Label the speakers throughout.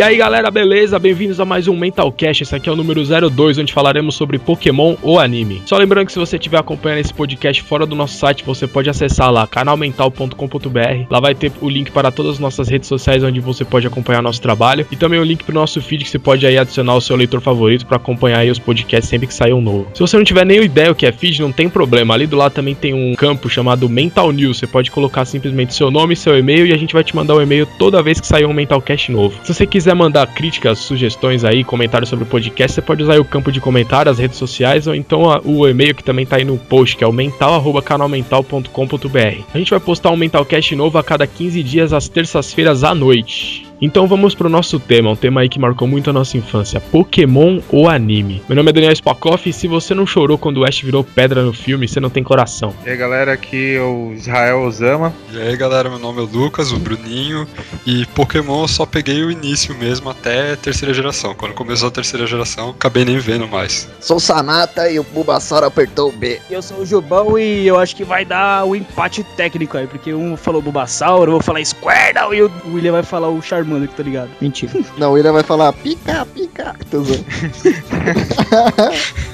Speaker 1: E aí galera, beleza? Bem-vindos a mais um Mentalcast. Esse aqui é o número 02, onde falaremos sobre Pokémon ou anime. Só lembrando que se você estiver acompanhando esse podcast fora do nosso site, você pode acessar lá canalmental.com.br. Lá vai ter o link para todas as nossas redes sociais onde você pode acompanhar nosso trabalho e também o link para o nosso feed que você pode aí adicionar o seu leitor favorito para acompanhar aí os podcasts sempre que sair um novo. Se você não tiver nem ideia o que é feed, não tem problema. Ali do lado também tem um campo chamado Mental News. Você pode colocar simplesmente seu nome, seu e-mail e a gente vai te mandar o um e-mail toda vez que sair um Mentalcast novo. Se você quiser quiser mandar críticas, sugestões aí, comentários sobre o podcast, você pode usar o campo de comentário, as redes sociais, ou então a, o e-mail que também tá aí no post, que é o mental.canalmental.com.br. A gente vai postar um Mentalcast novo a cada 15 dias, às terças-feiras à noite. Então vamos pro nosso tema, um tema aí que marcou muito a nossa infância: Pokémon ou anime. Meu nome é Daniel Spakoff e se você não chorou quando o Ash virou pedra no filme, você não tem coração.
Speaker 2: E aí galera, aqui é o Israel Osama.
Speaker 3: E aí galera, meu nome é Lucas, o Bruninho. E Pokémon eu só peguei o início mesmo até a terceira geração. Quando começou a terceira geração, acabei nem vendo mais.
Speaker 4: Sou o Sanata e o Bulbasaur apertou o B.
Speaker 5: Eu sou o Jubão e eu acho que vai dar o empate técnico aí, porque um falou Bulbasaur, eu vou falar Squirtle e o William vai falar o Charmander. Charmander, tá ligado? Mentira.
Speaker 4: Não, o William vai falar pica, pica. Tô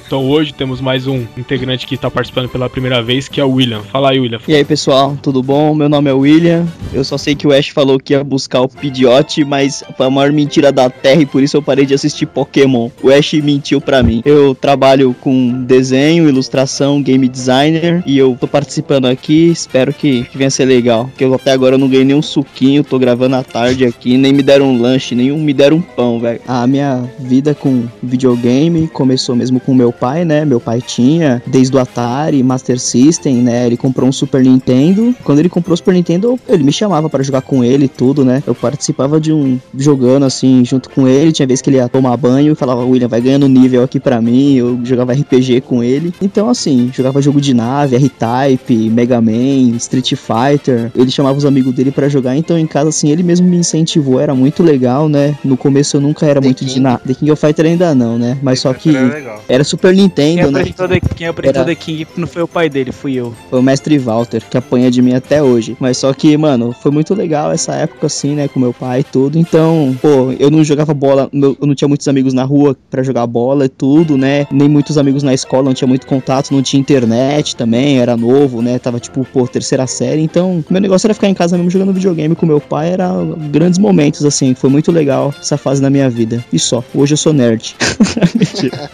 Speaker 1: Então hoje temos mais um integrante que está participando pela primeira vez, que é o William. Fala aí, William.
Speaker 6: E aí, pessoal, tudo bom? Meu nome é William. Eu só sei que o Ash falou que ia buscar o Pidgeot, mas foi a maior mentira da Terra e por isso eu parei de assistir Pokémon. O Ash mentiu pra mim. Eu trabalho com desenho, ilustração, game designer e eu tô participando aqui. Espero que, que venha ser legal. Porque eu até agora eu não ganhei nenhum suquinho, tô gravando à tarde aqui, nem me deram um lanche, nenhum me deram um pão, velho. A minha vida com videogame começou mesmo com meu pai, né? Meu pai tinha desde o Atari, Master System, né? Ele comprou um Super Nintendo. Quando ele comprou o Super Nintendo, ele me chamava para jogar com ele e tudo, né? Eu participava de um jogando assim junto com ele. Tinha vez que ele ia tomar banho e falava, William, vai ganhando nível aqui para mim. Eu jogava RPG com ele. Então, assim, jogava jogo de nave, R-Type, Mega Man, Street Fighter. Ele chamava os amigos dele para jogar. Então, em casa, assim, ele mesmo me incentivou. Era muito legal, né? No começo eu nunca era The muito King. de nada. The King of Fighter ainda não, né? Mas The só que era, era Super Nintendo,
Speaker 5: quem né? The, quem apresentou Era... The King não foi o pai dele, fui eu.
Speaker 6: Foi o mestre Walter, que apanha de mim até hoje. Mas só que, mano, foi muito legal essa época, assim, né? Com meu pai e tudo. Então, pô, eu não jogava bola, eu não tinha muitos amigos na rua para jogar bola e tudo, né? Nem muitos amigos na escola, não tinha muito contato, não tinha internet também, era novo, né? Tava tipo, pô, terceira série. Então, meu negócio era ficar em casa mesmo jogando videogame com meu pai. Era grandes momentos, assim. Foi muito legal essa fase na minha vida. E só. Hoje eu sou nerd. Mentira.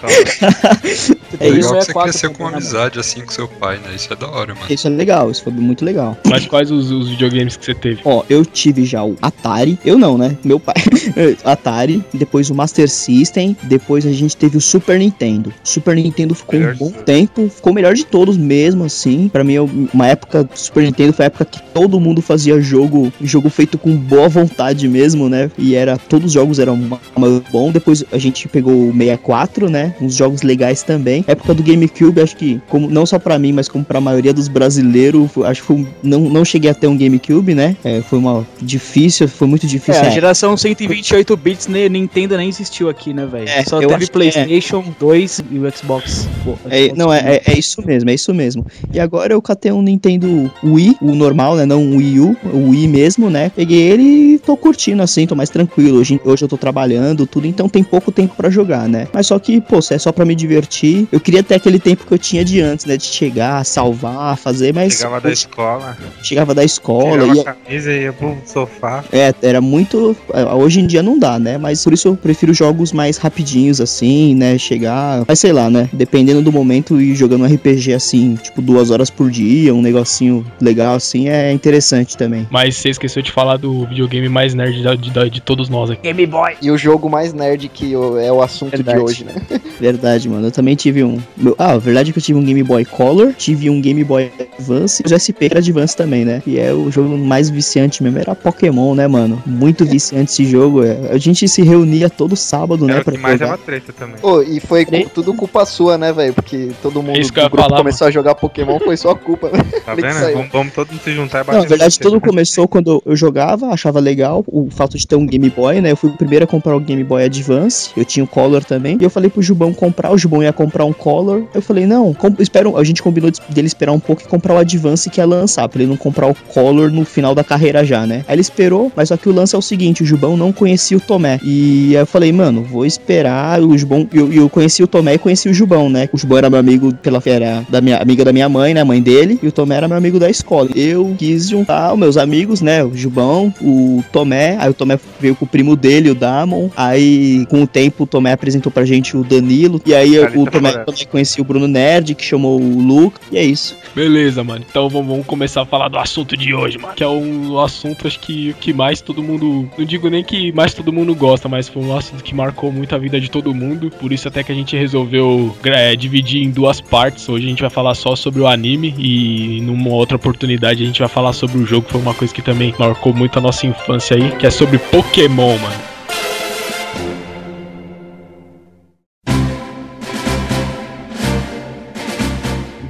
Speaker 3: é legal isso. É você cresceu com uma amizade assim com seu pai, né? Isso é da hora, mano.
Speaker 6: Isso é legal, isso foi muito legal.
Speaker 1: Mas quais os, os videogames que você teve?
Speaker 6: Ó, eu tive já o Atari. Eu não, né? Meu pai. Atari, depois o Master System, depois a gente teve o Super Nintendo. Super Nintendo ficou melhor um bom tempo, ficou o melhor de todos mesmo, assim. Para mim, uma época Super Nintendo foi a época que todo mundo fazia jogo, jogo feito com boa vontade mesmo, né? E era todos os jogos eram bom. Depois a gente pegou o 64, né? Uns jogos legais também. Época do GameCube, acho que como não só para mim, mas como para a maioria dos brasileiros, acho que foi, não não cheguei a ter um GameCube, né? É, foi uma difícil, foi muito difícil. É,
Speaker 5: a geração 128 bits, né, Nintendo nem existiu aqui, né, velho? É, Só teve PlayStation é. 2 e o Xbox.
Speaker 6: Pô, é, não, é, é, é, isso mesmo, é isso mesmo. E agora eu catei um Nintendo Wii, o normal, né? Não o Wii U, o Wii mesmo, né? Peguei ele e tô curtindo assim, tô mais tranquilo. Hoje, hoje eu tô trabalhando, tudo, então tem pouco tempo para jogar, né? Mas só que, pô, se é só para me divertir, eu queria ter aquele tempo que eu tinha de antes, né? De chegar, salvar, fazer, mas.
Speaker 2: Chegava da escola.
Speaker 6: Chegava da escola.
Speaker 2: Ia... a camisa e ia pro sofá.
Speaker 6: É, era muito. É, hoje em dia não dá, né? Mas por isso eu prefiro jogos mais rapidinhos, assim, né? Chegar. Mas sei lá, né? Dependendo do momento e jogando um RPG assim, tipo, duas horas por dia, um negocinho legal assim, é interessante também.
Speaker 1: Mas você esqueceu de falar do videogame mais nerd de, de, de todos nós aqui.
Speaker 4: Game Boy. E o jogo mais nerd que é o assunto Verdade. de hoje, né?
Speaker 6: Verdade, mano. Eu também tive um. Ah, a verdade é que eu tive um Game Boy Color, tive um Game Boy Advance e o SP era Advance também, né? E é o jogo mais viciante mesmo, era Pokémon, né, mano? Muito viciante esse jogo. É. A gente se reunia todo sábado, né?
Speaker 2: Pra mais é uma treta também.
Speaker 4: Oh, e foi tudo culpa sua, né, velho? Porque todo mundo do grupo falar, começou mano. a jogar Pokémon, foi sua culpa, né?
Speaker 2: Tá vendo? Vamos, vamos todos se juntar e
Speaker 6: bater. Não, na verdade, tudo começou quando eu jogava, achava legal. O o fato de ter um Game Boy, né? Eu fui o primeiro a comprar o Game Boy Advance. Eu tinha o Color também. E eu falei pro Jubão comprar. O Jubão ia comprar um Color. Eu falei, não, espero. A gente combinou dele esperar um pouco e comprar o Advance que ia lançar. Pra ele não comprar o Color no final da carreira já, né? Aí ele esperou, mas só que o lance é o seguinte: o Jubão não conhecia o Tomé. E aí eu falei, mano, vou esperar. O Jubão. Eu, eu conheci o Tomé e conheci o Jubão, né? O Jubão era meu amigo pela era da minha amiga da minha mãe, né? Mãe dele. E o Tomé era meu amigo da escola. Eu quis juntar os meus amigos, né? O Jubão, o Tomé. Aí o Tomé veio com o primo dele, o Damon. Aí, com o tempo, o Tomé apresentou pra gente o Danilo. E aí o Tomé também conhecia o Bruno Nerd, que chamou o Luke. E é isso.
Speaker 1: Beleza, mano. Então vamos começar a falar do assunto de hoje, mano. Que é um assunto, acho que, que mais todo mundo. Não digo nem que mais todo mundo gosta, mas foi um assunto que marcou muito a vida de todo mundo. Por isso até que a gente resolveu é, dividir em duas partes. Hoje a gente vai falar só sobre o anime e numa outra oportunidade a gente vai falar sobre o jogo, que foi uma coisa que também marcou muito a nossa infância aí, que é sobre Pokémon, mano.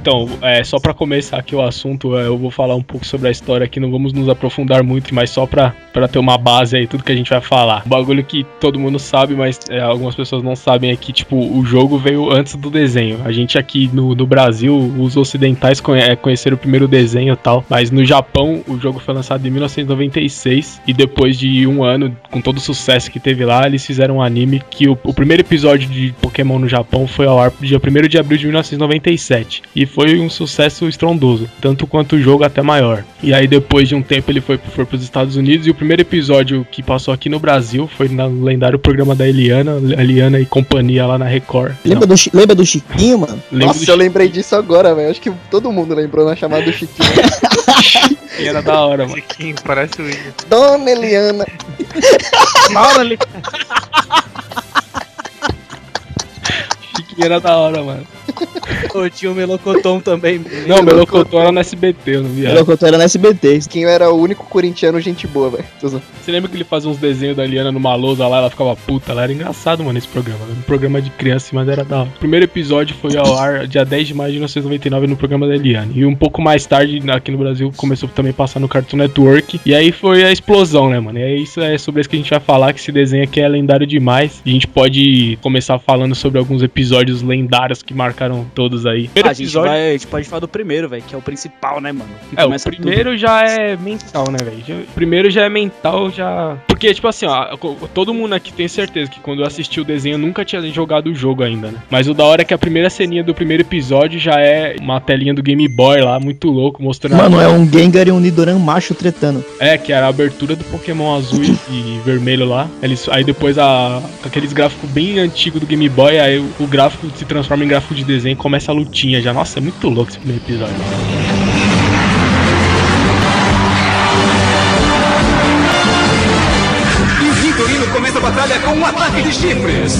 Speaker 1: Então, é, só para começar aqui o assunto, é, eu vou falar um pouco sobre a história aqui, não vamos nos aprofundar muito, mas só pra, ter uma base aí, tudo que a gente vai falar. O bagulho que todo mundo sabe, mas é, algumas pessoas não sabem é que, tipo, o jogo veio antes do desenho. A gente aqui no, no Brasil, os ocidentais conhe é, conheceram o primeiro desenho e tal, mas no Japão o jogo foi lançado em 1996 e depois de um ano, com todo o sucesso que teve lá, eles fizeram um anime que o, o primeiro episódio de Pokémon no Japão foi ao ar dia 1 de abril de 1997. E foi um sucesso estrondoso, tanto quanto o jogo até maior. E aí depois de um tempo ele foi, foi para os Estados Unidos e o primeiro episódio que passou aqui no Brasil foi no lendário programa da Eliana, Eliana e companhia lá na Record.
Speaker 6: Lembra, do, lembra do Chiquinho, mano?
Speaker 4: Lembra Nossa, eu lembrei disso agora, velho. Acho que todo mundo lembrou na chamada do Chiquinho.
Speaker 1: Chiquinho era da hora, mano.
Speaker 2: Chiquinho, parece o William.
Speaker 4: Dona Eliana.
Speaker 1: Fala, Chiquinho era da hora, mano.
Speaker 5: Pô, tinha o Melocoton também.
Speaker 1: Não, o Melocoton era no SBT, eu não vi.
Speaker 6: Melocoton era no SBT.
Speaker 4: Quem era o único corintiano gente boa, velho.
Speaker 1: Você lembra que ele fazia uns desenhos da Liana numa lousa lá, ela ficava puta lá? Era engraçado, mano, esse programa. Um programa de criança, mas era da hora. O primeiro episódio foi ao ar dia 10 de maio de 1999 no programa da Eliane. E um pouco mais tarde, aqui no Brasil, começou também a passar no Cartoon Network. E aí foi a explosão, né, mano? E é isso é sobre isso que a gente vai falar, que esse desenho aqui é lendário demais. E a gente pode começar falando sobre alguns episódios lendários que marcaram todos aí.
Speaker 5: Ah, a, gente vai, a gente pode falar do primeiro, velho, que é o principal, né, mano? Que
Speaker 1: é, o primeiro tudo. já é mental, né, velho? O primeiro já é mental, já. Porque, tipo assim, ó, todo mundo aqui tem certeza que quando eu assisti o desenho nunca tinha jogado o jogo ainda, né? Mas o da hora é que a primeira ceninha do primeiro episódio já é uma telinha do Game Boy lá, muito louco, mostrando.
Speaker 6: Mano, a... é um Gengar e um Nidoran macho tretando.
Speaker 1: É, que era a abertura do Pokémon azul e vermelho lá. Eles, aí depois a, aqueles gráficos bem antigos do Game Boy, aí o, o gráfico se transforma em gráfico de desenho e começa a lutinha já. Nossa, é muito louco esse primeiro episódio.
Speaker 7: E Vitorino começa a batalha com um ataque de chifres.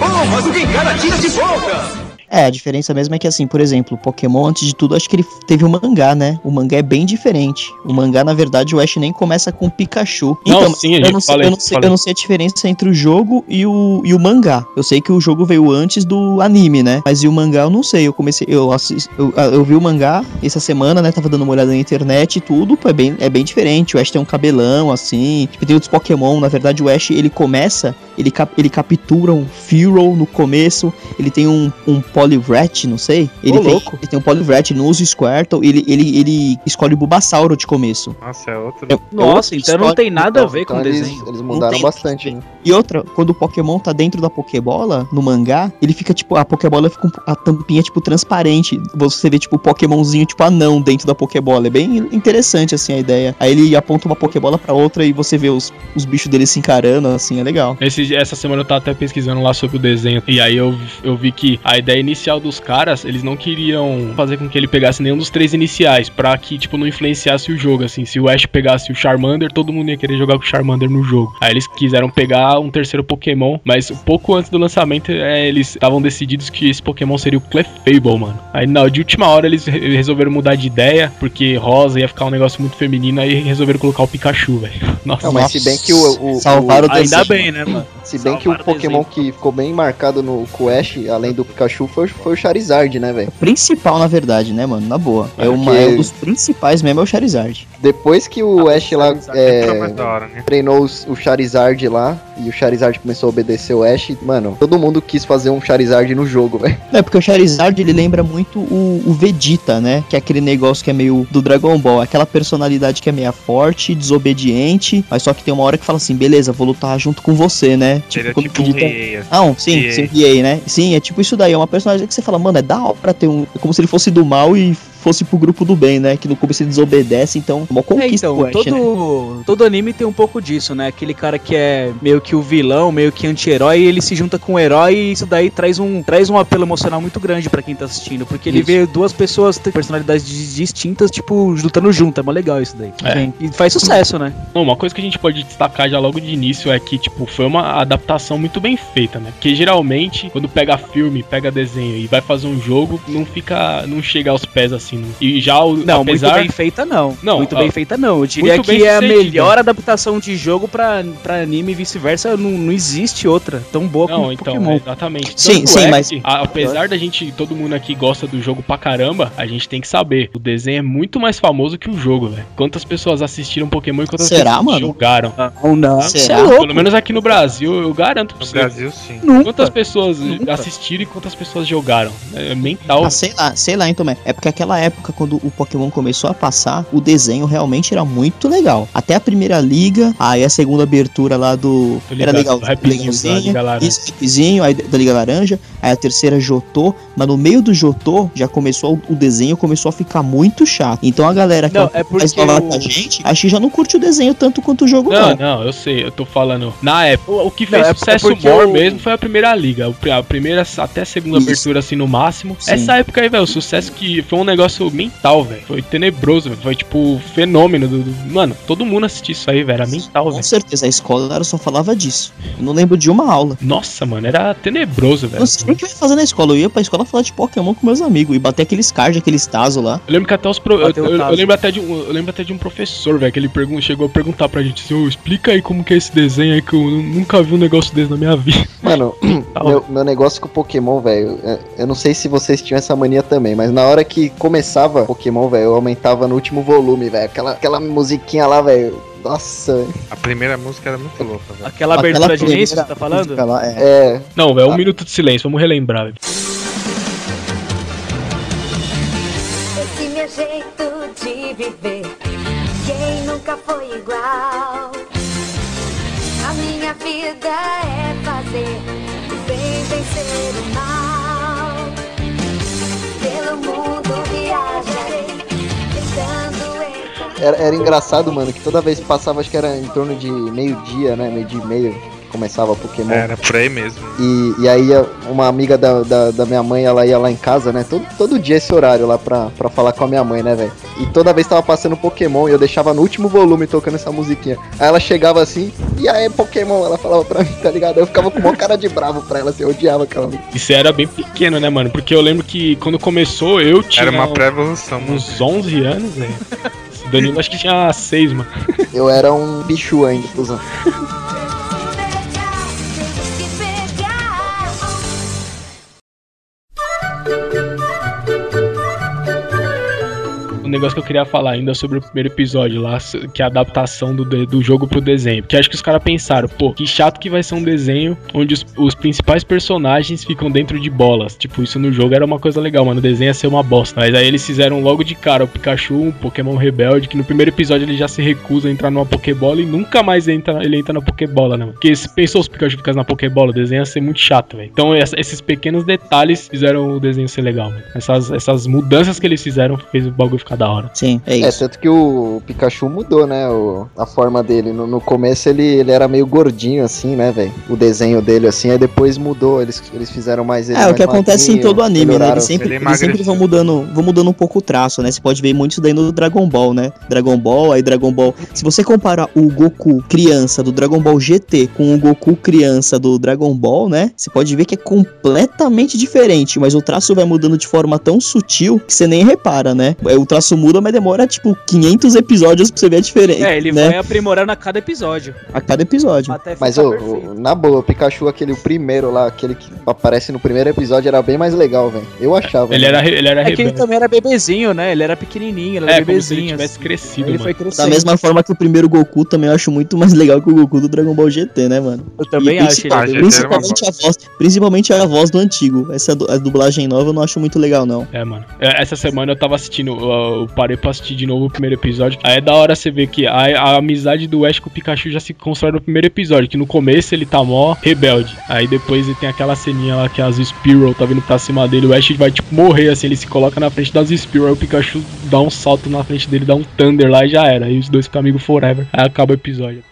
Speaker 7: Oh, mas o Gengar atira de volta!
Speaker 6: É, a diferença mesmo é que, assim, por exemplo, Pokémon, antes de tudo, acho que ele teve o um mangá, né? O mangá é bem diferente. O mangá, na verdade, o Ash nem começa com Pikachu.
Speaker 1: Não, então, sim,
Speaker 6: eu, não sei, eu, não sei, eu não sei a diferença entre o jogo e o, e o mangá. Eu sei que o jogo veio antes do anime, né? Mas e o mangá eu não sei. Eu comecei. Eu, assisti, eu, eu vi o mangá essa semana, né? Tava dando uma olhada na internet e tudo. É bem, é bem diferente. O Ash tem um cabelão, assim. Tipo, tem outros Pokémon. Na verdade, o Ash, ele começa. Ele, cap, ele captura um Fearow no começo. Ele tem um, um Poliwrath, não sei. Ele, Ô, tem, louco. ele tem um Poliwrath, não usa o Squirtle, ele, ele, ele escolhe o Bulbasauro de começo.
Speaker 2: Nossa, é outro.
Speaker 5: É, Nossa, então não tem nada a ver com o então desenho.
Speaker 4: Eles mudaram bastante, né?
Speaker 6: E outra, quando o Pokémon tá dentro da Pokébola, no mangá, ele fica tipo, a Pokébola fica a tampinha tipo transparente. Você vê tipo o Pokémonzinho tipo anão dentro da Pokébola. É bem interessante assim a ideia. Aí ele aponta uma Pokébola para outra e você vê os, os bichos dele se encarando, assim, é legal.
Speaker 1: Esse, essa semana eu tava até pesquisando lá sobre o desenho. E aí eu, eu vi que a ideia inicial dos caras, eles não queriam fazer com que ele pegasse nenhum dos três iniciais, pra que, tipo, não influenciasse o jogo, assim. Se o Ash pegasse o Charmander, todo mundo ia querer jogar com o Charmander no jogo. Aí eles quiseram pegar um terceiro Pokémon, mas pouco antes do lançamento, é, eles estavam decididos que esse Pokémon seria o Clefable, mano. Aí, na de última hora, eles resolveram mudar de ideia, porque rosa ia ficar um negócio muito feminino, aí resolveram colocar o Pikachu, velho.
Speaker 4: Nossa, não, mas se bem que o... o
Speaker 5: Salvaram o... Ainda bem, né, mano?
Speaker 4: Se bem que o Pokémon que ficou bem marcado no Ash, além do Pikachu, foi, foi o Charizard, né, velho?
Speaker 6: Principal, na verdade, né, mano? Na boa. É, uma, é um dos principais mesmo, é o Charizard.
Speaker 4: Depois que o Ash lá é, hora, né? treinou o Charizard lá e o Charizard começou a obedecer o Ash, mano, todo mundo quis fazer um Charizard no jogo, velho.
Speaker 6: É, porque o Charizard ele lembra muito o, o, Vegeta, né? Que é aquele negócio que é meio do Dragon Ball, aquela personalidade que é meio forte, desobediente, mas só que tem uma hora que fala assim, beleza, vou lutar junto com você, né?
Speaker 2: Tipo, ele é tipo Vegeta... um
Speaker 6: Ah, Não, sim, sim, EA, né? Sim, é tipo isso daí, é uma personagem que você fala, mano, é da hora pra ter um. É como se ele fosse do mal e fosse pro grupo do bem, né? Que no começo ele desobedece, então uma
Speaker 5: conquista é, então, Ash, todo, né? todo anime tem um pouco disso, né? Aquele cara que é meio que o vilão, meio que anti-herói, ele se junta com o herói e isso daí traz um, traz um apelo emocional muito grande para quem tá assistindo, porque ele isso. vê duas pessoas com personalidades distintas, tipo, lutando junto, é mó legal isso daí. É. E faz sucesso, né?
Speaker 1: uma coisa que a gente pode destacar já logo de início é que, tipo, foi uma adaptação muito bem feita, né? Porque geralmente, quando pega filme, pega desenho e vai fazer um jogo, não fica, não chega aos pés assim assim. E já o.
Speaker 5: Não, apesar... muito bem feita não. Não. Muito bem feita não. Eu diria que é a melhor adaptação de jogo pra, pra anime e vice-versa. Não, não existe outra tão boa não, como então, Pokémon.
Speaker 1: Exatamente.
Speaker 6: Sim, sim, é mas.
Speaker 1: Que, apesar da gente, todo mundo aqui gosta do jogo pra caramba, a gente tem que saber. O desenho é muito mais famoso que o jogo, velho. Quantas pessoas assistiram Pokémon e quantas
Speaker 6: Será,
Speaker 1: pessoas
Speaker 6: mano?
Speaker 1: jogaram?
Speaker 6: Ou não?
Speaker 1: Será? Pelo menos aqui no Brasil, eu garanto
Speaker 2: pra no você. No Brasil, sim.
Speaker 1: Nunca. Quantas pessoas Nunca. assistiram e quantas pessoas jogaram? É mental.
Speaker 6: Ah, sei lá, sei lá, então, é porque aquela época, quando o Pokémon começou a passar, o desenho realmente era muito legal. Até a primeira liga, aí a segunda abertura lá do. era legal. Legalzinho, isso, aí da Liga Laranja, aí a terceira Jotô, mas no meio do Jotô já começou o desenho começou a ficar muito chato. Então a galera que
Speaker 5: não, é mais nova
Speaker 6: o... a gente, acho que já não curte o desenho tanto quanto o jogo
Speaker 1: não. Não, não, eu sei, eu tô falando. Na época, o que fez não, é sucesso é maior mesmo foi a primeira liga. A primeira até a segunda Isso. abertura assim no máximo. Sim. Essa época aí, velho, o sucesso que foi um negócio mental, velho. Foi tenebroso, velho. Foi tipo fenômeno do, do, Mano, todo mundo assistia isso aí, velho. Era mental, velho.
Speaker 6: Com certeza, a escola só falava disso. Eu não lembro de uma aula.
Speaker 1: Nossa, mano, era tenebroso, velho.
Speaker 6: Não sei o que eu ia fazer na escola. Eu ia pra escola falar de Pokémon com meus amigos e bater aqueles cards, aqueles Tazo lá.
Speaker 1: Eu lembro que até os. Pro... Eu, eu, eu, lembro até de um, eu lembro até de um professor, velho, que ele pergun chegou a perguntar pra gente assim: oh, explica aí como que é esse desenho aí que eu nunca vi um negócio desse na minha vida.
Speaker 4: Mano, meu, meu negócio com Pokémon, velho, é, eu não sei se vocês tinham essa mania também, mas na hora que começava Pokémon, velho, eu aumentava no último volume, velho. Aquela, aquela musiquinha lá, velho. Nossa.
Speaker 2: A primeira música era muito louca, velho.
Speaker 5: Aquela abertura Aquela de início, você tá falando?
Speaker 4: Lá, é. é.
Speaker 1: Não, velho, um ah. minuto de silêncio, vamos relembrar, velho. Esse meu jeito de viver, quem nunca foi igual? A minha vida é fazer bem vencer o mal.
Speaker 4: Era, era engraçado, mano, que toda vez que passava, acho que era em torno de meio-dia, né? Meio-dia e meio começava Pokémon.
Speaker 2: Era por aí mesmo.
Speaker 4: E, e aí uma amiga da, da, da, minha mãe, ela ia lá em casa, né? Todo, todo dia esse horário lá pra, pra falar com a minha mãe, né, velho? E toda vez tava passando Pokémon e eu deixava no último volume tocando essa musiquinha. Aí ela chegava assim, e aí Pokémon, ela falava pra mim, tá ligado? Eu ficava com uma cara de bravo pra ela, assim, eu odiava aquela música.
Speaker 1: Isso era bem pequeno, né, mano? Porque eu lembro que quando começou eu tinha.
Speaker 2: Era uma pré-evolução,
Speaker 1: Uns 11 anos, velho. Danilo acho que tinha 6, mano.
Speaker 4: Eu era um bicho ainda, cuzão.
Speaker 1: negócio que eu queria falar ainda sobre o primeiro episódio lá, que é a adaptação do, do jogo pro desenho. Porque acho que os caras pensaram, pô, que chato que vai ser um desenho onde os, os, principais personagens ficam dentro de bolas. Tipo, isso no jogo era uma coisa legal, mano. O desenho ia ser uma bosta. Mas aí eles fizeram logo de cara o Pikachu, um Pokémon rebelde, que no primeiro episódio ele já se recusa a entrar numa Pokébola e nunca mais entra, ele entra na Pokébola, né? Porque se pensou os Pikachu ficassem na Pokébola, o desenho ia ser muito chato, velho. Então esses pequenos detalhes fizeram o desenho ser legal, mano. Essas, essas mudanças que eles fizeram fez o bagulho ficar da hora.
Speaker 6: Sim, é, é isso.
Speaker 4: É, tanto que o Pikachu mudou, né? O, a forma dele. No, no começo ele, ele era meio gordinho, assim, né, velho? O desenho dele, assim, aí depois mudou. Eles, eles fizeram mais ele.
Speaker 6: É, mais o que acontece em todo anime, né? Eles sempre, ele eles sempre vão mudando, vão mudando um pouco o traço, né? Você pode ver muito isso daí no Dragon Ball, né? Dragon Ball, aí Dragon Ball. Se você comparar o Goku criança do Dragon Ball GT com o Goku criança do Dragon Ball, né? Você pode ver que é completamente diferente, mas o traço vai mudando de forma tão sutil que você nem repara, né? É, o traço traço muda, mas demora, tipo, 500 episódios pra você ver a diferença.
Speaker 5: É, ele
Speaker 6: né?
Speaker 5: vai aprimorando a cada episódio.
Speaker 6: A cada episódio.
Speaker 5: Até
Speaker 4: Mas, ô, na boa, o Pikachu, aquele o primeiro lá, aquele que aparece no primeiro episódio, era bem mais legal, velho. Eu achava.
Speaker 1: Ele
Speaker 4: né?
Speaker 1: era, ele era
Speaker 5: É que ele também era bebezinho, né? Ele era pequenininho, ele era
Speaker 1: É, como se ele
Speaker 5: bebezinho.
Speaker 1: tivesse
Speaker 5: assim.
Speaker 1: crescido,
Speaker 5: Ele
Speaker 1: mano.
Speaker 5: foi
Speaker 6: Da
Speaker 5: crescendo.
Speaker 6: mesma forma que o primeiro Goku também eu acho muito mais legal que o Goku do Dragon Ball GT, né, mano?
Speaker 5: Eu também
Speaker 6: E
Speaker 5: acho. Ele
Speaker 2: era uma
Speaker 6: Principalmente a voz, principalmente a voz do antigo. Essa a dublagem nova eu não acho muito legal, não.
Speaker 1: É, mano. É, Essa semana eu tava assistindo, eu, eu parei pra assistir de novo o primeiro episódio. Aí é da hora você ver que a, a amizade do Ash com o Pikachu já se constrói no primeiro episódio. Que no começo ele tá mó rebelde. Aí depois ele tem aquela ceninha lá que as Spearow tá vindo pra cima dele. O Ash vai, tipo, morrer assim. Ele se coloca na frente das Spearow. O Pikachu dá um salto na frente dele, dá um Thunder lá e já era. Aí os dois ficam amigos forever. Aí acaba o episódio.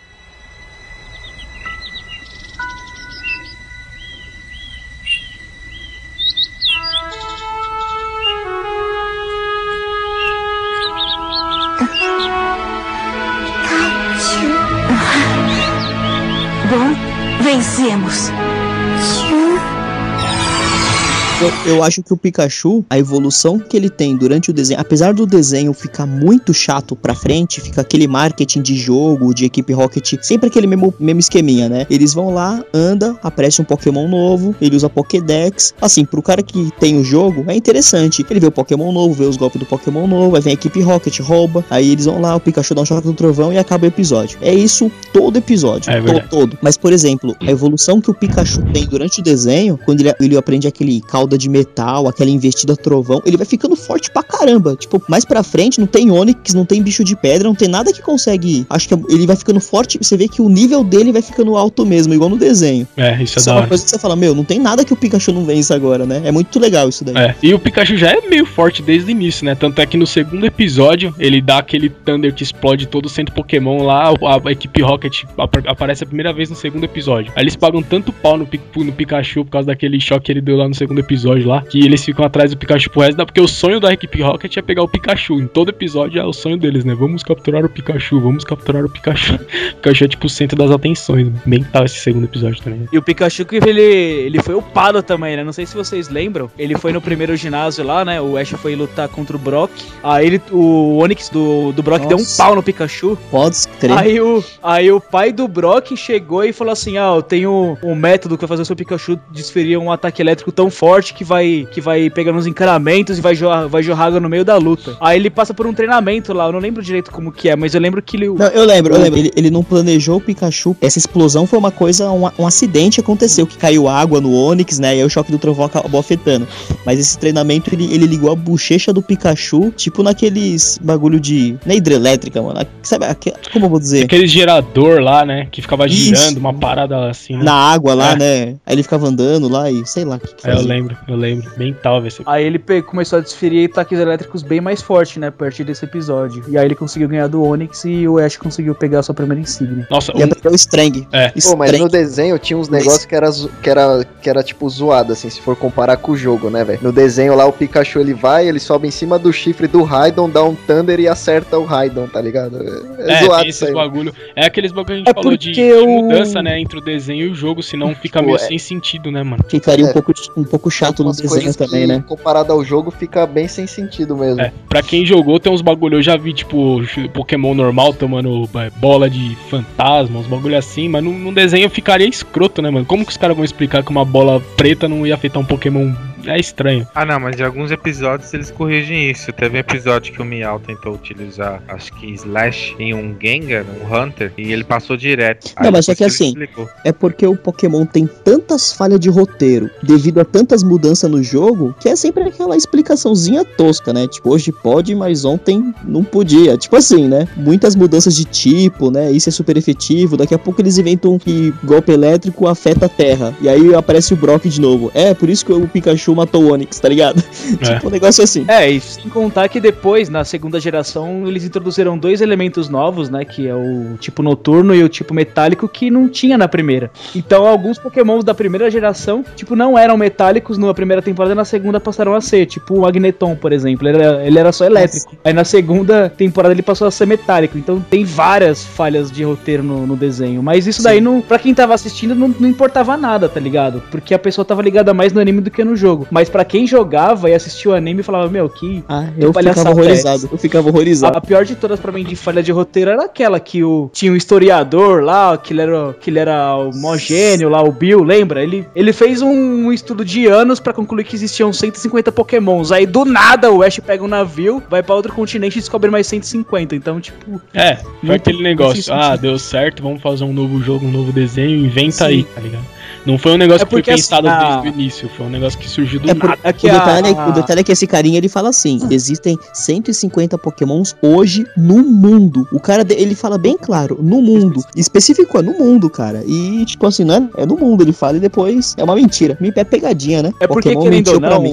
Speaker 6: Eu, eu acho que o Pikachu, a evolução que ele tem durante o desenho, apesar do desenho ficar muito chato pra frente, fica aquele marketing de jogo, de equipe Rocket, sempre aquele mesmo, mesmo esqueminha, né? Eles vão lá, anda, aparece um Pokémon novo, ele usa Pokédex. Assim, pro cara que tem o jogo, é interessante. Ele vê o Pokémon novo, vê os golpes do Pokémon novo, aí vem a equipe Rocket, rouba, aí eles vão lá, o Pikachu dá um choque do trovão e acaba o episódio. É isso todo episódio,
Speaker 1: É
Speaker 6: to-
Speaker 1: verdade.
Speaker 6: todo. Mas, por exemplo, a evolução que o Pikachu tem durante o desenho, quando ele, ele aprende aquele cauda de metal, aquela investida trovão, ele vai ficando forte pra caramba. Tipo, mais pra frente não tem Onix, não tem bicho de pedra, não tem nada que consegue. Acho que ele vai ficando forte, você vê que o nível dele vai ficando alto mesmo, igual no desenho.
Speaker 1: É, isso é
Speaker 6: Isso é
Speaker 1: da
Speaker 6: uma
Speaker 1: hora.
Speaker 6: coisa que você fala, meu, não tem nada que o Pikachu não vença agora, né? É muito legal isso daí.
Speaker 1: É, e o Pikachu já é meio forte desde o início, né? Tanto é que no segundo episódio ele dá aquele Thunder que explode todo o centro Pokémon lá, a, a equipe Rocket ap- aparece a primeira vez no segundo episódio. Aí eles pagam tanto pau no, no Pikachu por causa daquele choque que ele deu lá no segundo episódio lá, que eles ficam atrás do Pikachu pro resto da. Porque o sonho da equipe Rocket é pegar o Pikachu. Em todo episódio é o sonho deles, né? Vamos capturar o Pikachu, vamos capturar o Pikachu. o Pikachu é tipo o centro das atenções, né? Bem tal esse segundo episódio também. né?
Speaker 5: E o Pikachu que ele, ele foi upado também, né? Não sei se vocês lembram. Ele foi no primeiro ginásio lá, né? O Ash foi lutar contra o Brock. Aí ele, o Onix do, do Brock deu um
Speaker 6: Nossa.
Speaker 5: pau no Pikachu.
Speaker 6: Pode crer.
Speaker 5: Aí o, aí o pai do Brock chegou e falou assim: Ah, eu tenho um método que vai fazer o seu Pikachu desferir um ataque elétrico tão forte que vai, que vai pegar nos encanamentos e vai jorrar, vai jorrar água no meio da luta. Aí ele passa por um treinamento lá, eu não lembro direito como que é, mas eu lembro que ele.
Speaker 6: Não, eu lembro, eu lembro. Ele, ele não planejou o Pikachu. Essa explosão foi uma coisa, um, um acidente aconteceu, que caiu água no Onix, né? E aí o choque do trovão acabou afetando. Mas esse treinamento, ele, ele ligou a bochecha do Pikachu, tipo naqueles bagulho de. Não é hidrelétrica, mano. Sabe, aque- como eu vou dizer?
Speaker 1: Aquele gerador lá, né? Que ficava
Speaker 6: Isso.
Speaker 1: girando, uma parada assim, né?
Speaker 6: Na água lá,
Speaker 1: É.
Speaker 6: né? Aí ele ficava andando lá e sei lá o que, que
Speaker 1: É, eu lembro, eu lembro. Bem tal, velho.
Speaker 5: Aí ele começou a desferir ataques elétricos bem mais forte, né? A partir desse episódio. E aí ele conseguiu ganhar do Onix e o Ash conseguiu pegar a sua primeira insígnia.
Speaker 1: Nossa,
Speaker 6: E
Speaker 1: um-
Speaker 6: aprendeu o Strang.
Speaker 1: É.
Speaker 4: Pô, mas
Speaker 6: Strang.
Speaker 4: no desenho tinha uns negócios que era, que era que era tipo zoado, assim, se for comparar com o jogo, né, velho? No desenho lá, o Pikachu ele vai, ele sobe em cima do chifre do Raidon, dá um Thunder e acerta o Raidon, tá ligado? É,
Speaker 1: É,
Speaker 4: zoado
Speaker 1: tem
Speaker 4: isso
Speaker 1: esses
Speaker 4: aí.
Speaker 1: bagulho. É aqueles bagulho que a gente
Speaker 5: É
Speaker 1: falou de,
Speaker 5: porque
Speaker 1: de mudança, né? Entre o desenho e o jogo, senão fica
Speaker 4: Pô,
Speaker 1: meio
Speaker 4: é.
Speaker 1: sem sentido, né, mano?
Speaker 6: Ficaria
Speaker 4: É.
Speaker 6: um, pouco, um pouco chato no desenho
Speaker 4: coisas
Speaker 6: também,
Speaker 4: que,
Speaker 6: né?
Speaker 4: Comparado ao jogo, fica bem sem sentido mesmo.
Speaker 1: É, pra quem jogou, tem uns bagulho. Eu já vi, tipo, Pokémon normal tomando é, bola de fantasma, uns bagulho assim, mas num, num desenho ficaria escroto, né, mano? Como que os caras vão explicar que uma bola preta não ia afetar um Pokémon? É estranho.
Speaker 2: Ah, não, mas em alguns episódios eles corrigem isso. Teve um episódio que o Miau tentou utilizar, acho que Slash em um Gengar, um Hunter, e ele passou direto.
Speaker 6: Não, mas é que assim,
Speaker 2: explicou.
Speaker 6: É porque o Pokémon tem tantas falhas de roteiro devido a tantas mudanças no jogo que é sempre aquela explicaçãozinha tosca, né? Tipo, hoje pode, mas ontem não podia. Tipo assim, né? Muitas mudanças de tipo, né? Isso é super efetivo. Daqui a pouco eles inventam que golpe elétrico afeta a terra. E aí aparece o Brock de novo. É, por isso que o Pikachu matou o Onix, tá ligado?
Speaker 1: É.
Speaker 6: tipo um negócio assim.
Speaker 5: É, e sem contar que depois, na segunda geração, eles introduziram dois elementos novos, né? Que é o tipo noturno e o tipo metálico, que não tinha na primeira. Então, alguns pokémons da primeira geração, tipo, não eram metálicos na primeira temporada, na segunda passaram a ser. Tipo o Magneton, por exemplo. Ele era, ele era só elétrico. Aí na segunda temporada ele passou a ser metálico. Então tem várias falhas de roteiro no, no desenho. Mas isso daí, não, pra quem tava assistindo, não, não importava nada, tá ligado? Porque a pessoa tava ligada mais no anime do que no jogo. Jogo. Mas pra quem jogava e assistia o anime, falava, meu, que.
Speaker 6: Ah,
Speaker 5: que
Speaker 6: eu
Speaker 5: palhaçada
Speaker 6: ficava
Speaker 5: é
Speaker 6: horrorizado.
Speaker 5: essa?
Speaker 6: Eu ficava
Speaker 5: A,
Speaker 6: horrorizado.
Speaker 5: a pior de todas pra mim de falha de roteiro era aquela que o tinha um historiador lá, que ele era, que ele era o mó gênio lá, o Bill, lembra? Ele, ele fez um estudo de anos pra concluir que existiam 150 pokémons. Aí do nada o Ash pega um navio, vai pra outro continente e descobre mais 150. Então, tipo,
Speaker 1: É, foi
Speaker 5: Muito
Speaker 1: aquele negócio. Ah, deu certo, vamos fazer um novo jogo, um novo desenho, inventa
Speaker 5: Sim.
Speaker 1: aí, tá ligado? Não foi um negócio
Speaker 5: É
Speaker 1: que foi
Speaker 5: porque,
Speaker 1: pensado
Speaker 5: assim, a-
Speaker 1: desde o início, foi um negócio que surgiu do
Speaker 6: É por-
Speaker 1: nada.
Speaker 5: é
Speaker 6: O
Speaker 5: que a-
Speaker 6: detalhe, é- o detalhe é que esse carinha ele fala assim: existem 150 pokémons hoje no mundo. O cara ele fala bem claro, no mundo. Especificou, é no mundo, cara. E tipo assim, não é, é no mundo, ele fala e depois é uma mentira. Me é pegadinha, né?
Speaker 5: É porque,
Speaker 6: Pokémon
Speaker 5: querendo ou não,
Speaker 6: mim.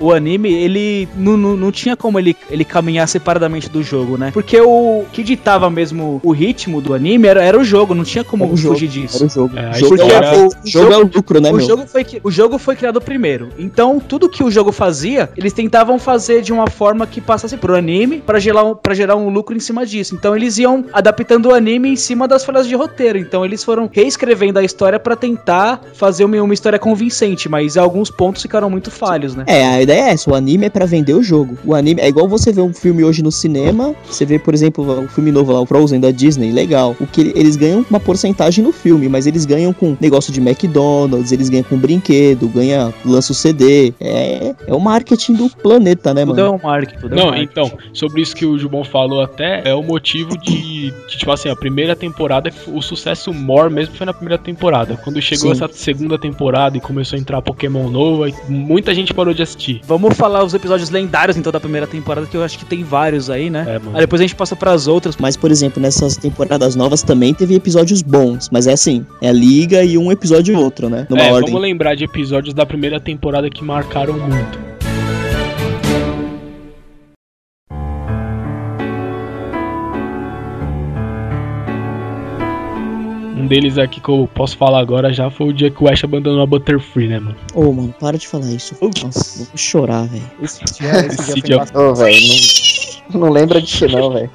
Speaker 5: o, o anime, ele não, não, não tinha como ele, ele caminhar separadamente do jogo, né? Porque o que ditava mesmo o ritmo do anime era, era o jogo, não tinha como
Speaker 6: Era o jogo,
Speaker 5: fugir disso.
Speaker 6: Era o jogo.
Speaker 1: É, a
Speaker 6: o jogo,
Speaker 5: Porque
Speaker 6: é,
Speaker 5: o,
Speaker 6: o jogo é o lucro, né,
Speaker 5: o
Speaker 6: meu?
Speaker 5: jogo, foi, que- o jogo foi criado primeiro. Então, tudo que o jogo fazia, eles tentavam fazer de uma forma que passasse pro anime pra gerar, um, gerar um lucro em cima disso. Então, eles iam adaptando o anime em cima das falhas de roteiro. Então, eles foram reescrevendo a história pra tentar fazer uma, uma história convincente, mas alguns pontos ficaram muito falhos, né?
Speaker 6: É, a ideia é essa, o anime é pra vender o jogo. O anime é igual você ver um filme hoje no cinema, você vê, por exemplo, o filme novo lá, o Frozen da Disney, legal. O que ele- eles ganham uma porcentagem no filme, mas eles ganham com negócio de McDonald's, eles ganham com brinquedo, ganha lança o CD. É, é o marketing do planeta, né,
Speaker 5: Tudo
Speaker 6: mano?
Speaker 5: é um marketing. tudo é
Speaker 1: Não,
Speaker 5: marketing.
Speaker 1: então, sobre isso que o Jubon falou até, é o motivo de, de, tipo assim, a primeira temporada, o sucesso maior mesmo foi na primeira temporada. Quando chegou
Speaker 6: Sim.
Speaker 1: essa segunda temporada e começou a entrar Pokémon novo, muita gente parou de assistir.
Speaker 5: Vamos falar os episódios lendários então da primeira temporada, que eu acho que tem vários aí, né?
Speaker 1: É, mano.
Speaker 5: Aí depois a gente passa pras outras.
Speaker 6: Mas, por exemplo, nessas temporadas novas também teve episódios bons, mas é assim, é a liga e um episódio e outro, né? Numa
Speaker 1: é,
Speaker 6: ordem.
Speaker 1: vamos lembrar de episódios da primeira temporada que marcaram muito. Um deles aqui que eu posso falar agora já foi o dia que o Ash abandonou a Butterfree, né, mano?
Speaker 6: Ô, mano, para de falar isso. Nossa, vou chorar, velho.
Speaker 5: Esse dia, esse
Speaker 1: Esse
Speaker 5: dia
Speaker 1: dia-
Speaker 5: foi.
Speaker 4: Ô, velho, não, não lembra disso não, velho.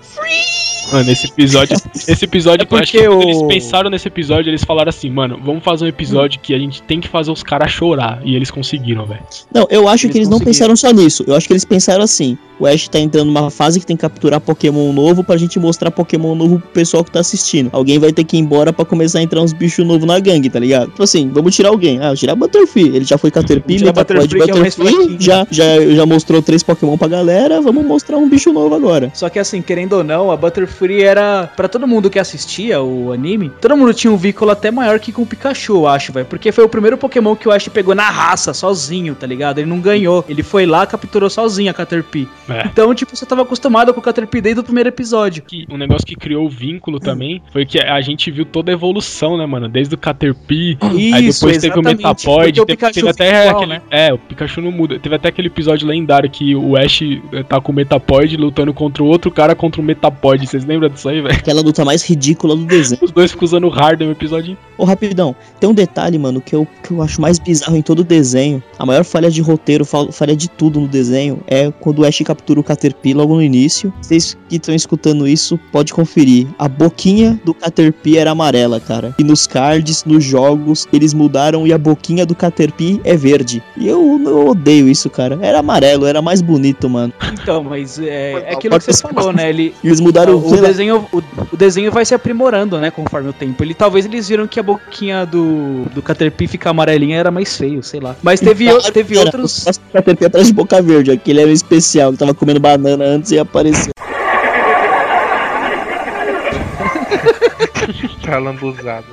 Speaker 1: Mano, esse episódio. Esse episódio,
Speaker 5: É
Speaker 1: eu acho
Speaker 5: porque
Speaker 1: que quando eles pensaram nesse episódio, eles falaram assim, mano, vamos fazer um episódio que a gente tem que fazer os caras chorar. E eles conseguiram, velho.
Speaker 6: Não, eu acho
Speaker 5: Eles
Speaker 6: que eles não pensaram só nisso. Eu acho que eles pensaram assim: o Ash tá entrando numa fase que tem que capturar Pokémon novo pra gente mostrar Pokémon novo pro pessoal que tá assistindo. Alguém vai ter que ir embora pra começar a entrar uns bichos novos na gangue, tá ligado? Tipo assim, vamos tirar alguém. Ah, tirar Butterfree. Ele já foi Caterpie,
Speaker 5: tirar
Speaker 6: Metapod,
Speaker 5: Butterfree, que é
Speaker 6: Butterfree.
Speaker 5: fraquinho.
Speaker 6: já, já, já mostrou três Pokémon pra galera. Vamos mostrar um bicho novo agora.
Speaker 5: Só que assim, querendo ou não, a Butterfree era. Pra todo mundo que assistia o anime, todo mundo tinha um vínculo até maior que com o Pikachu, eu acho, velho. Porque foi o primeiro Pokémon que o Ash pegou na raça, sozinho, tá ligado? Ele não ganhou. Ele foi lá, capturou sozinho a Caterpie.
Speaker 1: É.
Speaker 5: Então, tipo, você tava acostumado com o Caterpie desde o primeiro episódio.
Speaker 1: Que, um negócio que criou o vínculo também foi que a gente viu toda a evolução, né, mano? Desde o Caterpie, aí
Speaker 5: Isso,
Speaker 1: depois teve o
Speaker 5: exatamente,
Speaker 1: Metapod,
Speaker 5: o
Speaker 1: teve, teve até
Speaker 5: igual,
Speaker 1: aquele.
Speaker 5: né?
Speaker 1: É, o Pikachu não muda. Teve até aquele episódio lendário que o Ash eh, tá com o Metapod lutando contra o outro cara contra o Metapod. Vocês lembram disso aí, velho?
Speaker 6: Aquela luta mais ridícula do desenho.
Speaker 1: Os dois ficam usando o Harden no episódio inteiro.
Speaker 6: Ô, rapidão, tem um detalhe, mano, que eu, que eu acho mais bizarro em todo o desenho. A maior falha de roteiro, fal- falha de tudo no desenho, é quando o Ash captura o Caterpie logo no início. Vocês que estão escutando isso, pode conferir. A boquinha do Caterpie era amarela, cara. E nos cards, nos jogos, eles mudaram e a boquinha do Caterpie é verde. E eu, eu odeio isso, cara. Era amarelo, era mais bonito, mano.
Speaker 5: Então, mas é, é aquilo que você falou, né? Ele,
Speaker 6: E eles mudaram
Speaker 5: o,
Speaker 6: lá,
Speaker 5: desenho, o, o desenho vai se aprimorando, né, conforme o tempo. Ele talvez eles viram que a boquinha do, do Caterpie ficar amarelinha era mais feio, sei lá. Mas teve, o- teve
Speaker 6: Era,
Speaker 5: outros.
Speaker 6: O Caterpie atrás de boca verde, aquele era o especial. Ele tava comendo banana antes e apareceu.
Speaker 2: Tá lambuzado.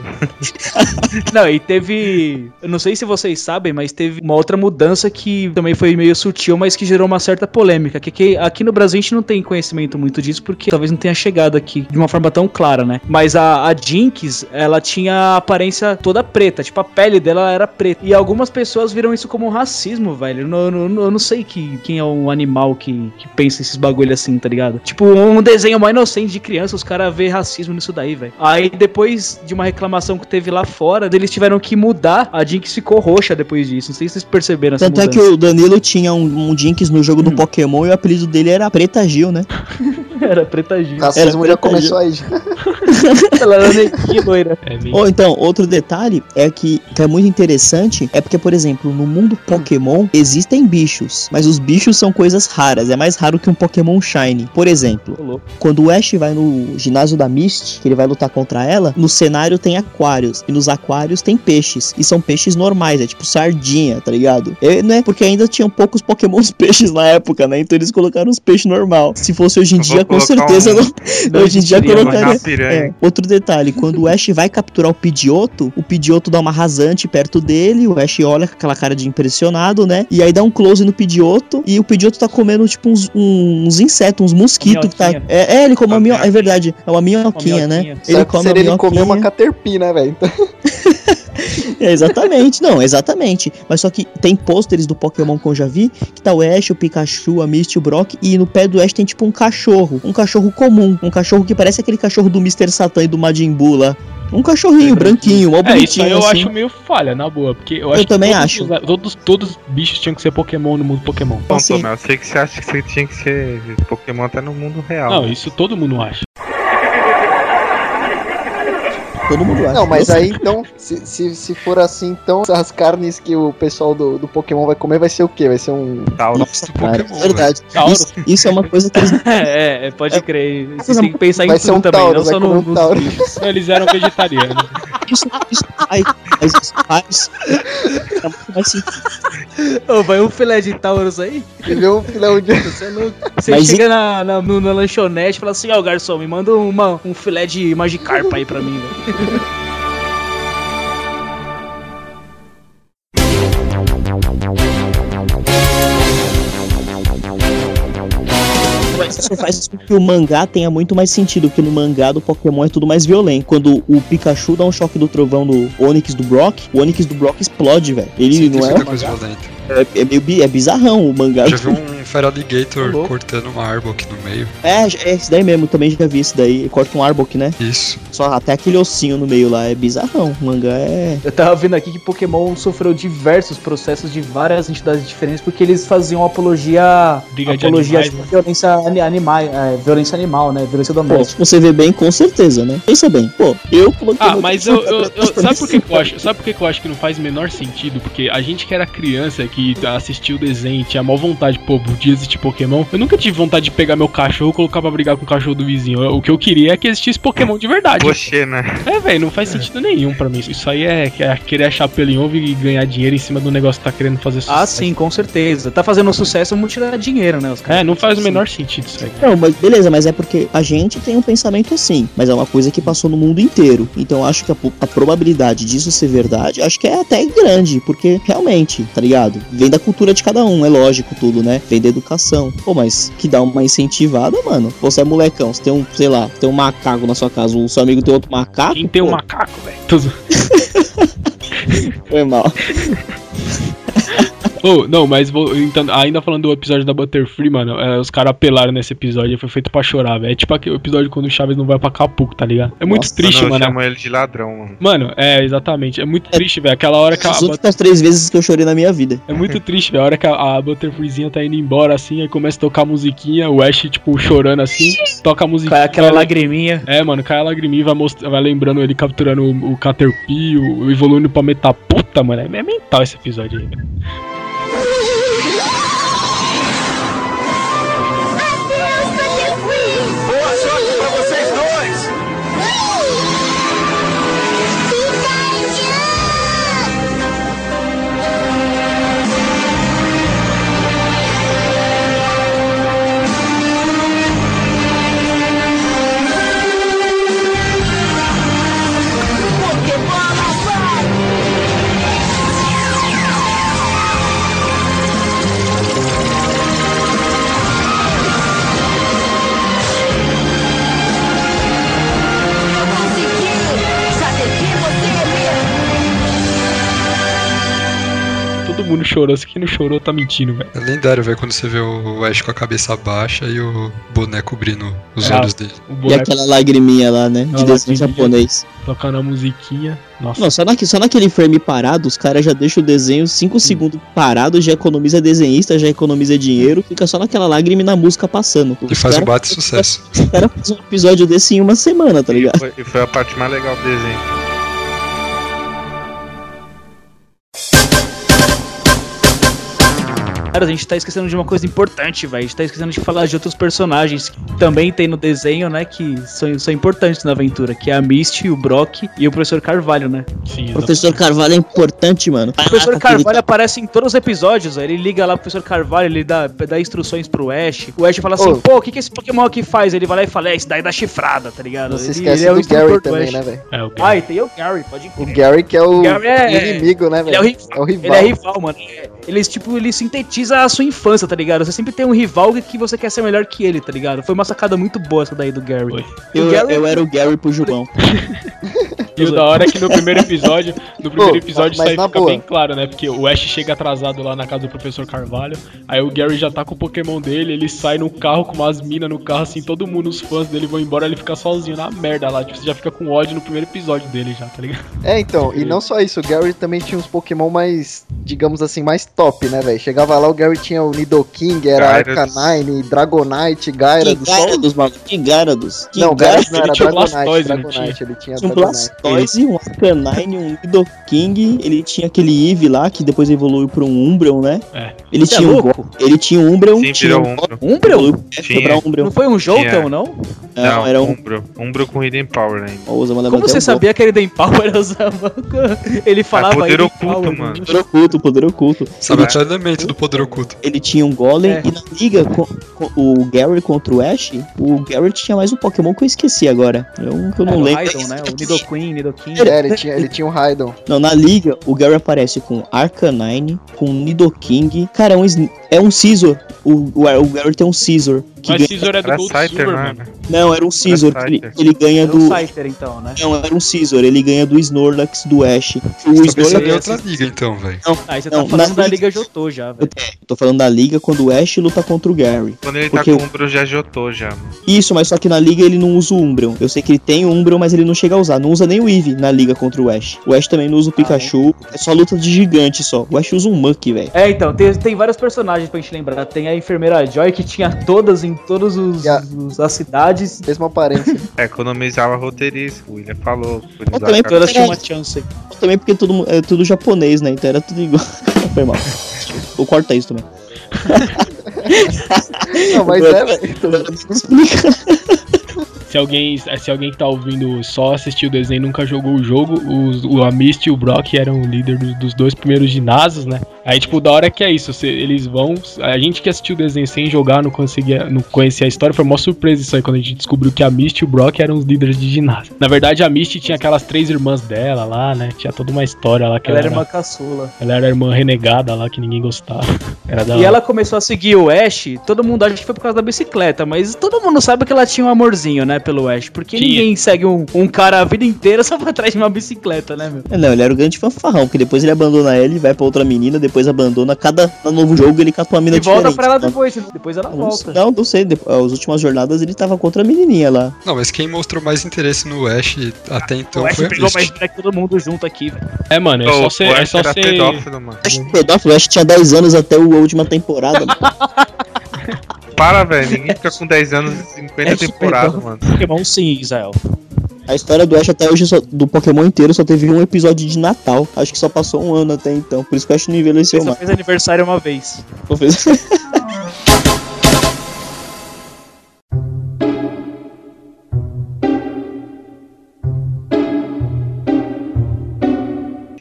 Speaker 5: Não, e teve. Eu não sei se vocês sabem, mas teve uma outra mudança que também foi meio sutil, mas que gerou uma certa polêmica. Que, que aqui no Brasil a gente não tem conhecimento muito disso, porque talvez não tenha chegado aqui de uma forma tão clara, né? Mas a, a Jinx, ela tinha a aparência toda preta, tipo, a pele dela era preta. E algumas pessoas viram isso como um racismo, velho. Eu, não- eu eu não sei que, quem é o animal que, que pensa esses bagulho assim, tá ligado? Tipo, um desenho mais inocente de criança, os caras vê racismo nisso daí, velho. Aí depois de uma reclamação que teve lá fora, eles tiveram que mudar. A Jinx ficou roxa depois disso. Não sei se vocês perceberam essa
Speaker 6: Tanto é que o Danilo tinha um, um Jinx no jogo do Pokémon e o apelido dele era Preta Gil, né?
Speaker 5: Era preta Gil.
Speaker 4: Racismo já começou aí já.
Speaker 5: Ela era neguinha loira.
Speaker 1: É.
Speaker 6: Ou então, outro detalhe é que, que é muito interessante, é porque, por exemplo, no mundo Pokémon existem bichos, mas os bichos são coisas raras, é mais raro que um Pokémon Shine. Por exemplo, quando o Ash vai no ginásio da Misty, que ele vai lutar contra ela, no cenário tem aquários, e nos aquários tem peixes, e são peixes normais, é tipo sardinha, tá ligado? É, não é porque ainda tinham poucos Pokémons peixes na época, né? Então eles colocaram os peixes normal. Se fosse hoje em
Speaker 2: Eu
Speaker 6: dia, com certeza
Speaker 2: um-
Speaker 6: não, hoje em dia colocaria.
Speaker 2: Piranha.
Speaker 6: É, outro detalhe, quando o Ash vai capturar o Pidgeotto, o Pidgeotto dá uma rasante perto dele, o Ash olha com aquela cara de impressionado, né? E aí dá um close no Pidgeotto e o Pidgeotto tá comendo tipo uns, uns insetos, uns mosquitos que tá.
Speaker 5: minhoquinha.
Speaker 6: É, é, ele come uma
Speaker 2: Uma
Speaker 6: minhoquinha, é
Speaker 2: minhoquinha.
Speaker 6: verdade, é uma minhoquinha, né?
Speaker 5: minhoquinha.
Speaker 6: Ele
Speaker 4: Só que
Speaker 6: come
Speaker 4: seria
Speaker 6: a
Speaker 4: ele comer uma
Speaker 6: minhoquinha.
Speaker 4: caterpie, né, velho?
Speaker 6: É, exatamente, não, exatamente. Mas só que tem pôsteres do Pokémon que eu já vi, que tá o Ash, o Pikachu, a Misty, o Brock, e no pé do Ash tem tipo um cachorro. Um cachorro comum. Um cachorro que parece aquele cachorro do Mr. Satan e do Majin Buu lá. Um cachorrinho branquinho, mó
Speaker 1: É, isso eu
Speaker 6: assim.
Speaker 1: acho meio falha, na boa. Porque eu,
Speaker 6: Eu
Speaker 1: acho que
Speaker 6: também
Speaker 1: todos
Speaker 6: acho.
Speaker 1: os- todos, todos os bichos tinham que ser Pokémon no mundo Pokémon.
Speaker 2: Bom,
Speaker 6: Assim-
Speaker 2: Tomé, eu sei que você acha que você tinha que ser Pokémon até no mundo real.
Speaker 1: Não, isso todo mundo acha.
Speaker 6: Todo mundo acha.
Speaker 4: não, mas aí então, se, se, se for assim, então as carnes que o pessoal do, do Pokémon vai comer vai ser o quê? Vai ser um.
Speaker 3: Nossa,
Speaker 6: Cara,
Speaker 3: Pokémon,
Speaker 6: é verdade.
Speaker 1: Tauro.
Speaker 6: Isso, isso é uma coisa que eles.
Speaker 5: É, é, pode crer. Vocês têm que pensar
Speaker 4: Vai
Speaker 5: em
Speaker 4: ser
Speaker 5: tudo
Speaker 4: um
Speaker 5: também,
Speaker 4: Tauro,
Speaker 5: não
Speaker 4: vai
Speaker 5: só no,
Speaker 4: um
Speaker 5: nos
Speaker 4: Tauro.
Speaker 1: Eles eram vegetarianos.
Speaker 6: Isso, isso faz, mas isso faz. É muito mais sentido.
Speaker 5: Ô, vai um filé de Taurus aí?
Speaker 4: Ele vê um filé de.
Speaker 5: Você, é louco. Você
Speaker 6: Mas
Speaker 5: chega na, na, no- na lanchonete e fala assim, ó, garçom, me manda uma, um filé de Magikarp aí pra mim, velho.
Speaker 6: Isso faz com que o mangá tenha muito mais sentido, porque no mangá do Pokémon é tudo mais violento. Quando o Pikachu dá um choque do trovão no Onix do Brock, o Onix do Brock explode, velho. Ele
Speaker 3: Sim,
Speaker 6: não é,
Speaker 3: muita coisa violenta.
Speaker 6: é, é meio bi- é bizarrão o mangá.
Speaker 3: Já vi um Feraligator
Speaker 5: Louco.
Speaker 3: cortando uma Arbok no meio.
Speaker 6: É, é esse daí mesmo, também já vi esse daí. Corta um Arbok, né?
Speaker 3: Isso.
Speaker 6: Só até aquele ossinho no meio lá, é bizarrão. O mangá é.
Speaker 5: Eu tava vendo aqui que Pokémon sofreu diversos processos de várias entidades diferentes porque eles faziam apologia.
Speaker 1: Briga de
Speaker 5: apologia
Speaker 1: animais,
Speaker 5: de
Speaker 1: né?
Speaker 5: violência ani- animai, é, violência animal, né? Violência
Speaker 6: Pô,
Speaker 5: doméstica.
Speaker 6: se você vê bem, com certeza, né? Pensa bem. Pô, eu coloquei.
Speaker 1: Ah, mas eu, eu- eu- sabe por que, que eu acho? Sabe por que, que eu acho que não faz o menor sentido? Porque a gente que era criança que assistiu o desenho, tinha maior vontade, pô, podia existir Pokémon. Eu nunca tive vontade de pegar meu cachorro e colocar pra brigar com o cachorro do vizinho. O que eu queria é que existisse Pokémon de verdade.
Speaker 2: Você, né?
Speaker 1: É, velho, não faz sentido nenhum pra mim. Isso aí é, que- é querer achar pelo em ovo e ganhar dinheiro em cima do negócio que tá querendo fazer sucesso.
Speaker 5: Ah, sim, com certeza. Tá fazendo sucesso, vamos tirar dinheiro, né? Os caras.
Speaker 1: É, não faz o menor sentido isso
Speaker 6: Não, mas beleza, mas é porque a gente tem um pensamento assim, mas é uma coisa que passou no mundo inteiro. Então eu acho que a, a probabilidade disso ser verdade, acho que é até grande, porque realmente, tá ligado? Vem da cultura de cada um, é lógico tudo, né? Vem da educação. Pô, mas que dá uma incentivada, mano. Você é molecão, você tem um, sei lá, tem um macaco na sua casa, o seu amigo tem outro macaco.
Speaker 1: Quem tem um
Speaker 6: pô,
Speaker 1: macaco, velho? Tô zo-
Speaker 6: Foi mal.
Speaker 1: Oh, não, mas vou, então, ainda falando do episódio da Butterfree, mano, é, os caras apelaram nesse episódio, foi feito pra chorar, velho. É tipo aquele episódio quando o Chaves não vai pra Acapulco, tá ligado? É muito
Speaker 6: Nossa,
Speaker 1: triste,
Speaker 2: Mano, eu
Speaker 1: mano.
Speaker 2: ele de ladrão, mano.
Speaker 1: Mano, é, exatamente. É muito triste, velho. Aquela hora que a.
Speaker 6: As únicas três vezes que eu chorei na minha vida.
Speaker 1: É muito triste, velho. A hora que a, a Butterfreezinha tá indo embora, assim, aí começa a tocar a musiquinha, o Ash, tipo, chorando assim, toca a musiquinha.
Speaker 5: Cai aquela
Speaker 1: vai-
Speaker 5: lagriminha.
Speaker 1: É, mano, cai a lagriminha e vai, most- vai lembrando ele capturando o, o Caterpie, o, o evoluindo pra Metaputa, Puta, mano. É mental esse episódio aí, velho. Woo! chorou. Tá mentindo, velho.
Speaker 3: É lendário, velho, quando você vê o Ash com a cabeça baixa e o boné cobrindo os
Speaker 1: É,
Speaker 3: olhos dele.
Speaker 1: O
Speaker 6: E
Speaker 1: boneco
Speaker 6: aquela lagriminha lá, né? De desenho
Speaker 1: lagriminha.
Speaker 6: japonês.
Speaker 1: tocando a musiquinha. Nossa,
Speaker 6: Não, só, naque- só naquele frame parado, os caras já deixam o desenho 5 segundos parado, já economiza desenhista, já economiza dinheiro, fica só naquela lágrima e na música passando.
Speaker 3: E faz um
Speaker 6: cara-
Speaker 3: bate sucesso.
Speaker 6: Os caras fazem um episódio desse em uma semana, tá
Speaker 2: E
Speaker 6: ligado?
Speaker 2: foi, e foi a parte mais legal do desenho.
Speaker 5: Cara, a gente tá esquecendo de uma coisa importante, velho. A gente tá esquecendo de falar de outros personagens que também tem no desenho, né? Que são, são importantes na aventura, que é a Misty, o Brock e o professor Carvalho, né?
Speaker 1: sim,
Speaker 6: O professor Carvalho é importante, mano.
Speaker 5: O professor Carvalho aparece em todos os episódios, velho. Ele liga lá pro professor Carvalho, ele dá, dá instruções pro Ash. O Ash fala assim,
Speaker 4: Ô.
Speaker 5: pô, o que, que esse Pokémon aqui faz? Ele vai lá e fala, é, esse daí dá chifrada, tá ligado?
Speaker 4: Não se
Speaker 5: Ele-
Speaker 4: esquece
Speaker 5: ele é o
Speaker 4: do Gary também,
Speaker 5: Ash.
Speaker 4: né, velho?
Speaker 1: É, o Gary.
Speaker 5: Ah, e tem o Gary, pode
Speaker 4: O
Speaker 5: crer.
Speaker 4: Gary que é o
Speaker 5: Gary é-
Speaker 4: inimigo, né,
Speaker 5: Ele é o
Speaker 4: velho?
Speaker 5: rival.
Speaker 4: É o rival.
Speaker 5: Ele é rival, mano. Ele, tipo, ele sintetiza a sua infância, tá ligado? Você sempre tem um rival que você quer ser melhor que ele, tá ligado? Foi uma sacada muito boa essa daí do Gary.
Speaker 6: Eu,
Speaker 5: Gary-
Speaker 6: eu era o Gary pro Jubão.
Speaker 1: E o da hora é que no primeiro episódio, no primeiro episódio isso aí fica
Speaker 4: boa.
Speaker 1: bem claro, né? Porque o Ash chega atrasado lá na casa do professor Carvalho, aí o Gary já tá com o Pokémon dele, ele sai no carro com umas minas no carro, assim, todo mundo, os fãs dele vão embora, ele fica sozinho na merda lá, tipo, você já fica com ódio no primeiro episódio dele já, tá ligado?
Speaker 4: É, então, e não só isso, o Gary também tinha uns Pokémon mais, digamos assim, mais top, né, velho? Chegava lá, o Gary tinha o Nidoking, era. Arcanine, Dragonite,
Speaker 6: Que
Speaker 4: Gyarados, só...
Speaker 6: Gyarados, mano. Que Gyarados. Que
Speaker 4: Não,
Speaker 6: Gyarados.
Speaker 4: Não era
Speaker 1: tinha o
Speaker 4: Dragonite, Dragonite, ele tinha
Speaker 6: Tinha um. Blastoise, um Arcanine, um Nidoking, ele tinha aquele Eevee lá, que depois evoluiu pra um Umbreon, né?
Speaker 1: É.
Speaker 6: Ele
Speaker 5: é
Speaker 6: tinha um ele tinha um Umbreon,
Speaker 2: Sim,
Speaker 6: tinha um.
Speaker 5: Umbreon?
Speaker 6: um Umbreon.
Speaker 5: Não foi um Jolteon, não?
Speaker 6: Não, era um...
Speaker 2: Umbro. Umbro com Hidden Power ainda.
Speaker 6: O Osama
Speaker 5: Como você sabia que ele tem Power usava? Ele falava
Speaker 2: poder
Speaker 5: ele
Speaker 2: oculto, mano.
Speaker 6: Poder oculto, poder oculto.
Speaker 3: Sabe
Speaker 2: É.
Speaker 3: elemento do poder oculto.
Speaker 6: Ele tinha um Golem
Speaker 5: É.
Speaker 6: e na liga com, com o Gary contra o Ash, o Gary tinha mais um Pokémon que eu esqueci agora. É um que eu não
Speaker 5: É, o
Speaker 6: lembro.
Speaker 5: Raidon, né? O Nidoqueen, Nidoking.
Speaker 4: É, ele tinha, ele tinha um Raidon.
Speaker 6: Não, na liga, o Gary aparece com Arcanine, com Nidoking. Cara, é um, é um Scizor. O, o, o Gary tem um Scizor. Que
Speaker 1: Mas
Speaker 6: ganha-
Speaker 1: Caesar é do
Speaker 2: Era
Speaker 1: Gold
Speaker 2: Scyther,
Speaker 1: Silver,
Speaker 2: né?
Speaker 1: mano.
Speaker 6: Não, era um Scizor.
Speaker 2: Era
Speaker 6: Ele, ele ganha
Speaker 5: É
Speaker 6: do.
Speaker 5: o Scyther, então, né?
Speaker 6: Não, era um Scizor. Ele ganha do Snorlax do Ash. O
Speaker 3: Você tá
Speaker 6: Snorlax.
Speaker 3: em outra liga então, velho.
Speaker 5: Aí você
Speaker 6: Não,
Speaker 5: tá falando
Speaker 6: na
Speaker 5: da
Speaker 6: liga-
Speaker 5: Liga Jotô já, velho.
Speaker 6: Eu tô falando da liga quando o Ash luta contra o Gary.
Speaker 2: Quando ele
Speaker 6: Porque
Speaker 2: tá
Speaker 6: o-
Speaker 2: com o Umbro, já jotou já, mano.
Speaker 6: Isso, mas só que na liga ele não usa o Umbreon. Eu sei que ele tem o Umbreon, mas ele não chega a usar. Não usa nem o Eevee na liga contra o Ash. O Ash também não usa o Pikachu. É só luta de gigante só. O Ash usa um Muck, velho.
Speaker 5: É, então, tem, tem vários personagens pra gente lembrar. Tem a enfermeira Joy, que tinha todas em todas
Speaker 4: a-
Speaker 5: as cidades.
Speaker 4: Mesma aparência.
Speaker 2: É, economizava roteirista, o William falou. por
Speaker 6: Eu também
Speaker 5: Todas tinham uma chance. aí.
Speaker 6: Também porque tudo, é tudo japonês, né? Então era tudo igual. Foi mal. Eu corta isso também.
Speaker 4: Não, mas é, velho.
Speaker 1: Se alguém, se alguém que tá ouvindo só assistiu o desenho e nunca jogou o jogo, os, o Amist e o Brock eram o líder do- dos dois primeiros ginásios, né? Aí, tipo, da hora que é isso, você- eles vão. A gente que assistiu o desenho sem jogar, não conseguia, não conhecia a história, foi uma surpresa isso aí, quando a gente descobriu que a Misty e o Brock eram os líderes de ginásio. Na verdade, a Misty tinha aquelas três irmãs dela lá, né? Tinha toda uma história lá que
Speaker 5: Ela
Speaker 1: ela,
Speaker 5: era uma caçula.
Speaker 1: ela era a irmã renegada lá que ninguém gostava. Era da
Speaker 5: E
Speaker 1: hora.
Speaker 5: ela começou a seguir o Ash, todo mundo acha que foi por causa da bicicleta, mas todo mundo sabe que ela tinha um amorzinho, né, pelo Ash. Porque
Speaker 1: Tinha.
Speaker 5: ninguém segue um, um cara a vida inteira só pra trás de uma bicicleta, né, meu?
Speaker 6: É, Não, ele era o grande fanfarrão, porque depois ele abandona ela e vai pra outra menina, depois abandona. Cada novo jogo ele cata uma mina
Speaker 5: E volta
Speaker 6: diferente.
Speaker 5: pra ela depois, depois ela
Speaker 6: não,
Speaker 5: volta.
Speaker 6: não, não sei. depois- As últimas jornadas ele tava contra a menininha lá.
Speaker 3: Não, mas quem mostrou mais interesse no Ash até então
Speaker 5: o Ash
Speaker 3: foi a
Speaker 5: pegou mais que todo mundo junto aqui, velho.
Speaker 1: É, mano, é
Speaker 2: Ô,
Speaker 1: só
Speaker 2: o
Speaker 1: ser. É
Speaker 2: Ash
Speaker 1: só
Speaker 2: era
Speaker 1: ser...
Speaker 2: pedófilo, mano.
Speaker 6: Ash pedófilo, Ash tinha 10 anos até a última temporada. mano.
Speaker 2: Para, velho. Ninguém fica com 10 anos e 50
Speaker 5: Ash
Speaker 2: temporadas, mano.
Speaker 5: Pokémon sim, Israel.
Speaker 6: A história do Ash até hoje, só- do Pokémon inteiro, só teve um episódio de Natal. Acho que só passou um ano até então. Por isso que o Ash não envelheceu
Speaker 5: Ele só fez aniversário uma vez.
Speaker 6: Só fez-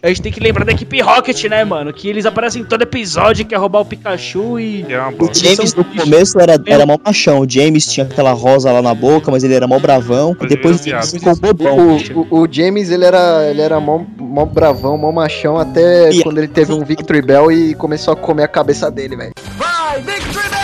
Speaker 5: A gente tem que lembrar da equipe Rocket, né, mano? Que eles aparecem em todo episódio, quer roubar o Pikachu e.
Speaker 2: É uma
Speaker 6: O. James no começo era, era mó machão. O James tinha aquela rosa lá na boca, mas ele era mó bravão. E depois ele ficou bobão.
Speaker 4: O, o, o James, ele era, ele era mó, mó bravão, mó machão, até
Speaker 6: E-
Speaker 4: quando ele teve um Victory Bell e começou a comer a cabeça dele, velho.
Speaker 7: Vai, Victory Bell!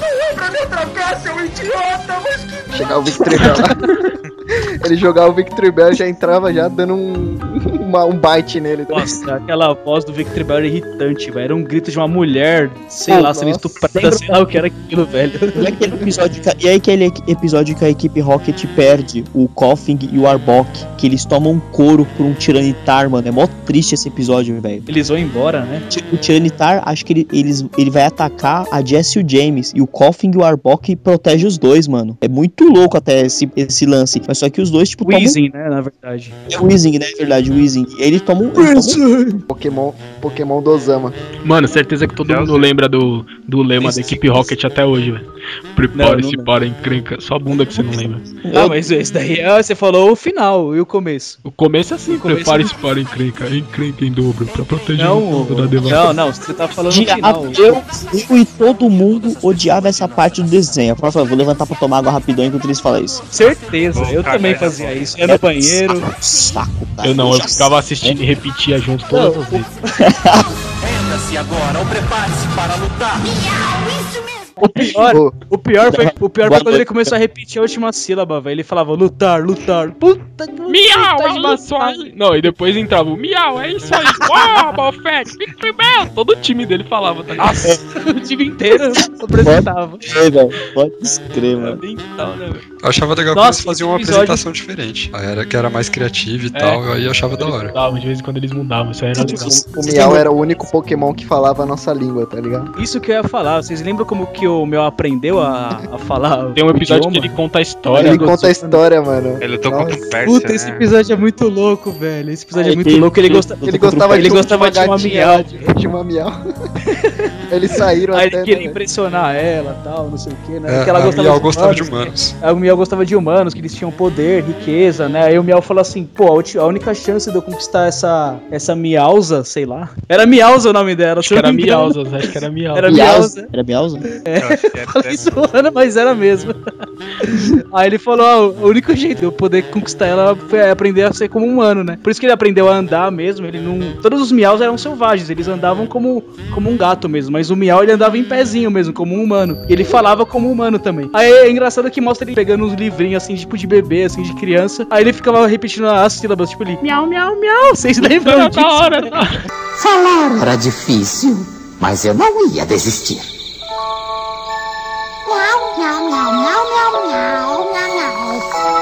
Speaker 7: Não é pra me atracar, seu idiota, mas que
Speaker 4: Chegar o Victory Bell lá. ele jogava o Victory Bell e já entrava já dando um, uma- um bite nele. tá?
Speaker 5: Nossa, aquela voz do Victor Bell era irritante, velho. Era um grito de uma mulher, sei
Speaker 6: Pô,
Speaker 5: lá, sendo estuprada, sei lá o que era aquilo, velho.
Speaker 6: E aquele episódio, que- e aí aquele episódio que a equipe Rocket perde o Coffin e o Arbok, que eles tomam um couro por um Tiranitar, mano. É mó triste esse episódio, velho.
Speaker 5: Eles vão embora, né?
Speaker 6: O Tiranitar, acho que ele, eles, ele vai atacar a Jess e o James. E o Coffin e o Arbok protege os dois, mano. É muito louco até esse, esse lance. Mas só que os dois, tipo, tomam...
Speaker 5: Weezing, né, na verdade.
Speaker 6: É o Weezing, né? É verdade, o Weezing. E eles tomam... Eles tomam
Speaker 4: Pokémon, Pokémon do Osama.
Speaker 1: Mano, certeza que todo mundo lembra do, do lema da equipe Rocket até hoje, velho. Prepare-se para a encrenca. Só a bunda que você não lembra.
Speaker 5: Ah, mas esse daí é, você falou o final e o começo.
Speaker 1: O começo é assim,
Speaker 5: começo-
Speaker 1: prepare-se para a encrenca. Encrenca em dobro pra proteger
Speaker 5: Não,
Speaker 1: o mundo da devastada.
Speaker 5: não, não, você tá falando
Speaker 6: Dia-
Speaker 5: final.
Speaker 6: eu, eu e todo mundo odiava essa parte do desenho. Eu falava, vou levantar pra tomar água rapidão enquanto eles falam isso.
Speaker 5: Certeza, eu também fazia isso. Ia no banheiro.
Speaker 6: Saco, cara.
Speaker 1: Eu não, eu ficava assistindo e repetia junto todas as vezes.
Speaker 7: Renda-se agora ou prepare-se para lutar.
Speaker 5: O pior, o pior foi, o pior foi quando ele começou a repetir a última sílaba, velho. Ele falava lutar, lutar. Puta que
Speaker 1: Miau, é
Speaker 5: de
Speaker 1: isso aí. Não, e depois entrava o miau, é isso aí. Uau, Balfete, Victory Bell. Todo o time dele falava, tá ligado?
Speaker 5: o time inteiro apresentava.
Speaker 6: sei, velho. Pode mano.
Speaker 1: bem?
Speaker 3: Eu achava legal que
Speaker 5: Nossa,
Speaker 3: eles faziam uma
Speaker 5: episódio-
Speaker 3: apresentação diferente. Aí Era que era mais criativa e
Speaker 1: É.
Speaker 3: tal, eu aí achava da hora.
Speaker 1: mudavam, de vez em quando eles mudavam, isso aí era legal.
Speaker 4: o Miau era o único Pokémon que falava a nossa língua, tá ligado?
Speaker 5: Isso que eu ia falar. Vocês lembram como que o meu aprendeu a, a falar?
Speaker 1: Tem um episódio que ele conta a história.
Speaker 4: Ele conta a história, mano.
Speaker 2: Ele lutou
Speaker 4: Nossa.
Speaker 2: contra o Persia,
Speaker 5: Puta, esse
Speaker 2: né?
Speaker 5: episódio é muito louco, velho. Esse episódio é,
Speaker 6: É,
Speaker 5: muito
Speaker 6: que-
Speaker 5: louco. Ele, gosta...
Speaker 4: Ele gostava
Speaker 5: ele
Speaker 4: de,
Speaker 5: gostava de uma miau.
Speaker 4: De uma miau. Eles saíram
Speaker 5: Aí
Speaker 4: até.
Speaker 5: ele queria
Speaker 4: né?
Speaker 5: impressionar ela tal, não sei o que, né?
Speaker 3: É,
Speaker 5: Porque ela
Speaker 3: a
Speaker 5: gostava,
Speaker 3: Miau
Speaker 5: de
Speaker 3: gostava de
Speaker 5: humanos,
Speaker 3: humanos.
Speaker 5: Aí o Miau gostava de humanos, que eles tinham poder, riqueza, né? Aí o Miau falou assim, pô, a a única chance de eu conquistar essa, essa Miausa, sei lá. Era Miausa o nome dela,
Speaker 1: Acho que
Speaker 5: eu
Speaker 1: era. Miausas, acho que era Miausas.
Speaker 5: Era
Speaker 6: Miausa?
Speaker 5: Miausa.
Speaker 6: Era Miausa?
Speaker 2: Eu acho que era
Speaker 5: Falei zoando, mas era mesmo. Aí ele falou, ó, o único jeito de eu poder conquistar ela foi aprender a ser como humano, né? Por isso que ele aprendeu a andar mesmo, ele não... Todos os miaus eram selvagens, eles andavam como, como um gato mesmo, mas o miau ele andava em pezinho mesmo, como um humano. E ele falava como humano também. Aí é engraçado que mostra ele pegando uns livrinhos assim, tipo de bebê, assim, de criança. Aí ele ficava repetindo as sílabas, tipo ali, miau, miau, miau. Vocês lembram
Speaker 1: Era
Speaker 5: disso?
Speaker 1: da hora?
Speaker 8: Falar era difícil, mas eu não ia desistir.
Speaker 9: Miau, miau, miau, miau, miau, miau, miau, miau.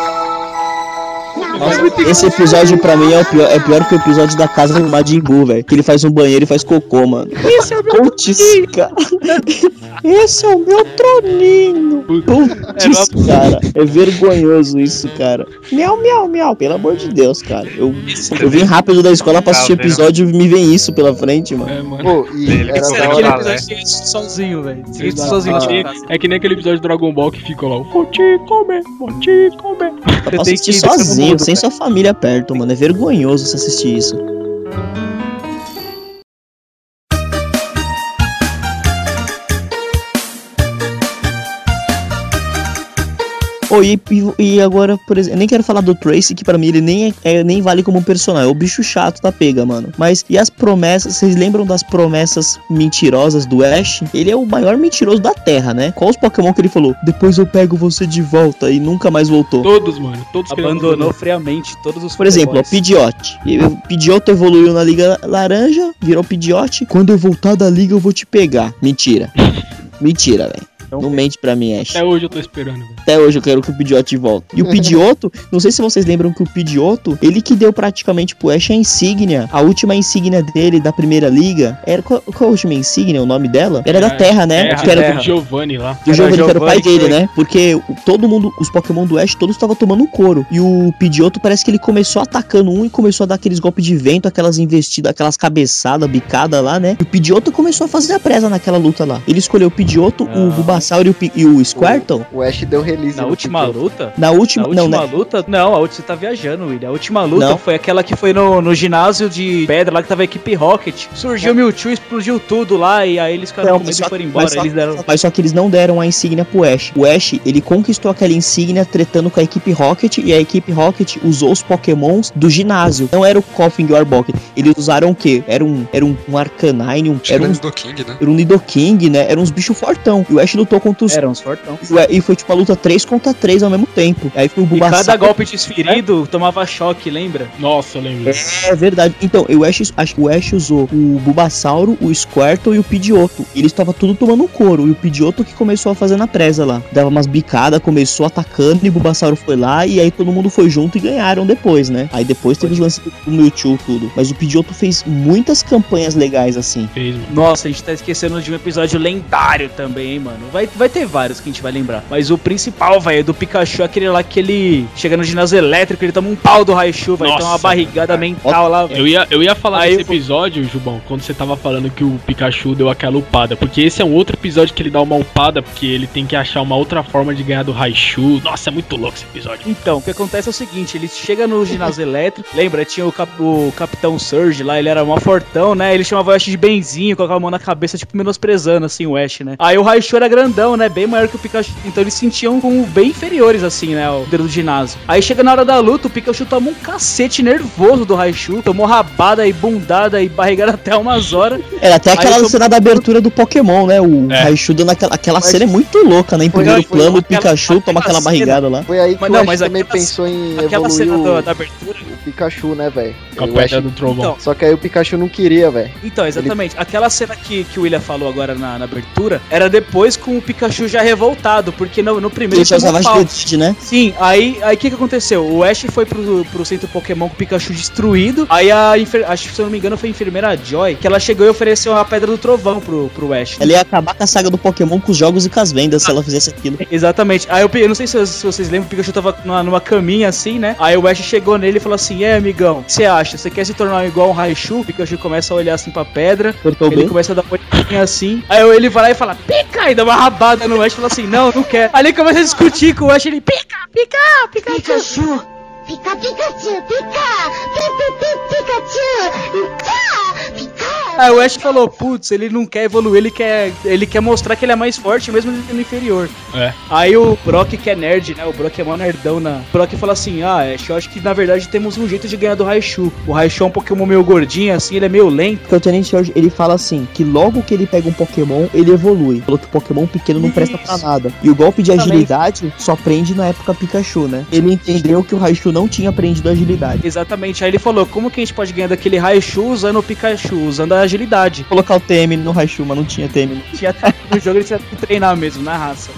Speaker 6: Nossa, esse episódio pra mim é, o pior, é pior que o episódio da casa do Majin Buu, velho. Que ele faz um banheiro e faz cocô, mano. Esse é o meu Putz, cara. Esse é o meu troninho. Putz, cara. É vergonhoso isso, cara. Miau, miau, miau. Pelo amor de Deus, cara. Eu, eu vim rápido da escola pra assistir o episódio e me vem isso pela frente, mano.
Speaker 1: É, mano.
Speaker 4: Pô, e
Speaker 2: Ele
Speaker 4: era
Speaker 2: que
Speaker 4: da
Speaker 5: Aquele
Speaker 4: hora.
Speaker 2: Balé.
Speaker 5: episódio que ele assiste sozinho, velho. Sozinho.
Speaker 6: Ah.
Speaker 5: tipo,
Speaker 1: É que nem aquele episódio do Dragon Ball que fica lá, vou te comer, vou te comer.
Speaker 6: Pra
Speaker 5: tem
Speaker 6: assistir
Speaker 5: que ir
Speaker 6: sozinho, sem sua família perto, mano. É vergonhoso você assistir isso. E, agora, por exemplo, eu nem quero falar do Tracy, que pra mim ele nem, é, é- nem vale como um personagem. É o bicho chato da pega, mano. Mas e as promessas? Vocês lembram das promessas mentirosas do Ash? Ele é o maior mentiroso da Terra, né? Qual os Pokémon que ele falou? Depois eu pego você de volta e nunca mais voltou.
Speaker 1: Todos, mano, todos
Speaker 5: Abandonou friamente todos os
Speaker 6: Por exemplo, o. Pidgeot. O Pidgeot evoluiu na Liga Laranja, virou Pidgeot. Quando eu voltar da Liga, eu vou te pegar. Mentira. Mentira, velho.
Speaker 5: Então,
Speaker 6: Não mente pra mim, Ash.
Speaker 1: Até hoje eu tô esperando, velho.
Speaker 6: Até hoje eu quero que o Pidgeot volte. E o Pidgeotto, não sei se vocês lembram que o Pidgeotto, ele que deu praticamente pro Ash a insígnia, a última insígnia dele da primeira liga. Era qual, qual a última insígnia, o nome dela? Era da
Speaker 1: É,
Speaker 6: Terra, né?
Speaker 1: Terra,
Speaker 6: que era
Speaker 5: Terra.
Speaker 1: do Giovanni lá.
Speaker 6: do Giovanni, que era o pai dele,
Speaker 5: foi.
Speaker 6: né? Porque todo mundo, os Pokémon do Ash, todos estavam tomando couro. E o Pidgeotto parece que ele começou atacando um e começou a dar aqueles golpes de vento, aquelas investidas, aquelas cabeçadas, bicada lá, né? E o Pidgeotto começou a fazer a presa naquela luta lá. Ele escolheu o Pidgeotto, o
Speaker 5: Ah.
Speaker 6: Bulbasaur e o, e o Squirtle.
Speaker 4: O Ash deu release.
Speaker 5: Na última luta?
Speaker 6: Na última,
Speaker 5: Na
Speaker 6: não,
Speaker 5: última
Speaker 6: né?
Speaker 5: luta? Não, a última você tá viajando, William. A última luta
Speaker 6: Não.
Speaker 5: foi aquela que foi no, no ginásio de pedra lá que tava a equipe Rocket. Surgiu o Mewtwo, explodiu tudo lá e aí eles ficaram
Speaker 6: Não,
Speaker 5: com medo e foram embora.
Speaker 6: mas só-
Speaker 5: Eles deram.
Speaker 6: Mas só que eles não deram a insígnia pro Ash. O Ash, ele conquistou aquela insígnia tretando com a equipe Rocket e a equipe Rocket usou os Pokémons do ginásio. Não era o Koffing e o Arbok. Eles usaram o quê? Era um, era um, um Arcanine, um, era
Speaker 3: era
Speaker 6: um
Speaker 3: do King, né?
Speaker 6: Era um Nidoking, né? Eram uns bichos fortão. E o Ash lutou lutou contra os.
Speaker 5: Era uns fortão.
Speaker 6: E foi tipo a luta 3 contra 3 ao mesmo tempo. Aí foi o
Speaker 5: E
Speaker 6: Bulbasaur.
Speaker 5: cada golpe desferido tomava choque, lembra?
Speaker 1: Nossa, eu lembro.
Speaker 6: É verdade. Então, o Ash, acho que o Ash usou o Bulbasauro, o Squirtle e o Pidgeotto. E eles estavam tudo tomando um couro. E o Pidgeotto que começou a fazer na presa lá. Dava umas bicadas, começou atacando e o Bulbasauro foi lá. E aí todo mundo foi junto e ganharam depois, né? Aí depois teve os lances do Mewtwo tudo. Mas o Pidgeotto fez muitas campanhas legais assim.
Speaker 1: Fez, mano.
Speaker 5: Nossa, a gente tá esquecendo de um episódio lendário também, hein, mano. Vai, vai ter vários que a gente vai lembrar. Mas o principal, velho, do Pikachu é aquele lá que ele chega no ginásio elétrico, ele toma um pau do Raichu, vai ter uma barrigada mental lá.
Speaker 1: Eu ia, eu ia falar
Speaker 5: Aí
Speaker 1: desse
Speaker 5: eu-
Speaker 1: episódio, Jubão, quando você tava falando que o Pikachu deu aquela upada. Porque esse é um outro episódio que ele dá uma upada, porque ele tem que achar uma outra forma de ganhar do Raichu. Nossa, é muito louco esse episódio.
Speaker 5: Então, o que acontece é o seguinte, ele chega no ginásio elétrico, lembra, tinha o, cap- o Capitão Surge lá, ele era mó fortão, né, ele chamava o Ash de benzinho, colocava a mão na cabeça, tipo, menosprezando, assim, o Ash, né. Aí o Raichu era grandão, né, bem maior que o Pikachu, então eles se sentiam como bem inferiores, assim, né, o dedo do ginásio. Aí chega na hora da luta, o Pikachu toma um cacete nervoso do Raichu, tomou rabada e bundada e barrigada até umas horas.
Speaker 6: Era até aquela cena da abertura do Pokémon, né? O
Speaker 1: É.
Speaker 6: Raichu dando aquela, aquela
Speaker 4: Mas-
Speaker 6: cena é muito louca, né? Em
Speaker 4: Foi-
Speaker 6: primeiro
Speaker 4: foi
Speaker 6: plano, o
Speaker 5: aquela-
Speaker 6: Pikachu toma aquela
Speaker 5: aquela
Speaker 6: barrigada lá.
Speaker 4: Foi aí que
Speaker 5: Mas
Speaker 4: o
Speaker 5: não, mas
Speaker 4: também
Speaker 5: aquela-
Speaker 4: pensou em
Speaker 5: Aquela
Speaker 4: evoluir
Speaker 5: cena
Speaker 4: o,
Speaker 5: da, da abertura.
Speaker 4: Pikachu, né, velho?
Speaker 1: Com a
Speaker 4: O
Speaker 1: pedra do trovão.
Speaker 5: Então,
Speaker 4: Só que aí o Pikachu não queria, velho.
Speaker 5: Então, exatamente. Aquela cena que, que o William falou agora na, na abertura era depois com o Pikachu já revoltado, porque no, no primeiro
Speaker 6: Ele usava agilidade, né?
Speaker 5: Sim, aí o que, que aconteceu? O Ash foi pro, pro centro Pokémon com o Pikachu destruído. Aí a enfer- acho que se eu não me engano foi a enfermeira Joy, que ela chegou e ofereceu a pedra do trovão pro, pro Ash.
Speaker 6: Ela ia acabar com a saga do Pokémon com os jogos e com as vendas se ela fizesse aquilo.
Speaker 5: Exatamente. Aí eu, eu não sei se, se vocês lembram, o Pikachu tava numa, numa caminha assim, né? Aí o Ash chegou nele e falou assim: É, amigão, o que você acha? Você quer se tornar igual um Raichu? O Pikachu começa a olhar assim pra pedra.
Speaker 6: Cortou
Speaker 5: Ele
Speaker 6: bem.
Speaker 5: começa a dar assim. Aí ele vai lá e fala, pica! E dá uma rabada no Ash e fala assim, não, não quer. Aí ele começa a discutir com o Ash, ele, pica, pica, pica.
Speaker 9: Pikachu! Pica, Pikachu! Pica! Pi, pi, pi, Pikachu! Tchá! Pica!
Speaker 5: Aí o Ash falou, putz, ele não quer evoluir, ele quer, ele quer mostrar que ele é mais forte, mesmo ele sendo inferior.
Speaker 1: É.
Speaker 5: Aí o Brock, que é nerd, né? O Brock é mó nerdão na. O Brock fala assim: Ah, Ash, eu acho que na verdade temos um jeito de ganhar do Raichu. O Raichu é um Pokémon meio gordinho, assim, ele é meio lento.
Speaker 6: Porque o Tenente George, ele fala assim, que logo que ele pega um Pokémon, ele evolui. Falou que o Pokémon pequeno não presta pra nada. E o golpe de
Speaker 5: Também.
Speaker 6: agilidade só prende na época Pikachu, né? Ele entendeu que o Raichu não tinha aprendido agilidade.
Speaker 5: Exatamente. Aí ele falou: Como que a gente pode ganhar daquele Raichu usando o Pikachu, usando a agilidade?
Speaker 6: Colocar o TM no Raichu, mas não tinha TM.
Speaker 5: Tinha no jogo ele tinha que treinar mesmo, na raça.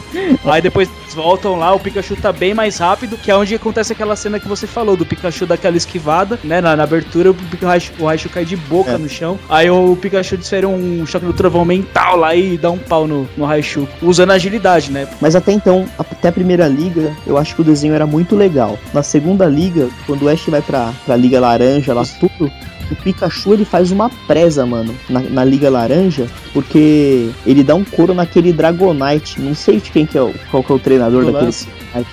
Speaker 5: Aí depois eles voltam lá, o Pikachu tá bem mais rápido, que é onde acontece aquela cena que você falou, do Pikachu daquela esquivada, né? Na, na abertura, o Raichu, o Raichu cai de boca
Speaker 6: É.
Speaker 5: no chão. Aí o Pikachu desfere um choque do trovão mental lá e dá um pau no, no Raichu, usando a agilidade, né?
Speaker 6: Mas até então, até a primeira liga, eu acho que o desenho era muito legal. Na segunda liga, quando o Ash vai pra, pra Liga Laranja lá, tudo, o Pikachu ele faz uma presa, mano, na, na Liga Laranja, porque ele dá um couro naquele Dragonite. Não sei de quem que é o, qual que é o treinador
Speaker 5: Do
Speaker 6: daquele.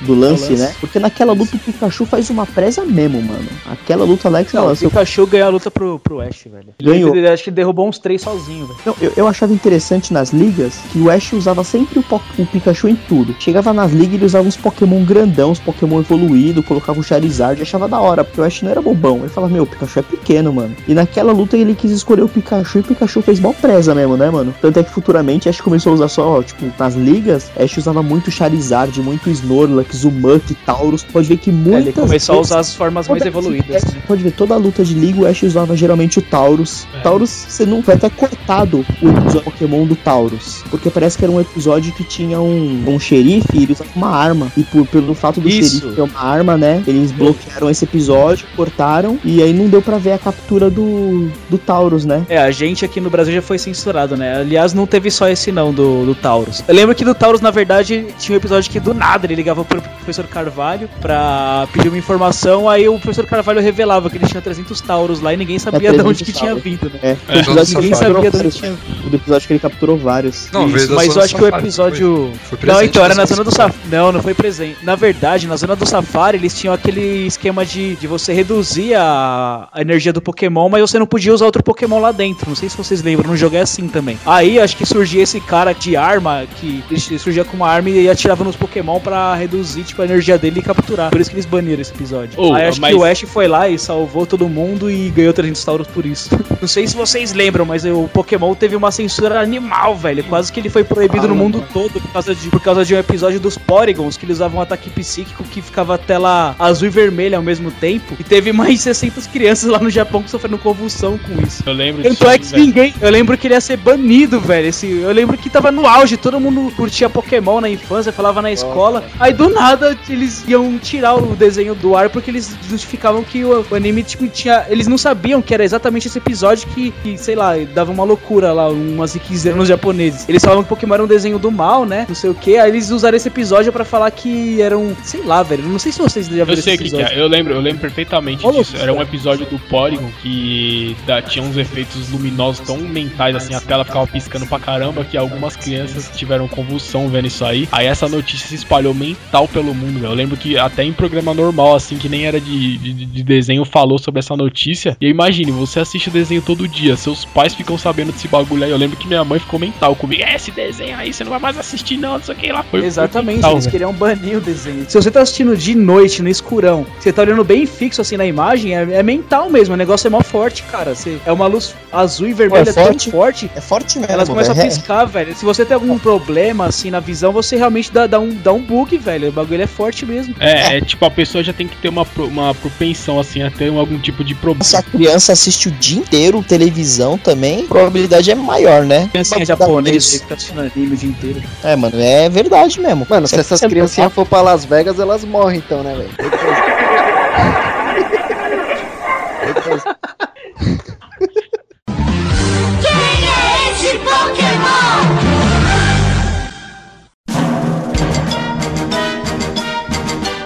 Speaker 6: Do lance,
Speaker 5: Lance.
Speaker 6: né? Porque naquela luta o Pikachu faz uma presa mesmo, mano. Aquela luta lá é que
Speaker 5: Não, o
Speaker 6: nossa, eu,
Speaker 5: Pikachu ganhou a luta pro, pro Ash, velho.
Speaker 6: Ganhou.
Speaker 5: Ele, acho que derrubou uns três sozinho, velho.
Speaker 6: não, eu, eu achava interessante nas ligas que o Ash usava sempre o, o Pikachu em tudo. Chegava nas ligas ele usava uns Pokémon grandão, uns Pokémon evoluído, colocava o Charizard, achava da hora, porque o Ash não era bobão. Ele falava, meu, o Pikachu é pequeno, mano. E naquela luta ele quis escolher o Pikachu e o Pikachu fez mal presa mesmo, né, mano? Tanto é que futuramente Ash começou a usar só, tipo, nas ligas, Ash usava muito Charizard, muito Snorlax, Zumak, Taurus. Pode ver que
Speaker 5: É,
Speaker 6: muitas
Speaker 5: ele começou a
Speaker 6: vezes-
Speaker 5: usar as formas mais evoluídas, né?
Speaker 6: Pode ver, toda a luta de liga o Ash usava geralmente o Taurus.
Speaker 1: É.
Speaker 6: Taurus, você não foi até cortado o episódio Pokémon do Taurus. Porque parece que era um episódio que tinha um, um xerife e ele usava uma arma. E por, pelo fato do
Speaker 5: Isso.
Speaker 6: xerife ter uma arma, né? Eles bloquearam esse episódio, cortaram. E aí não deu pra ver a captura do, do Taurus, né?
Speaker 5: É, a gente aqui no Brasil já foi censurado, né? Aliás, não teve só esse não do, do Taurus. Eu lembro que do Taurus, na verdade, tinha um episódio que do nada ele ligava pro professor Carvalho pra pedir uma informação, aí o professor Carvalho revelava que ele tinha 300 Tauros lá e ninguém sabia de
Speaker 6: 300
Speaker 5: onde que tinha vindo, né?
Speaker 6: É,
Speaker 1: É,
Speaker 5: ninguém
Speaker 6: capturou
Speaker 5: sabia de onde tinha
Speaker 6: O do episódio que ele capturou vários.
Speaker 3: Não,
Speaker 5: Isso, mas eu acho que o episódio.
Speaker 3: Foi, foi
Speaker 5: Não, então, era na zona do. Safari. Não, não foi presente. Na verdade, na zona do Safari, eles tinham aquele esquema de, de você reduzir a, a energia do Pokémon, mas você não podia usar outro Pokémon lá dentro. Não sei se vocês lembram, no jogo é assim também. Aí acho que surgia esse cara de arma, que ele surgia com uma arma e atirava nos Pokémon pra reduzir tipo, a energia dele e capturar. Por isso que eles baniram esse episódio.
Speaker 1: Oh,
Speaker 5: Aí acho
Speaker 1: mas-
Speaker 5: que o Ash foi lá e salvou todo mundo e ganhou 300 Tauros por isso. Não sei se vocês lembram, mas o Pokémon teve uma censura animal, velho. Quase que ele foi proibido no mundo todo por causa, de, por causa de um episódio dos Porygons, que eles usavam um ataque psíquico que ficava a tela azul e vermelha ao mesmo tempo. E teve mais 600 crianças lá no Japão que sofrendo convulsão com isso.
Speaker 1: Eu lembro
Speaker 5: Tanto é que
Speaker 1: velho.
Speaker 5: ninguém. Eu lembro que ele ia ser banido, velho. Esse, eu lembro que tava no auge, todo mundo curtia Pokémon na infância, falava na escola. Aí do nada eles iam tirar o desenho do ar porque eles justificavam que o, o anime, tipo, tinha. Eles não sabiam que era exatamente esse episódio que, que, sei lá, dava uma loucura lá, umas nos japoneses. Eles falavam que Pokémon era um desenho do mal, né? Não sei o que. Aí eles usaram esse episódio pra falar que era um. Sei lá, velho. Não sei se vocês já viram
Speaker 1: Eu sei o que, que é, eu lembro, eu lembro perfeitamente
Speaker 5: Olha
Speaker 1: disso. Era um episódio do Polygon que da- tinha uns efeitos luminosos tão mentais, assim, a tela ficava piscando pra caramba que algumas crianças tiveram convulsão vendo isso aí. Aí essa notícia se espalhou mental pelo mundo, velho. Eu lembro que até em programa normal, assim, que nem era de, de, de desenho, falou sobre essa notícia. E imagine, você assiste o desenho todo dia, seus pais ficam sabendo desse bagulho aí. Eu lembro que minha mãe ficou mental comigo. É, esse desenho aí, você não vai mais assistir, não, não sei o que lá. Foi, foi
Speaker 5: Exatamente,
Speaker 1: mental,
Speaker 5: eles queriam banir o desenho. Se você tá assistindo de noite, no escurão, você tá olhando bem fixo assim na imagem, é, é mental mesmo, o negócio é mó forte, cara. Você, é uma luz azul e vermelha
Speaker 6: Pô, é
Speaker 5: tão
Speaker 6: forte.
Speaker 5: forte.
Speaker 6: É forte mesmo.
Speaker 5: Elas começam a
Speaker 6: velho. É-
Speaker 5: piscar, velho. Se você tem algum problema assim na visão, você realmente dá, dá, um, dá um bug, velho. O bagulho é forte mesmo.
Speaker 1: É, é, tipo, a pessoa já tem que ter uma, uma propensão, assim, a ter algum tipo de problema.
Speaker 6: Se a criança assiste o dia inteiro televisão também, a probabilidade é maior, né?
Speaker 5: Criancinha aí que tá assistindo anime o dia inteiro.
Speaker 6: É, mano, é verdade mesmo.
Speaker 4: Mano, se essas criancinhas for pra Las Vegas, elas morrem então, né, velho? Depois-
Speaker 10: Quem é esse Pokémon?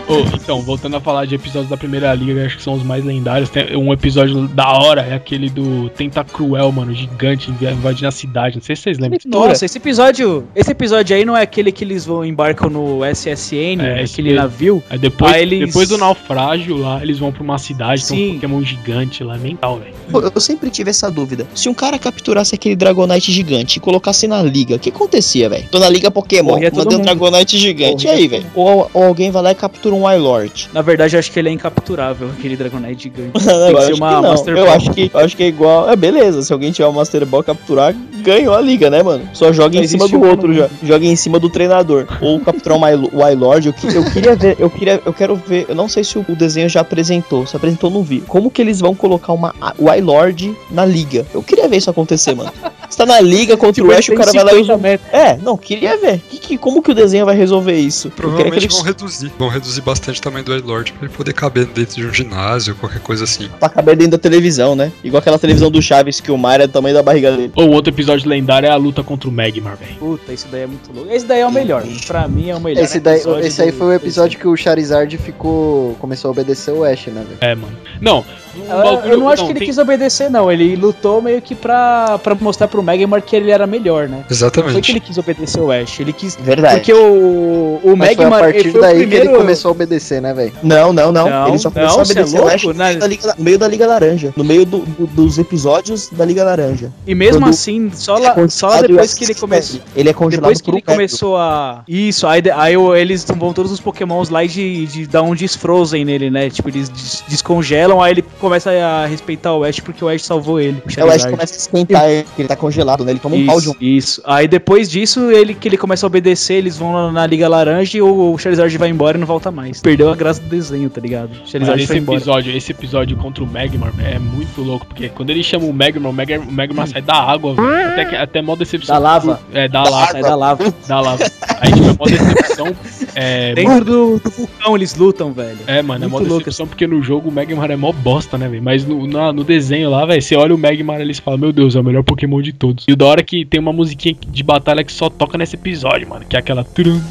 Speaker 1: Ô, então, voltando a falar de episódios da Primeira Liga, acho que são os mais lendários. Tem um episódio da hora, é aquele do Tentacruel, mano, gigante, invadindo a cidade. Não sei se vocês lembram.
Speaker 5: Nossa, esse episódio. Esse episódio aí não é aquele que eles vão embarcam no SSN,
Speaker 1: É, esse
Speaker 5: aquele
Speaker 1: mesmo.
Speaker 5: navio.
Speaker 1: Aí depois,
Speaker 5: Aí eles-
Speaker 1: depois do naufrágio lá, eles vão pra uma cidade, tem um Pokémon gigante lá, mental, velho.
Speaker 6: Eu sempre tive essa dúvida. Se um cara capturasse aquele Dragonite gigante e colocasse na liga, o que acontecia, velho? Tô na liga Pokémon, mandei um. Dragonite gigante.
Speaker 5: Morria
Speaker 6: e aí, velho? Ou, ou alguém vai lá e captura um Wylord.
Speaker 5: Na verdade, eu acho que ele é incapturável, aquele Dragonite gigante.
Speaker 6: Não,
Speaker 5: Tem
Speaker 6: eu
Speaker 5: que ser
Speaker 6: acho
Speaker 5: uma
Speaker 6: que não.
Speaker 5: Master
Speaker 6: Eu
Speaker 5: Ball.
Speaker 6: acho que, eu acho que é igual. É beleza, se alguém tiver uma Master Ball capturar, ganhou a liga, né, mano? Só joga em cima do
Speaker 5: um
Speaker 6: outro já. Joga em cima do treinador. Ou capturar um Wyl- Wylord. Eu, que- eu queria ver, eu queria, eu quero ver. Eu não sei se o, o desenho já apresentou. Se apresentou, não vi. Como que eles vão colocar uma Wylord na liga? Eu queria ver isso acontecer, mano. Você tá na liga contra
Speaker 5: Tipo,
Speaker 6: o
Speaker 5: ele
Speaker 6: Ash, o cara vai lá e
Speaker 5: 50
Speaker 6: usa.
Speaker 5: metros.
Speaker 6: É, não, queria ver. Que, que- como que o desenho vai resolver isso?
Speaker 3: Provavelmente
Speaker 6: ele
Speaker 3: vão reduzir. Vão reduzir bastante o tamanho do Lord pra ele poder caber dentro de um ginásio, qualquer coisa assim.
Speaker 6: pra caber dentro da televisão, né? Igual aquela televisão do Chaves que o mar é do tamanho da barriga dele.
Speaker 1: Ou outro episódio lendário é a luta contra o Magmar, velho.
Speaker 5: Puta, esse daí é muito louco. Esse daí é o melhor. Pra mim é o melhor.
Speaker 4: Esse, daí, esse aí foi o episódio que o Charizard ficou. começou a obedecer o Ash, né, velho?
Speaker 1: É, mano. Não, o
Speaker 5: Eu,
Speaker 1: bagulho-
Speaker 5: eu não acho que ele
Speaker 1: tem-
Speaker 5: quis obedecer, não. Ele lutou meio que pra, pra mostrar pro Magmar que ele era melhor, né? Não foi que
Speaker 3: Exatamente.
Speaker 5: ele quis obedecer o Ash. Ele quis.
Speaker 6: Verdade.
Speaker 5: Porque o, o
Speaker 4: Mas foi a
Speaker 5: Magmar ele
Speaker 4: partir
Speaker 5: foi o
Speaker 4: daí
Speaker 5: primeiro.
Speaker 4: que ele começou a obedecer, né, velho?
Speaker 6: Não, não, não,
Speaker 5: Não,
Speaker 6: Ele só começou
Speaker 5: não,
Speaker 6: a
Speaker 5: cê é
Speaker 6: obedecer o Ash
Speaker 5: louco,
Speaker 6: no, meio
Speaker 5: né?
Speaker 6: da Liga, no meio da Liga Laranja. No meio do- do- dos episódios da Liga Laranja.
Speaker 5: E mesmo
Speaker 6: Quando
Speaker 5: assim, só
Speaker 6: Ele é
Speaker 5: lá, só depois que ele começou.
Speaker 6: Ele é congelado
Speaker 5: Depois que
Speaker 6: um
Speaker 5: ele começou a. Isso, aí, aí eles vão todos os pokémons lá e de, de dar um desfrozen nele, né? Tipo, eles des- descongelam, aí ele começa a respeitar o Ash porque o Ash salvou ele. o
Speaker 6: É, o Ash começa a esquentar, ele, porque ele tá congelado, né? Ele toma um pau de um.
Speaker 5: Isso. Aí depois disso, ele que ele começa a obedecer, eles vão na, na Liga Laranja e o Charizard vai embora e não volta mais. Perdeu a graça do desenho, tá ligado? O Charizard
Speaker 1: esse
Speaker 5: foi embora.
Speaker 1: episódio, esse episódio contra o Magmar é muito louco, porque quando ele chama o Magmar, o Magmar, o Magmar sai da água, velho. Até, que- até mó decepção.
Speaker 5: Da lava.
Speaker 1: É, da,
Speaker 6: Da
Speaker 1: lava.
Speaker 5: Sai da lava.
Speaker 1: Da lava. Aí, tipo, é mó decepção. É,
Speaker 5: Dentro do, do vulcão eles lutam, velho.
Speaker 1: É, mano, é mó
Speaker 5: Muito louco
Speaker 1: decepção porque no jogo o Magmar é mó bosta, né, velho? Mas no, na- no desenho lá, velho, você olha o Magmar ali e fala, meu Deus, é o melhor Pokémon de todos. E o da hora que tem uma musiquinha de batalha que só toca nesse episódio, mano, que é aquela. Turum,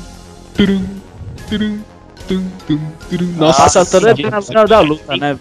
Speaker 1: turum, turum.
Speaker 5: Nossa,
Speaker 1: Nossa,
Speaker 5: toda a adrenalina da luta, né?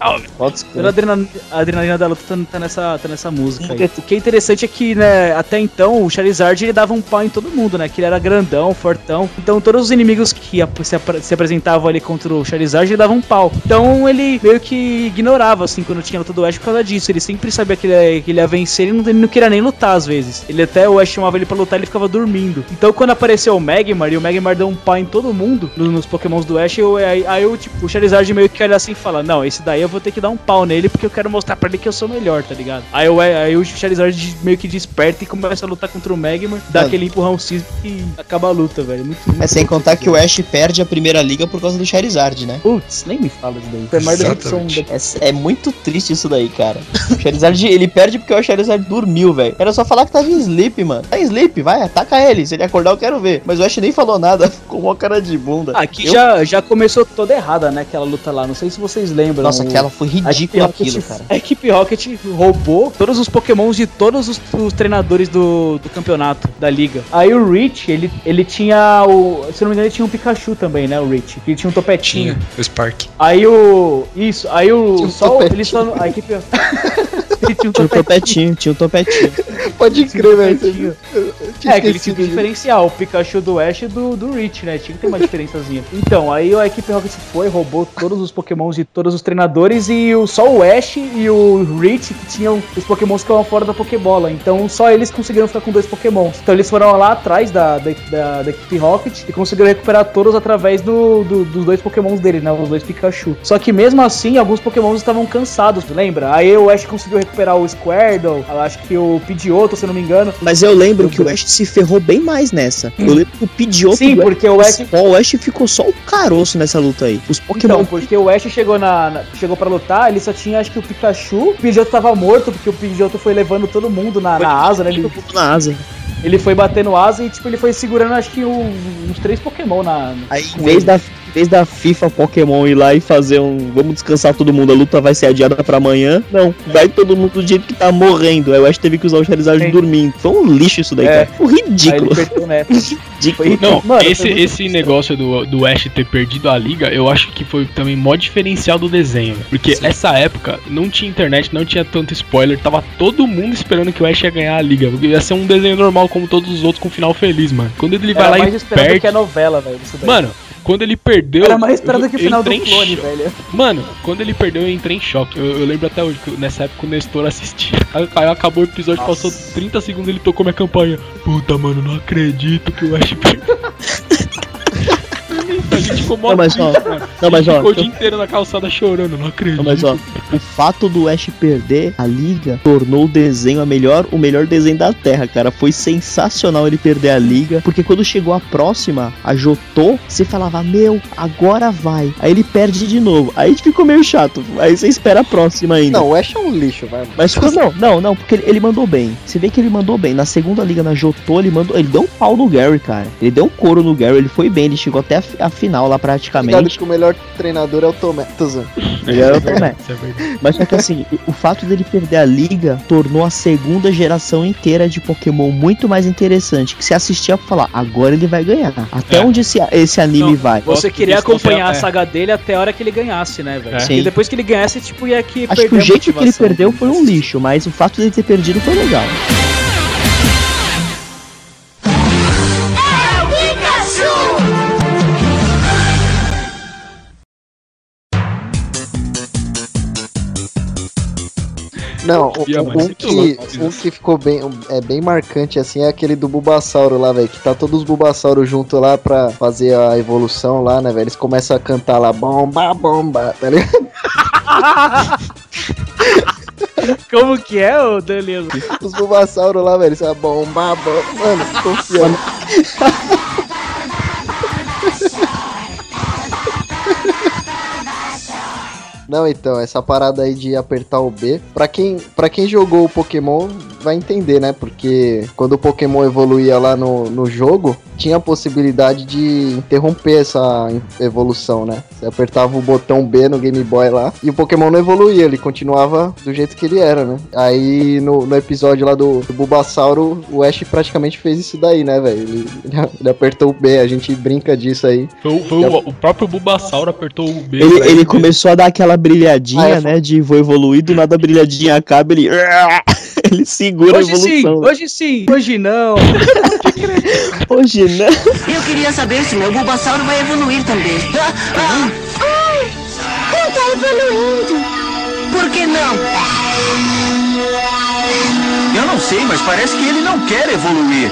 Speaker 5: Toda a adrenalina, da luta tá, tá nessa, tá nessa música aí. O que é interessante é que, né, até então, o Charizard ele dava um pau em todo mundo, né? Que ele era grandão, fortão. Então todos os inimigos que ap- se, apre- se apresentavam ali contra o Charizard, ele dava um pau. Então ele meio que ignorava, assim, quando tinha luta do Ash por causa disso. Ele sempre sabia que ele, ia- que ele ia vencer e não, ele não queria nem lutar às vezes. Ele até, o Ash chamava ele pra lutar, ele ficava dormindo. Então quando apareceu o Magmar e o Magmar deu um pau em todo mundo no- nos pokémons do Ash, eu, aí, aí eu, tipo, o Charizard meio que olha assim e fala, não, esse daí eu vou ter que dar um pau nele porque eu quero mostrar pra ele que eu sou melhor, tá ligado? Aí, o- aí o Charizard meio que desperta e começa a lutar contra o Magmar, dá
Speaker 6: Ah.
Speaker 5: aquele empurrão sísmico e acaba a luta, velho. Muito, muito
Speaker 6: É sem contar que o. Ash perde a primeira liga por causa do Charizard, né?
Speaker 5: Putz, nem me fala disso daí. Da-
Speaker 6: É, é muito triste isso daí, cara. O Charizard, ele perde porque o Charizard dormiu, velho. Era só falar que tava em sleep, mano. Tá em sleep, vai, ataca ele. Se ele acordar, eu quero ver. Mas o Ash nem falou nada, ficou uma cara de bunda.
Speaker 5: Aqui
Speaker 6: Eu-
Speaker 5: já, já começou toda errada, né? Aquela luta lá. Não sei se vocês lembram.
Speaker 6: Nossa,
Speaker 5: O-
Speaker 6: aquela foi ridícula
Speaker 5: Rocket-
Speaker 6: aquilo, cara.
Speaker 5: A equipe Rocket roubou todos os pokémons de todos os, os treinadores do, do campeonato, da liga. Aí o Rich, ele, ele tinha o... Se não me engano, ele tinha um Pikachu também, né? O Rich. Ele tinha um topetinho.
Speaker 3: Tinha o Spark.
Speaker 5: Aí o... Isso, aí o...
Speaker 4: Tinha um
Speaker 5: só
Speaker 4: topetinho.
Speaker 5: ele só... A equipe... ele tinha um
Speaker 6: Tinha
Speaker 5: topetinho.
Speaker 6: o topetinho, tinha o topetinho.
Speaker 4: Pode crer, velho. Eu tinha
Speaker 5: É, que ele tinha
Speaker 4: disso.
Speaker 5: diferenciar o Pikachu do Ash e do, do Rich, né? Tinha que ter uma diferençazinha. Então, aí a equipe Rocket foi, roubou todos os pokémons de todos os treinadores e o, só o Ash e o Rich que tinham os pokémons que estavam fora da Pokébola. Então, só eles conseguiram ficar com dois pokémons. Então, eles foram lá atrás da, da, da, da equipe Rocket e conseguiram recuperar todos através do, do- dos dois pokémons dele, né? Os dois Pikachu. Só que mesmo assim, alguns pokémons estavam cansados, lembra? Aí o Ash conseguiu recuperar o Squirtle, acho que o Pidgeotto, se não me engano.
Speaker 6: Mas eu lembro que o Ash se ferrou bem mais nessa. Eu lembro que o Pidgeotto
Speaker 5: Sim, porque o Ash
Speaker 6: o Ash ficou só o caroço nessa luta aí. Os Pokémon.
Speaker 5: Então, porque o Ash chegou na, na- chegou para lutar, ele só tinha acho que o Pikachu, o Pidgeotto tava morto porque o Pidgeotto foi levando todo mundo na, na asa, né? Ele,
Speaker 6: na asa.
Speaker 5: ele foi batendo asa e tipo ele foi segurando acho que o- uns três Pokémon na
Speaker 6: Aí, em vez
Speaker 5: ele.
Speaker 6: da, vez da FIFA Pokémon ir lá e fazer um. Vamos descansar todo mundo, a luta vai ser adiada pra amanhã. Não, vai todo mundo do jeito que tá morrendo. Aí o Ash teve que usar o Charizard
Speaker 5: Sim.
Speaker 6: dormindo. Foi um lixo isso daí,
Speaker 5: É.
Speaker 6: cara. Foi
Speaker 5: Aí ele
Speaker 6: ridículo. Ridículo.
Speaker 5: Foi-
Speaker 1: Não,
Speaker 5: Mano,
Speaker 1: esse, esse negócio do, do Ash ter perdido a liga, eu acho que foi também mó diferencial do desenho. velho. Porque essa época não tinha internet, não tinha tanto spoiler, tava todo mundo esperando que o Ash ia ganhar a liga. Porque ia ser um desenho normal como todos os outros com final feliz, mano. Quando ele vai
Speaker 5: Era
Speaker 1: lá
Speaker 5: mais
Speaker 1: e perde.
Speaker 5: que a novela, velho. isso daí.
Speaker 1: Mano, quando ele perdeu.
Speaker 5: era mais esperado que o
Speaker 1: eu
Speaker 5: final do clone, velho.
Speaker 1: Mano, quando ele perdeu, eu entrei em choque. Eu, eu lembro até hoje que eu- nessa época o Nestor assistia. Aí, aí acabou o episódio, passou 30 segundos ele tocou minha campanha. Puta, mano, não acredito que o Ash perdeu. A gente ficou mó
Speaker 6: Não, mas, ó,
Speaker 1: triste, mano.
Speaker 6: não, mas, ó,
Speaker 1: ficou o dia inteiro na calçada chorando, não acredito.
Speaker 6: Não, mas ó, o fato do Ash perder a liga tornou o desenho a melhor, o melhor desenho da Terra, cara. Foi sensacional ele perder a liga, porque quando chegou a próxima, a Jotô, você falava, meu, agora vai. Aí ele perde de novo. Aí ficou meio chato. Aí você espera a próxima ainda.
Speaker 4: Não, o Ash é um lixo, vai.
Speaker 6: Mas quando, não, não, não, porque ele, ele mandou bem. Você vê que ele mandou bem. Na segunda liga, na Jotô, ele mandou. Ele deu um pau no Gary, cara. Ele deu um couro no Gary, ele foi bem, ele chegou até a, a final lá
Speaker 4: Ligado
Speaker 6: praticamente.
Speaker 4: que o melhor treinador é o Tomé. Zoando.
Speaker 6: Ele era o Tomé.
Speaker 1: É.
Speaker 6: Mas só que assim, o fato dele perder a liga tornou a segunda geração inteira de Pokémon muito mais interessante. Que você assistia pra falar, agora ele vai ganhar. Até
Speaker 1: É.
Speaker 6: onde esse, esse anime
Speaker 5: Não,
Speaker 6: vai.
Speaker 5: Você queria acompanhar a saga dele até a hora que ele ganhasse, né, velho?
Speaker 1: É.
Speaker 6: Sim.
Speaker 5: depois que ele ganhasse, tipo, ia que
Speaker 6: Acho que
Speaker 5: perder
Speaker 6: o
Speaker 5: a
Speaker 6: jeito que ele perdeu foi um lixo, mas o fato dele ter perdido foi legal.
Speaker 4: Não, o, um,
Speaker 1: muito
Speaker 4: que,
Speaker 1: louco,
Speaker 4: um que ficou bem, um- é bem marcante assim é aquele do Bulbasauro lá, velho. Que tá todos os Bulbasauros junto lá pra fazer a evolução lá, né, velho? Eles começam a cantar lá, bomba, bomba, tá ligado?
Speaker 5: Como que é, ô Danilo?
Speaker 4: Os Bulbasauros lá, velho, eles falam bomba, bomba. Mano, confiando. Não, então, essa parada aí de apertar o B, pra quem, pra quem jogou o Pokémon vai entender, né? Porque quando o Pokémon evoluía lá no, no jogo, tinha a possibilidade de interromper essa evolução, né? Você apertava o botão B no Game Boy lá e o Pokémon não evoluía, ele continuava do jeito que ele era, né? Aí no, no episódio lá do, do Bulbasauro, o Ash praticamente fez isso daí, né, velho? Ele, ele apertou o B, a gente brinca disso aí.
Speaker 1: Foi, foi o, o próprio Bulbasauro apertou o B.
Speaker 6: Ele, ele começou a dar aquela brilhadinha,
Speaker 4: Ah, é,
Speaker 6: né? De vou evoluir, do nada a brilhadinha acaba, ele. Ele segura
Speaker 5: Hoje
Speaker 6: a
Speaker 5: sim,
Speaker 6: evolução. né?
Speaker 5: hoje sim, hoje não.
Speaker 6: Hoje não.
Speaker 11: Eu queria saber se meu Bulbasauro vai evoluir também. Ah, ah,
Speaker 9: Ai, não tá evoluindo.
Speaker 11: por que não?
Speaker 7: Eu não sei, mas parece que ele não quer evoluir.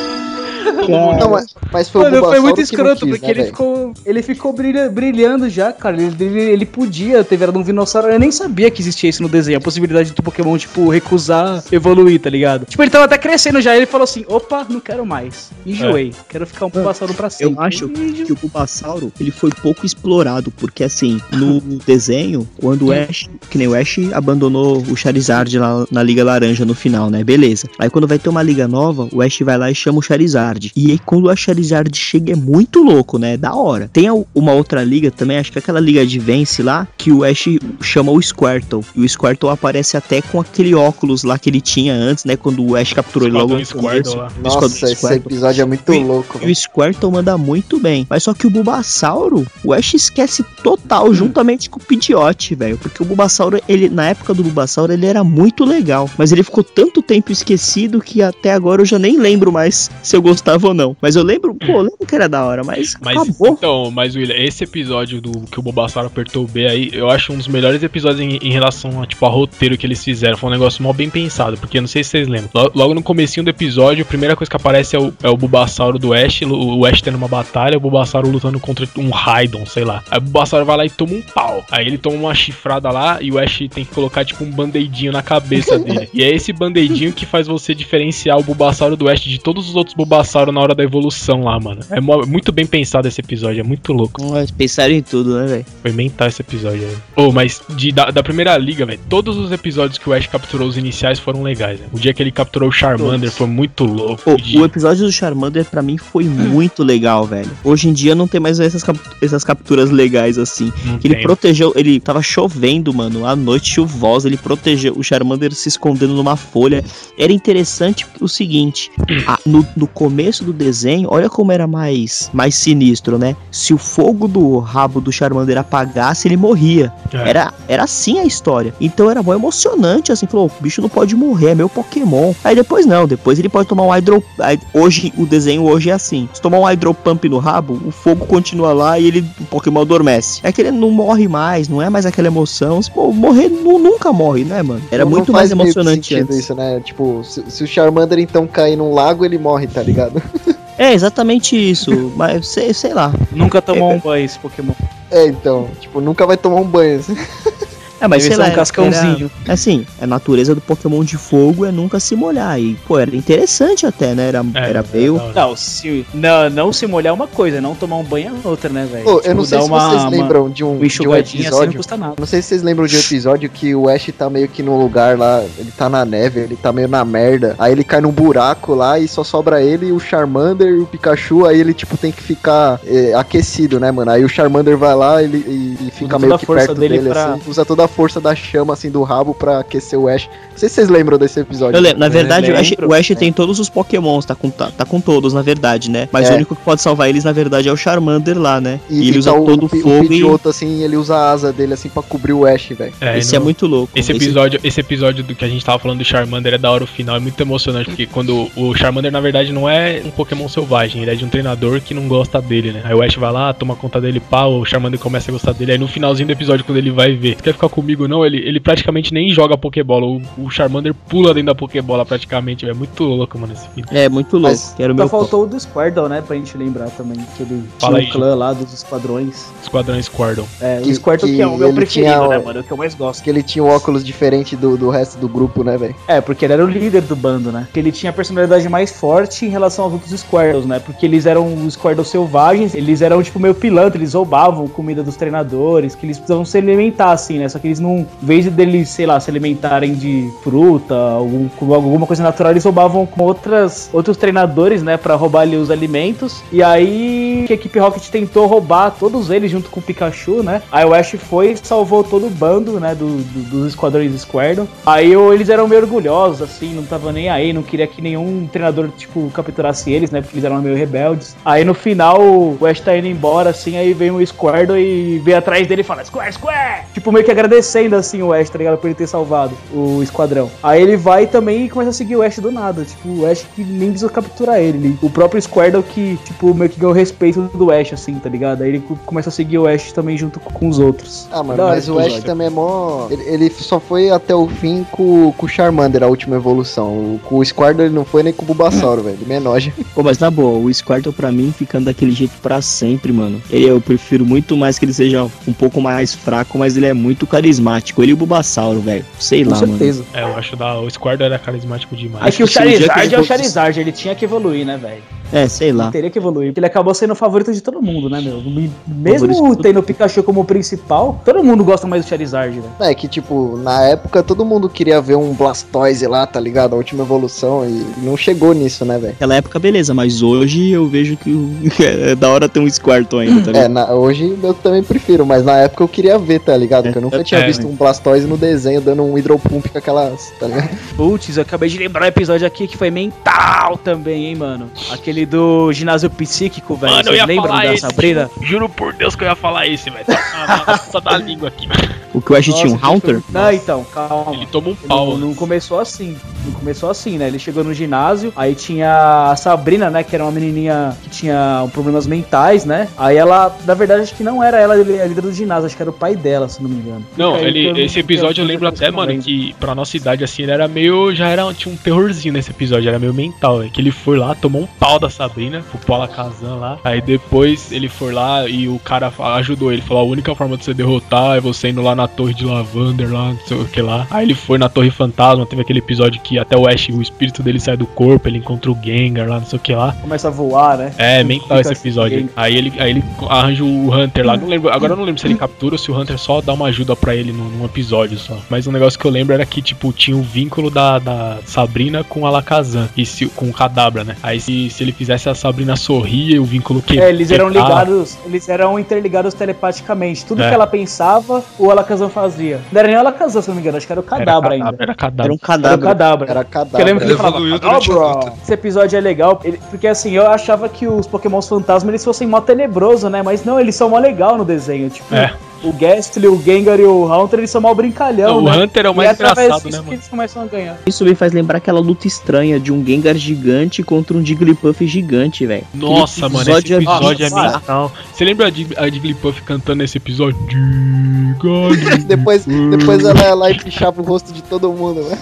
Speaker 4: Não, mas, mas foi o
Speaker 5: Mano, foi
Speaker 4: Bulbasauro
Speaker 5: muito escroto,
Speaker 4: quis,
Speaker 5: porque
Speaker 4: né,
Speaker 5: ele ficou, ele ficou brilha- brilhando já, cara. Ele, ele, ele podia ter virado um dinossauro. Eu nem sabia que existia isso no desenho. A possibilidade do Pokémon, tipo, recusar evoluir, tá ligado? Tipo, ele tava até crescendo já. Ele falou assim: opa, não quero mais. Enjoei. Quero ficar um Bulbasauro pra sempre.
Speaker 6: Eu acho que o Bulbasauro ele foi pouco explorado, porque assim, no desenho, quando o Ash, que nem o Ash abandonou o Charizard lá na Liga Laranja no final, né? Beleza. Aí quando vai ter uma liga nova, o Ash vai lá e chama o Charizard. E aí quando o Charizard chega é muito louco, né? Da hora. Tem a- uma outra liga também, acho que é aquela liga de Vence lá, que o Ash chama o Squirtle. E o Squirtle aparece até com aquele óculos lá que ele tinha antes, né? Quando o Ash capturou ele logo no
Speaker 1: Squirtle
Speaker 6: começo.
Speaker 4: Nossa, esse episódio é muito
Speaker 6: E-
Speaker 4: louco.
Speaker 6: E o Squirtle manda muito bem. Mas só que o Bulbasauro, o Ash esquece total, juntamente com o Pidgeot, velho. Porque o Bulbasauro, ele, na época do Bulbasauro, ele era muito legal. Mas ele ficou tanto tempo esquecido que até agora eu já nem lembro mais se eu gostava ou não. Mas eu lembro, pô, eu lembro que era da hora, mas,
Speaker 1: Mas
Speaker 6: acabou.
Speaker 1: então, mas William, esse episódio do que o Bulbasauro apertou o B aí, eu acho um dos melhores episódios em, em relação a, tipo, a roteiro que eles fizeram. Foi um negócio mal bem pensado, porque eu não sei se vocês lembram. Lo- Logo no comecinho do episódio, a primeira coisa que aparece é o, é o Bulbasauro do Ash, o, o Ash tendo uma batalha, o Bulbasauro lutando contra um Raidon, sei lá. Aí o Bulbasauro vai lá e toma um pau. Aí ele toma uma chifrada lá e o Ash tem que colocar, tipo, um band-aidinho na cabeça dele. e é esse band-aidinho que faz você diferenciar o Bulbasauro do Ash de todos os outros Bulbasauro na hora da evolução lá, mano. É muito bem pensado esse episódio, é muito louco.
Speaker 6: Pensaram em tudo, né, velho?
Speaker 1: Foi mental esse episódio aí. Ô, mas de, da, da primeira liga, velho, todos os episódios que o Ash capturou os iniciais foram legais, né? O dia que ele capturou o Charmander foi muito louco.
Speaker 6: Pô,
Speaker 1: O dia-
Speaker 6: o episódio do Charmander pra mim foi muito legal, velho. Hoje em dia não tem mais essas, cap- essas capturas legais assim.
Speaker 1: Não
Speaker 6: Ele
Speaker 1: tem.
Speaker 6: protegeu, ele tava chovendo, mano, à noite chuvosa, ele protegeu o Charmander se escondendo numa folha. Era interessante o seguinte, a- no, no começo do desenho, olha como era mais, mais sinistro, né? Se o fogo do rabo do Charmander apagasse, ele morria.
Speaker 1: É.
Speaker 6: Era, era assim a história. Então era bom emocionante, assim, falou, o bicho não pode morrer, é meu Pokémon. Aí depois não, depois ele pode tomar um Hydro... aí, Hoje, o desenho hoje é assim. Se tomar um Hydro Pump no rabo, o fogo continua lá e ele, o Pokémon adormece. É que ele não morre mais, não é mais aquela emoção. Pô, morrer nu- nunca morre, né, mano? Era
Speaker 4: Não-
Speaker 6: muito
Speaker 4: não
Speaker 6: mais emocionante antes.
Speaker 4: isso, né? Tipo, se, se o Charmander então cair num lago, ele morre, tá ligado?
Speaker 6: É, exatamente isso. mas sei, sei lá.
Speaker 5: Nunca tomou um banho esse Pokémon.
Speaker 4: É, então, tipo, nunca vai tomar um banho. assim.
Speaker 6: É, mas sei lá,
Speaker 5: um cascãozinho.
Speaker 6: era- assim, a natureza do Pokémon de fogo é nunca se molhar. E, pô, era interessante até, né? Era,
Speaker 1: É,
Speaker 6: era meio.
Speaker 1: da hora.
Speaker 5: Não, se, não, não se molhar é uma coisa, não tomar um banho é outra, né, velho?
Speaker 4: Pô,
Speaker 5: Tipo,
Speaker 4: eu não sei se
Speaker 5: uma-
Speaker 4: vocês
Speaker 5: uma-
Speaker 4: lembram de um,
Speaker 5: Uma
Speaker 4: de um
Speaker 5: enxugadinha assim não
Speaker 4: episódio.
Speaker 5: custa nada.
Speaker 4: Não sei se vocês lembram de um episódio que o Ash tá meio que num lugar lá, ele tá na neve, ele tá meio na merda. Aí ele cai num buraco lá e só sobra ele, o Charmander e o Pikachu. Aí ele, tipo, tem que ficar é, aquecido, né, mano? Aí o Charmander vai lá ele, e, e fica meio que perto
Speaker 5: dele
Speaker 4: dele,
Speaker 5: pra-
Speaker 4: assim. Usa toda a força da chama, assim, do rabo pra aquecer o Ash. Não sei se vocês lembram desse episódio.
Speaker 6: Eu lembro, na verdade, o Ash,
Speaker 5: lembro.
Speaker 6: o Ash tem todos os Pokémons, tá com, tá, tá com todos, na verdade, né? Mas
Speaker 4: É.
Speaker 6: o único que pode salvar eles, na verdade, é o Charmander lá, né? E,
Speaker 4: E,
Speaker 6: ele
Speaker 4: e
Speaker 6: usa
Speaker 4: tá o,
Speaker 6: todo o
Speaker 4: Pi-
Speaker 6: fogo e.
Speaker 4: Pidgeotto, assim, ele usa a asa dele, assim, pra cobrir o Ash, velho.
Speaker 1: É,
Speaker 6: Esse
Speaker 1: no-
Speaker 6: é muito louco.
Speaker 1: Esse episódio, esse episódio do que a gente tava falando do Charmander é da hora o final, é muito emocionante, porque quando o Charmander, na verdade, não é um Pokémon selvagem, ele é de um treinador que não gosta dele, né? Aí o Ash vai lá, toma conta dele, pá, o Charmander começa a gostar dele. Aí no finalzinho do episódio, quando ele vai ver, quer ficar comigo não? Ele, ele praticamente nem joga Pokébola, o, o Charmander pula dentro da Pokébola praticamente, é muito louco, mano, esse filme.
Speaker 6: É, muito louco.
Speaker 4: Mas-
Speaker 6: que era o
Speaker 5: Só
Speaker 6: meu
Speaker 5: faltou o do Squirtle, né? Pra gente lembrar também. Que ele
Speaker 1: Fala
Speaker 5: tinha
Speaker 1: aí,
Speaker 5: o clã lá dos esquadrões.
Speaker 1: Esquadrão Squirtle.
Speaker 5: É,
Speaker 4: Que-
Speaker 5: o Squirtle que,
Speaker 4: que
Speaker 5: é o meu preferido,
Speaker 4: tinha
Speaker 5: né, mano? É o que eu mais gosto.
Speaker 4: Que ele tinha um óculos diferente do, do resto do grupo, né, velho?
Speaker 5: É, porque ele era o líder do bando, né? Porque ele tinha a personalidade mais forte em relação aos outros Squirtles, né? Porque eles eram os Squirtles selvagens, eles eram, tipo, meio pilantra, eles roubavam comida dos treinadores, que eles precisavam se alimentar, assim, né? Só que Que eles não, em vez deles, sei lá, se alimentarem de fruta, algum, alguma coisa natural, eles roubavam com outras, outros treinadores, né, pra roubar ali os alimentos. E aí a equipe Rocket tentou roubar todos eles junto com o Pikachu, né? Aí o Ash foi e salvou todo o bando, né, do, do- dos esquadrões Squirtle. Aí eles eram meio orgulhosos, assim, não tava nem aí, não queria que nenhum treinador, tipo, capturasse eles, né, porque eles eram meio rebeldes. Aí no final o Ash tá indo embora, assim, aí vem o Squirtle e vem atrás dele e fala, Square, Square! Tipo, meio que agradecendo, assim, o Ash, tá ligado? Por ele ter salvado o esquadrão. Aí ele vai também e começa a seguir o Ash do nada, tipo, o Ash que nem precisa capturar ele. ele- O próprio Squirtle que, tipo, meio que ganhou o respeito do Ash, assim, tá ligado? Aí ele co- começa a seguir o Ash também junto com os outros.
Speaker 4: Ah, mano, mas o Ash também é mó. Ele, ele só foi até o fim com, com o Charmander, a última evolução. O- Com o Squirtle ele não foi nem com o Bulbasauro, velho. Ele me enoja.
Speaker 6: Pô, mas na boa, o Squirtle pra mim ficando daquele jeito pra sempre, mano. Ele, eu prefiro muito mais que ele seja um pouco mais fraco, mas ele é muito carismático. Ele e o Bulbasauro, velho. Sei
Speaker 5: Com
Speaker 6: lá,
Speaker 5: certeza.
Speaker 1: É, eu acho da, o Squirtle era carismático demais.
Speaker 5: É que o
Speaker 6: que que
Speaker 5: Charizard
Speaker 6: ele
Speaker 5: é o Charizard, ele tinha que evoluir, né, velho?
Speaker 6: mano. É, sei lá.
Speaker 5: Teria que evoluir, porque ele acabou sendo o favorito de todo mundo, né, meu? Mesmo tendo o Pikachu como principal, todo mundo gosta mais do Charizard, velho.
Speaker 4: É que, tipo, na época todo mundo queria ver um Blastoise lá, tá ligado? A última evolução. E não chegou nisso, né, velho?
Speaker 6: Naquela época, beleza, mas hoje eu vejo que o- é da hora ter um Squirtle ainda, tá
Speaker 4: É,
Speaker 6: ligado?
Speaker 4: na- hoje eu também prefiro, mas na época eu queria ver, tá ligado? Porque eu nunca tinha
Speaker 1: é,
Speaker 4: visto um Blastoise no desenho dando um Hydropump com aquelas, tá ligado?
Speaker 5: Putz, eu acabei de lembrar um episódio aqui que foi mental também, hein, mano. Aquele do ginásio psíquico, velho.
Speaker 1: Mano, eu
Speaker 5: Vocês
Speaker 1: ia
Speaker 5: lembram
Speaker 1: falar
Speaker 5: da
Speaker 1: esse.
Speaker 5: Sabrina?
Speaker 1: Juro por Deus que eu ia falar esse, velho. Tá nossa da língua aqui, velho.
Speaker 6: O que o Ash tinha um Haunter?
Speaker 5: Não, então, calma.
Speaker 1: Ele toma um pau.
Speaker 5: Não, não começou assim. Não começou assim, né? Ele chegou no ginásio, aí tinha a Sabrina, né? Que era uma menininha que tinha problemas mentais, né? Aí ela, na verdade, acho que não era ela a líder do ginásio, acho que era o pai dela, se não me engano.
Speaker 1: Não,
Speaker 5: Aí
Speaker 1: ele, esse episódio eu lembro até, mano, que pra nossa idade, assim, ele era meio. Já era. Tinha um terrorzinho nesse episódio, era meio mental, velho. Que ele foi lá, tomou um pau da Sabrina, o Paula Kazan lá. Aí depois ele foi lá e o cara ajudou ele. Falou: a única forma de você derrotar é você indo lá na torre de Lavander, lá, não sei o que lá. Aí ele foi na Torre Fantasma, teve aquele episódio que até o Ash, o espírito dele sai do corpo, ele encontra o Gengar lá, não sei o que lá.
Speaker 5: Começa a voar, né?
Speaker 1: É, mental esse episódio.
Speaker 5: assim,
Speaker 1: Aí ele, aí ele arranja o Hunter lá. Não lembro, agora eu não lembro se ele captura ou se o Hunter só dá uma ajuda pra ele num, num episódio só. Mas um negócio que eu lembro era que, tipo, tinha o vínculo da, da Sabrina com a Alakazam. E se, com o Kadabra, né? Aí se, se ele fizesse a Sabrina sorrir, o vínculo que.
Speaker 5: É, eles eram ligados, eles eram interligados telepaticamente. Tudo
Speaker 1: É.
Speaker 5: que ela pensava, o Alakazam fazia. Não era nem o Alakazam, se não me engano, acho que era o
Speaker 1: Era
Speaker 5: Kadabra ainda.
Speaker 1: Era
Speaker 6: Era
Speaker 1: Kadabra.
Speaker 6: um
Speaker 5: Era o
Speaker 6: cadáver.
Speaker 5: Kadabra.
Speaker 4: Era
Speaker 5: Porque eu lembro que ele
Speaker 3: Ele
Speaker 5: falava
Speaker 3: evoluiu durante a
Speaker 5: Kadabra.
Speaker 3: luta.
Speaker 5: Esse episódio é legal, ele- porque assim, eu achava que os Pokémon fantasma eles fossem mó tenebroso, né? Mas não, eles são mó legal no desenho. Tipo,
Speaker 1: É.
Speaker 5: o Gastly, o Gengar e o Haunter, eles são mó brincalhão,
Speaker 1: Não, o
Speaker 5: né?
Speaker 1: Hunter é o
Speaker 5: E
Speaker 1: mais
Speaker 5: através
Speaker 1: engraçado,
Speaker 5: disso
Speaker 1: né,
Speaker 5: que
Speaker 1: mano?
Speaker 5: eles começam a ganhar.
Speaker 6: Isso me faz lembrar aquela luta estranha de um Gengar gigante contra um Jigglypuff gigante, velho.
Speaker 1: Nossa, mano, esse
Speaker 6: episódio é
Speaker 1: episódio é. Você lembra a Jigglypuff cantando nesse episódio?
Speaker 4: Depois, depois ela ia lá e pichava o rosto de todo mundo, né?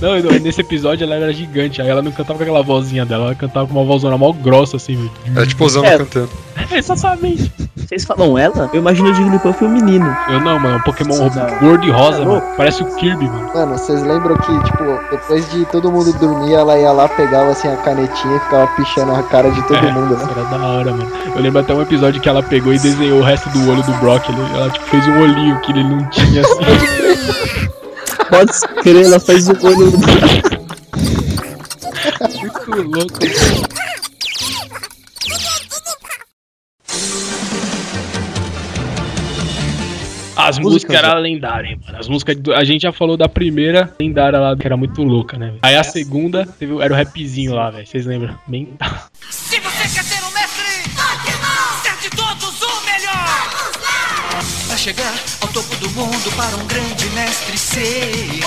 Speaker 1: Não, não, nesse episódio ela era gigante. Aí ela não cantava com aquela vozinha dela, ela cantava com uma vozona mal grossa, assim, velho.
Speaker 3: É tipo Osama
Speaker 6: É.
Speaker 3: cantando.
Speaker 1: Exatamente.
Speaker 6: Vocês falam ela? Eu imagino o Jigglypuff e o menino.
Speaker 1: Eu não, mano, um Pokémon
Speaker 5: Não.
Speaker 1: gordo e rosa,
Speaker 5: É
Speaker 1: mano. Parece o Kirby, mano.
Speaker 4: Mano, vocês lembram que, tipo, depois de todo mundo dormir, ela ia lá, pegava assim a canetinha e ficava pichando a cara de todo
Speaker 1: É,
Speaker 4: mundo, né?
Speaker 1: Era da hora, mano. Eu lembro até um episódio que ela pegou e desenhou o resto do olho do Brock. Ele, ela tipo, fez um olhinho que ele não tinha assim.
Speaker 6: Pode crer, ela faz o olho.
Speaker 1: Muito louco. As músicas eram lendárias, mano. As músicas. A gente já falou da primeira lendária lá, que era muito louca, né? velho? Aí a segunda teve, era o rapzinho lá, velho. Vocês lembram? Mental.
Speaker 7: Se você quer ser um mestre, ser de todos o melhor. Pra chegar ao topo do mundo, para um grande mestre ser,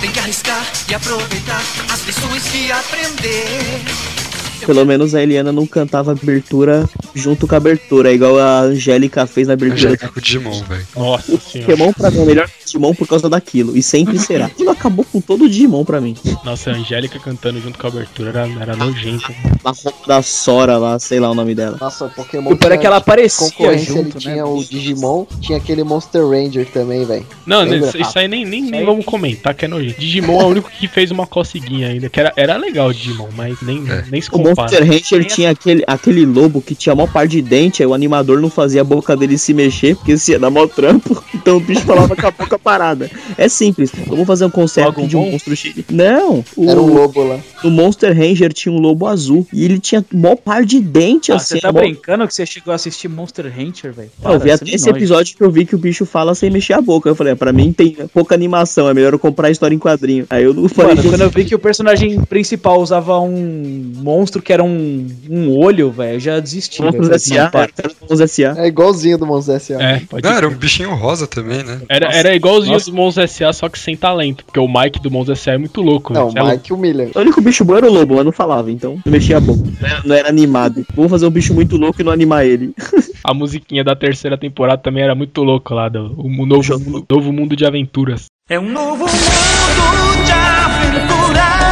Speaker 7: tem que arriscar e aproveitar as lições que aprender.
Speaker 6: Pelo menos a Eliana não cantava abertura junto com a abertura, igual a Angélica fez na abertura
Speaker 3: Angélica com o Digimon, velho.
Speaker 1: Nossa senhora.
Speaker 6: Pokémon pra mim é o melhor Digimon por causa daquilo. E sempre será. Aquilo acabou com todo o Digimon pra mim.
Speaker 1: Nossa, a Angélica cantando junto com a abertura era, era nojento.
Speaker 6: Na roupa da Sora lá, sei lá o nome dela.
Speaker 4: Nossa, o Pokémon.
Speaker 5: O pior é que ela aparecia
Speaker 4: concorrência,
Speaker 5: junto,
Speaker 4: ele
Speaker 5: né?
Speaker 4: tinha o Digimon, tinha aquele Monster Ranger também, velho.
Speaker 1: Não,
Speaker 4: Lembra?
Speaker 1: isso, aí nem, nem, nem vamos comentar, que é nojento. Digimon é o único que fez uma coceguinha ainda, que era, era legal o Digimon, mas nem, nem se compara.
Speaker 6: Monster Rancher tinha aquele, aquele lobo que tinha mó par de dente, aí o animador não fazia a boca dele se mexer, porque se ia dar mó trampo. Então o bicho falava com a boca parada. É simples. Vamos fazer um conceito de um monstro X. Não. O,
Speaker 4: Era um lobo lá.
Speaker 6: No Monster Ranger tinha um lobo azul. E ele tinha mó par de dente
Speaker 5: Ah,
Speaker 6: assim.
Speaker 5: você tá
Speaker 6: mó-
Speaker 5: brincando que você chegou a assistir Monster Hunter, velho?
Speaker 6: Eu vi até
Speaker 5: você
Speaker 6: esse
Speaker 5: nojo.
Speaker 6: episódio que eu vi que o bicho fala sem mexer a boca. Eu falei, ah, pra mim tem pouca animação, é melhor eu comprar a história em quadrinho. Aí eu não falei.
Speaker 5: Mano, quando eu vi que o personagem principal usava um monstro que era um, um olho, velho, eu já desisti. Eu falei,
Speaker 6: S.A.
Speaker 4: É igualzinho do Monstros S.A.
Speaker 1: É, pode
Speaker 3: Não, era um bichinho rosa também, né?
Speaker 1: Era,
Speaker 3: Nossa.
Speaker 1: era igualzinho
Speaker 3: Nossa.
Speaker 1: do Mons S.A., só que sem talento. Porque o Mike do Mons S.A. é muito louco.
Speaker 4: Não, o Mike humilha.
Speaker 6: O único bicho bom era o lobo, mas não falava, então não mexia a boca. Não era, não era animado. Vamos fazer um bicho muito louco e não animar ele.
Speaker 1: A musiquinha da terceira temporada também era muito louco lá. Do, o mu- novo, novo mundo de aventuras.
Speaker 7: É um novo mundo de aventuras.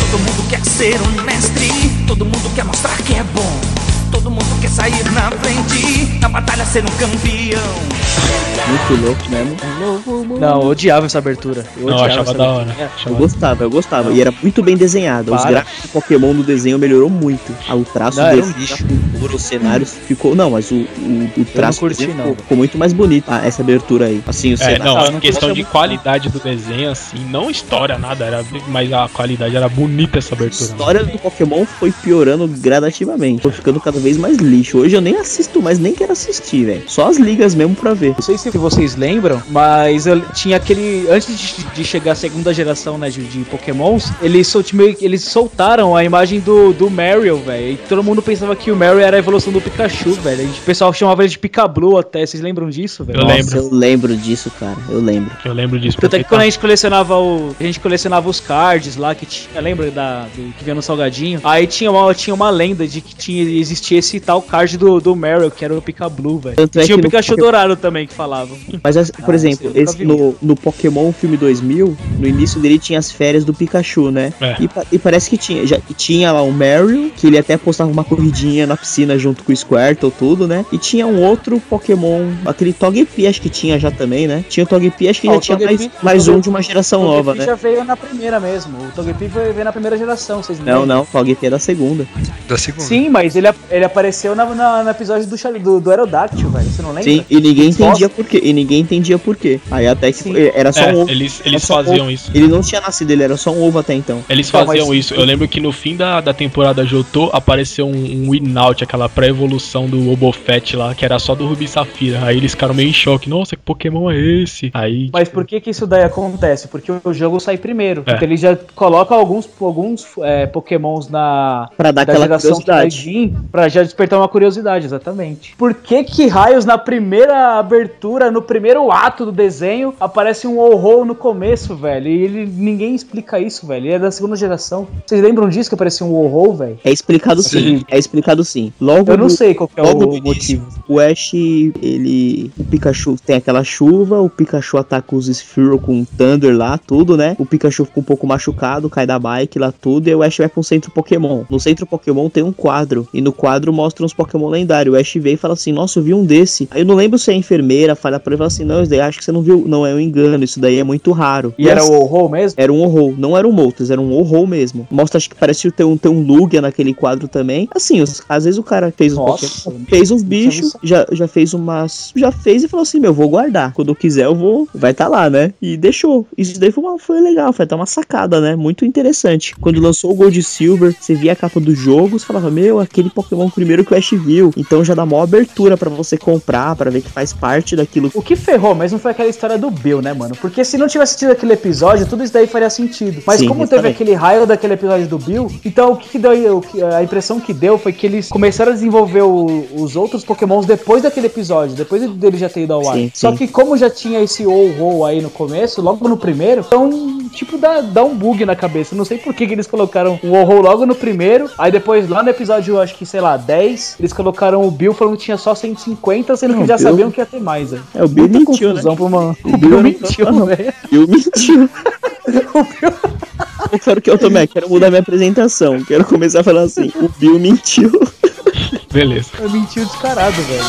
Speaker 7: Todo mundo quer ser um mestre, todo mundo quer mostrar que é bom. Todo mundo sair na frente, na batalha ser um campeão.
Speaker 6: Muito louco mesmo.
Speaker 5: Não, eu odiava essa abertura. Eu
Speaker 1: Não,
Speaker 5: odiava
Speaker 1: achava
Speaker 5: essa
Speaker 1: da
Speaker 5: abertura.
Speaker 1: hora.
Speaker 5: É,
Speaker 6: Eu
Speaker 1: Achava-
Speaker 6: gostava, eu gostava. E era muito bem desenhado. Os gráficos do Pokémon no desenho melhorou muito. Ah, o traço
Speaker 5: Não,
Speaker 6: dele,
Speaker 5: um
Speaker 6: a os cenários ficou. Não, mas o, o, o traço
Speaker 5: curti, não.
Speaker 6: ficou, ficou muito mais bonito. Ah, essa abertura aí. Assim, o
Speaker 1: É,
Speaker 6: cenário.
Speaker 1: não,
Speaker 5: Ah,
Speaker 1: a
Speaker 5: não
Speaker 1: questão de qualidade do desenho, assim, não história, nada, era, mas a qualidade era bonita essa
Speaker 6: A
Speaker 1: abertura.
Speaker 6: história do Pokémon foi piorando gradativamente. Foi ficando cada vez mais Hoje eu nem assisto mais, nem quero assistir, velho. Só as ligas mesmo pra ver.
Speaker 5: Não sei se vocês lembram, mas eu tinha aquele. Antes de, de chegar a segunda geração né, de, de Pokémons, eles, sol- meio eles soltaram a imagem do, do Marill, velho. E todo mundo pensava que o Marill era a evolução do Pikachu, velho. A gente- O pessoal chamava ele de Picablu até. Vocês lembram disso, velho?
Speaker 1: Eu
Speaker 6: Nossa,
Speaker 1: lembro.
Speaker 6: eu lembro disso, cara. Eu lembro.
Speaker 1: Eu lembro disso.
Speaker 5: Tanto é que quando a gente colecionava o. A gente colecionava os cards lá que tinha. Lembra da, do que vinha no salgadinho? Aí tinha uma, tinha uma lenda de que tinha, existia esse tal card do, do Meryl, que era o Picablu, velho.
Speaker 6: Tanto é
Speaker 5: Tinha o Pikachu
Speaker 6: Pokémon-
Speaker 5: dourado também que falava.
Speaker 6: Mas, as- por
Speaker 5: Ah,
Speaker 6: exemplo,
Speaker 5: esse
Speaker 6: no, no Pokémon filme 2000, no início dele tinha as férias do Pikachu, né?
Speaker 1: É.
Speaker 6: E, e parece que tinha, já, que tinha lá o Marill, que ele até postava uma corridinha na piscina junto com o Squirtle, tudo, né? E tinha um outro Pokémon, aquele Togepi, acho que tinha já também, né? Tinha o Togepi, acho que
Speaker 5: Ah,
Speaker 6: já tinha
Speaker 5: Togepi-
Speaker 6: mais, mais um de uma geração
Speaker 5: o
Speaker 6: nova,
Speaker 5: Togepi
Speaker 6: né?
Speaker 5: já veio na primeira mesmo. O Togepi veio, veio na primeira geração, vocês
Speaker 6: Não,
Speaker 5: lembram?
Speaker 6: não, o Togepi é da segunda.
Speaker 3: Da segunda.
Speaker 5: Sim, mas ele, ele apareceu na, na- no episódio do, do, do Aerodactyl, velho. Você não lembra?
Speaker 6: Sim, e ninguém entendia por quê. E ninguém entendia por quê. Aí até que
Speaker 5: Sim.
Speaker 6: era só
Speaker 1: É,
Speaker 6: um ovo.
Speaker 1: eles, eles
Speaker 6: um
Speaker 1: faziam
Speaker 6: ovo.
Speaker 1: isso.
Speaker 6: Ele não tinha nascido, ele era só um ovo até então.
Speaker 1: Eles
Speaker 5: Então,
Speaker 1: faziam
Speaker 5: mas-
Speaker 1: isso. Eu lembro que no fim da, da temporada Jotô apareceu um, um Winout, aquela pré-evolução do Obofet lá, que era só do Rubi Safira. Aí eles ficaram meio em choque. Nossa, que Pokémon é esse? Aí.
Speaker 5: Mas por que que isso daí acontece? Porque o jogo sai primeiro.
Speaker 1: É.
Speaker 5: Então ele já coloca alguns, alguns é, pokémons na
Speaker 6: Pra dar
Speaker 5: da
Speaker 6: aquela
Speaker 5: geração
Speaker 6: curiosidade.
Speaker 5: pra já despertar uma curiosidade, exatamente. Por que que raios na primeira abertura, no primeiro ato do desenho, aparece um oh no começo, velho? E ele, ninguém explica isso, velho. Ele é da segunda geração. Vocês lembram disso que aparecia um oh velho?
Speaker 6: É explicado sim. É explicado sim. Logo
Speaker 5: Eu não
Speaker 6: no-
Speaker 5: sei qual que é
Speaker 6: logo
Speaker 5: o motivo.
Speaker 6: O Ash, ele. O Pikachu tem aquela chuva, o Pikachu ataca os Sphiro com Thunder lá, tudo, né? O Pikachu fica um pouco machucado, cai da bike lá, tudo, e o Ash vai pra um centro Pokémon. No centro Pokémon tem um quadro, e no quadro mostra uns Pokémon lendários. O Ash vem e fala assim: Nossa, eu vi um desse. Aí eu não lembro se é enfermeira, fala pra ele e fala assim: Não, isso daí acho que você não viu. Não, é um engano, isso daí é muito raro.
Speaker 5: E era
Speaker 6: assim-
Speaker 5: o oh mesmo?
Speaker 6: era um horror, não era um Moltres, era um horror mesmo. Mostra, acho que parece ter um, ter um Lugia naquele quadro também. Assim, os- às vezes o cara fez, um
Speaker 5: Nossa,
Speaker 6: Pokémon, fez uns bichos, já, já fez umas. Já fez e falou assim: Meu, vou guardar. Quando eu quiser, eu vou. Vai tá lá, né? E deixou. Isso daí foi, uma, foi legal, foi até uma sacada, né? Muito interessante. Quando lançou o Gold e Silver, você via a capa do jogo, você falava: Meu, aquele Pokémon primeiro que o Ash viu. Então já dá maior abertura pra você comprar, pra ver que faz parte daquilo.
Speaker 5: O que ferrou mesmo foi aquela história do Bill, né, mano? Porque se não tivesse tido aquele episódio, tudo isso daí faria sentido. Mas
Speaker 6: Sim,
Speaker 5: como teve
Speaker 6: também.
Speaker 5: aquele raio daquele episódio do Bill, então o que, que deu, a impressão que deu foi que eles começaram a desenvolver o- os outros pokémons depois daquele episódio, depois dele já ter ido ao ar.
Speaker 6: Sim,
Speaker 5: Só
Speaker 6: sim.
Speaker 5: que como já tinha esse ou ou aí no começo, logo no primeiro, então, tipo, dá, dá um bug na cabeça. Não sei por que, que eles colocaram o ou logo no primeiro, aí depois lá no episódio, acho que, sei lá, 10, eles colocaram o Bill falando que tinha só 150, sendo que
Speaker 6: Não,
Speaker 5: já
Speaker 6: o Bill-
Speaker 5: sabiam que ia ter mais, velho.
Speaker 6: É, o Bill
Speaker 5: Muita
Speaker 6: mentiu, né?
Speaker 5: pra uma...
Speaker 6: O Bill não-
Speaker 5: mentiu, velho.
Speaker 6: Eu mentiu. Eu quero que eu também quero mudar minha apresentação. Quero começar falando assim: o Bill mentiu.
Speaker 1: Beleza.
Speaker 5: Mentiu descarado, velho.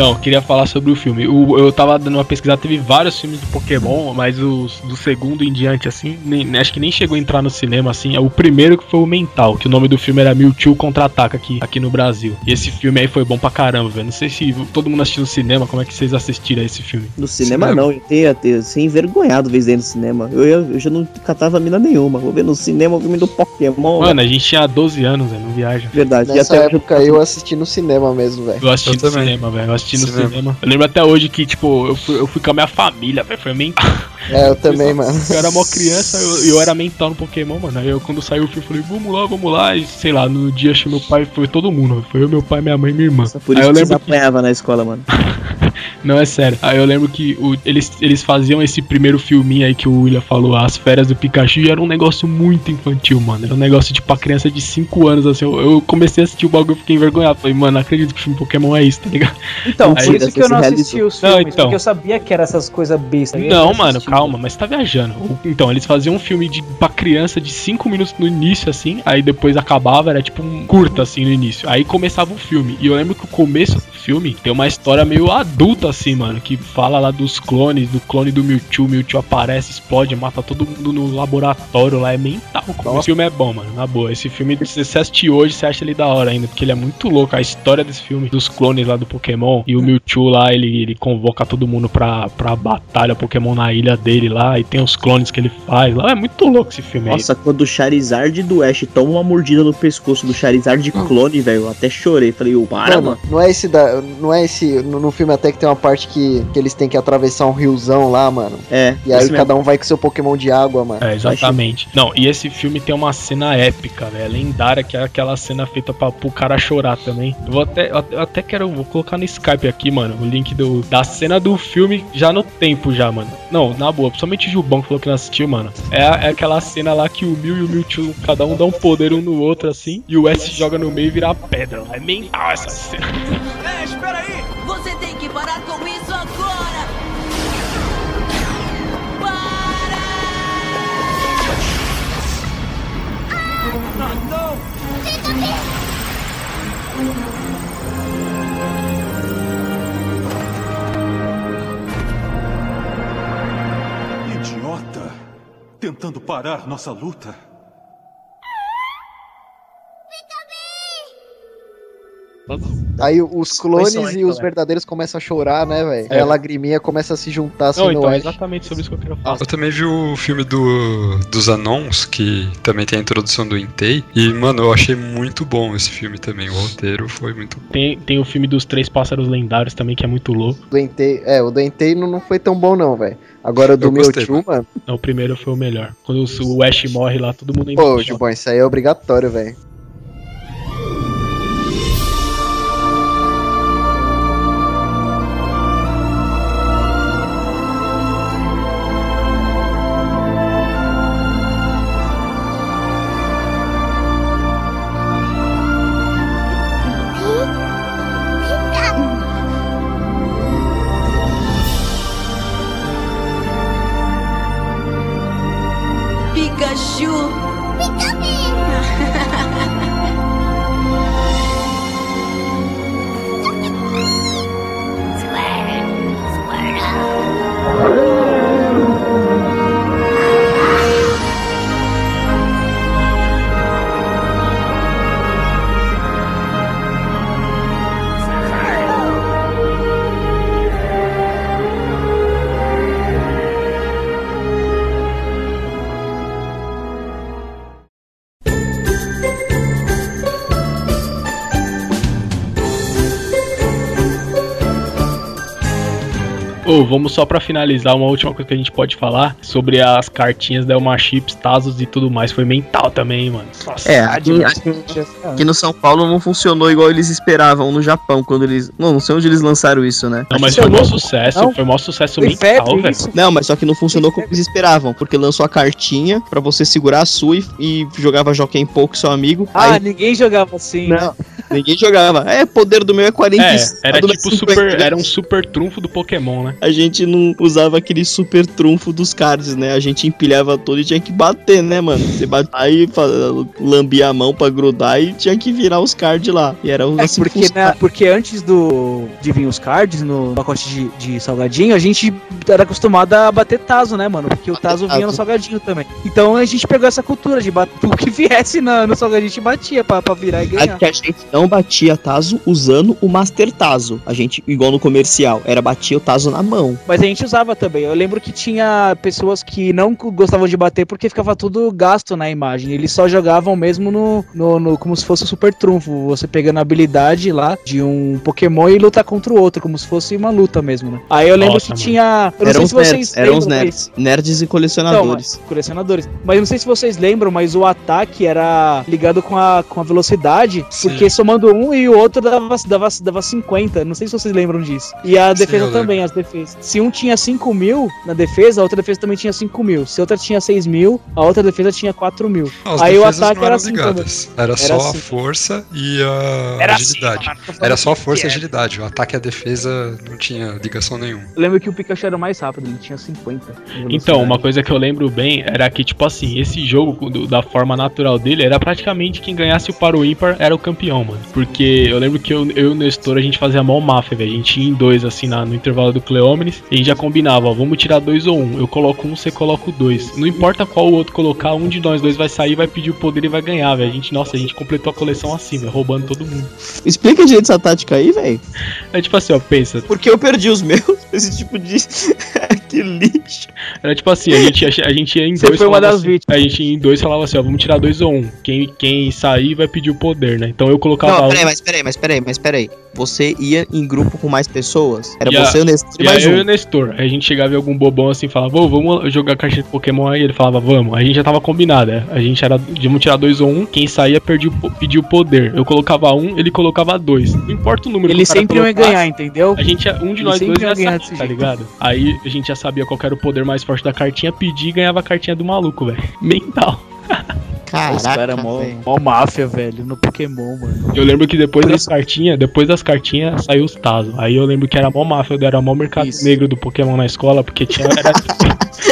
Speaker 1: Não, queria falar sobre o filme. O- eu tava dando uma pesquisada, teve vários filmes do Pokémon, mas os do segundo em diante, assim, nem- acho que nem chegou a entrar no cinema, assim. O primeiro que foi o Mental, que o nome do filme era Mewtwo Contra-Ataca aqui, aqui no Brasil. E esse filme aí foi bom pra caramba, velho. Não sei se todo mundo assistiu no cinema, como é que vocês assistiram esse filme?
Speaker 6: No cinema,
Speaker 3: Cinema.
Speaker 6: não, eu tenho até ser envergonhado vez aí no cinema. Eu, ia- eu já não catava mina nenhuma. Vou ver no cinema o filme do Pokémon.
Speaker 1: Mano, a gente tinha 12 anos, velho, não viaja.
Speaker 6: verdade.
Speaker 4: Nessa
Speaker 6: e até
Speaker 4: época eu assisti no cinema mesmo, velho.
Speaker 1: Eu assisti
Speaker 3: Eu
Speaker 1: no
Speaker 3: também.
Speaker 1: cinema, velho. Eu assisti no
Speaker 3: Cinema.
Speaker 1: cinema. Eu lembro até hoje que, tipo, eu fui, eu fui com a minha família, velho. Foi mental.
Speaker 4: É, eu também, mano.
Speaker 1: Eu era mó criança e eu, eu era mental no Pokémon, mano. Aí eu, quando saiu o filme, falei, vamos lá, vamos lá. E sei lá, no dia achei meu pai, foi todo mundo. Foi eu, meu pai, minha mãe e minha irmã.
Speaker 6: Nossa, por
Speaker 1: Aí
Speaker 6: isso
Speaker 1: eu
Speaker 6: que você
Speaker 1: lembro que.
Speaker 6: apanhava na escola, mano.
Speaker 1: Não, é sério. Aí eu lembro que o- eles, eles faziam esse primeiro filminho aí que o William falou, As Férias do Pikachu, e era um negócio muito infantil, mano. Era um negócio tipo pra criança de 5 anos, assim. Eu, eu comecei a assistir o bagulho e fiquei envergonhado. Falei, mano, não acredito que o filme Pokémon é isso, tá ligado?
Speaker 5: Então,
Speaker 1: Aí
Speaker 5: por isso que eu não assisti os
Speaker 1: Não,
Speaker 5: filmes,
Speaker 1: então.
Speaker 5: porque eu sabia que era essas coisas bestas.
Speaker 1: Não, mano,
Speaker 5: assistir.
Speaker 1: calma, mas você tá viajando. Então, eles faziam um filme de, pra criança de 5 minutos no início, assim, aí depois acabava, era tipo um curta, assim, no início. Aí começava o filme. E eu lembro que o começo do filme tem uma história meio adulta, assim, mano, que fala lá dos clones, do clone do Mewtwo. Mewtwo aparece, explode, mata todo mundo no laboratório lá, é mental. Esse filme é bom, mano, na boa. Esse filme, se você assistir hoje, você acha ele da hora ainda, porque ele é muito louco. A história desse filme, dos clones lá do Pokémon, e o Mewtwo lá, ele, ele convoca todo mundo pra, pra batalha Pokémon na ilha dele lá, e tem os clones que ele faz lá. É muito louco esse filme
Speaker 6: Nossa, quando o Charizard do Ash toma uma mordida no pescoço do Charizard clone, velho, eu até chorei. Falei, ô, para,
Speaker 4: Mano,
Speaker 6: mano.
Speaker 4: não é esse da. Não é esse. No, no filme até que tem uma parte que, que eles têm que atravessar um riozão lá, mano.
Speaker 6: É,
Speaker 4: E aí cada um vai com seu Pokémon de água, mano.
Speaker 1: É, exatamente. Não, e esse filme tem uma cena épica, velho, lendária, que é aquela cena feita pra, pro cara chorar também. Eu vou até, eu até quero, vou colocar no Skype aqui, mano, o link do, da cena do filme já no tempo já, mano. Não, na boa, principalmente o Gilbão que falou que não assistiu, mano. É, é aquela cena lá que o Mil e o Mewtwo, cada um dá um poder um no outro, assim, e o S joga no meio e vira pedra. É mental essa cena.
Speaker 7: É, espera aí!
Speaker 12: Tentando parar nossa luta.
Speaker 4: Aí os clones
Speaker 1: Foi
Speaker 4: e os
Speaker 1: velho.
Speaker 4: verdadeiros começam a chorar, né, velho?
Speaker 1: É.
Speaker 4: Aí a lagriminha começa a se juntar assim
Speaker 1: Não,
Speaker 4: no
Speaker 1: então é
Speaker 4: Ash.
Speaker 1: exatamente sobre isso que eu quero falar.
Speaker 3: Eu também vi o filme do, dos Anons, que também tem a introdução do Entei. E, mano, eu achei muito bom esse filme também. O roteiro foi muito bom.
Speaker 1: Tem, tem o filme dos Três Pássaros Lendários também, que é muito louco.
Speaker 4: Do Entei, é, o do Entei não, não foi tão bom não, velho. Agora o do
Speaker 3: Eu gostei,
Speaker 4: Mewtwo, mano.
Speaker 1: Não, o primeiro foi o melhor. Quando o Ash morre lá, todo mundo entra
Speaker 4: Pô. Gilbão, isso aí é obrigatório, velho.
Speaker 7: Pikachu!
Speaker 1: Ô, vamos só pra finalizar, uma última coisa que a gente pode falar sobre as cartinhas da Elma Chips, Tazos e tudo mais. Foi mental também, mano. Nossa,
Speaker 6: É, aqui, aqui- aqui no São Paulo não funcionou igual eles esperavam no Japão, quando eles. Não, não sei onde eles lançaram isso, né?
Speaker 1: Não, mas foi maior sucesso, foi maior sucesso mental, velho.
Speaker 6: Não, mas só que não funcionou como eles esperavam, porque lançou a cartinha pra você segurar a sua e, e jogava Joaquim pouco seu amigo.
Speaker 5: Ah,
Speaker 6: aí,
Speaker 5: ninguém jogava assim.
Speaker 6: Não. Ninguém jogava. É, poder do meu é 45.
Speaker 1: É, era
Speaker 6: é
Speaker 1: tipo
Speaker 6: 50.
Speaker 1: super. Era um super trunfo do Pokémon, né?
Speaker 6: A gente não usava aquele super trunfo dos cards, né? A gente empilhava todo e tinha que bater, né, mano? Você batia aí, lambia a mão pra grudar e tinha que virar os cards lá. E era
Speaker 5: É,
Speaker 6: assim que
Speaker 5: porque, né, porque antes do de vir os cards no pacote de, de salgadinho, a gente era acostumado a bater taso, né, mano? Porque o taso vinha no
Speaker 6: tazo.
Speaker 5: salgadinho também. Então a gente pegou essa cultura de bater o que viesse na- no salgadinho, a gente batia pra, pra virar e ganhar.
Speaker 6: que a gente não batia Tazo usando o Master Tazo. A gente, igual no comercial, era batia o Tazo na mão.
Speaker 5: Mas a gente usava também. Eu lembro que tinha pessoas que não gostavam de bater porque ficava tudo gasto na imagem. Eles só jogavam mesmo no, no, no- como se fosse o super trunfo. Você pegando a habilidade lá de um Pokémon e lutar contra o outro, como se fosse uma luta mesmo, né? Aí eu lembro
Speaker 1: Nossa,
Speaker 5: que
Speaker 1: mano.
Speaker 5: tinha. Eu não
Speaker 6: Eram
Speaker 5: sei se vocês
Speaker 6: nerds, eram os
Speaker 5: lembram, mas-
Speaker 6: nerds. Nerds e
Speaker 5: Então,
Speaker 6: colecionadores.
Speaker 5: mas- colecionadores. Mas não sei se vocês lembram, mas o ataque era ligado com a, com a velocidade,
Speaker 3: Sim.
Speaker 5: porque somando um e o outro dava, dava, dava 50. Não sei se vocês lembram disso. E a
Speaker 3: Sim,
Speaker 5: defesa também, as defesas. Se um tinha 5 mil na defesa, a outra defesa também tinha 5 mil. Se a outra tinha 6 mil, a outra defesa tinha 4 mil.
Speaker 3: As
Speaker 5: Aí o ataque era assim.
Speaker 3: Era,
Speaker 5: Era
Speaker 3: só
Speaker 5: assim.
Speaker 3: a força e a
Speaker 5: Era assim,
Speaker 3: agilidade.
Speaker 5: falando
Speaker 3: era só a força e
Speaker 5: era.
Speaker 3: agilidade. O ataque e a defesa não tinha ligação nenhuma.
Speaker 5: Eu lembro que o Pikachu era o mais rápido, ele tinha 50. de
Speaker 1: Então, uma coisa que eu lembro bem era que, tipo assim, esse jogo, do- da forma natural dele, era praticamente quem ganhasse o para o ímpar era o campeão, mano. Porque eu lembro que eu, eu e o Nestor, a gente fazia mó máfia, velho. A gente ia em dois, assim, na- no intervalo do Cleómenes, e a gente já combinava, ó, vamos tirar dois ou um. Eu coloco um, você coloca o dois. Não importa qual o outro colocar, um de nós dois vai sair, vai pedir o poder e vai ganhar, velho. A gente, nossa, a gente completou a coleção assim, velho, roubando todo mundo.
Speaker 6: Explica direito essa tática aí, velho.
Speaker 1: É tipo assim, ó, pensa.
Speaker 6: Porque eu perdi os meus. Esse tipo de. Que lixo.
Speaker 1: Era tipo assim, a gente, ia- a gente ia em
Speaker 5: Você
Speaker 1: dois.
Speaker 5: foi uma das
Speaker 1: assim-
Speaker 5: vítimas.
Speaker 1: A gente ia em dois falava assim, ó, vamos tirar dois ou um. Quem, quem sair vai pedir o poder, né? Então eu colocava
Speaker 6: Não,
Speaker 1: um.
Speaker 6: peraí, mas peraí, mas peraí, mas peraí. Você ia em grupo com mais pessoas? Era
Speaker 1: E a-
Speaker 6: você, o Nestor e
Speaker 1: E
Speaker 6: mais
Speaker 1: eu e
Speaker 6: um.
Speaker 1: o Nestor, aí a gente chegava em algum bobão assim e falava, "Ô, vamos jogar caixa de Pokémon aí, ele falava, vamos. Aí a gente já tava combinado, é. A gente era de vamos tirar dois ou um, quem saía perdia, pedia o poder. Eu colocava um, ele colocava dois. Não importa o número
Speaker 5: Ele
Speaker 1: que o cara
Speaker 5: sempre ia ganhar, entendeu?
Speaker 1: A gente, ia- um de
Speaker 5: Ele
Speaker 1: nós dois
Speaker 5: ia
Speaker 1: ia
Speaker 5: ganhar
Speaker 1: sair, tá
Speaker 5: jeito.
Speaker 1: ligado? Aí a gente já sabia qual era o poder mais forte da cartinha, pedia e ganhava a cartinha do maluco, velho. Mental.
Speaker 5: Os caras
Speaker 6: Caraca,
Speaker 5: mó, mó máfia, velho, no Pokémon, mano.
Speaker 1: Eu lembro que depois
Speaker 5: Por
Speaker 1: das cartinhas, depois das cartinhas saiu os Tazo. Aí eu lembro que era mó máfia, era mó mercado
Speaker 5: Isso.
Speaker 1: negro do Pokémon na escola, porque tinha. Era,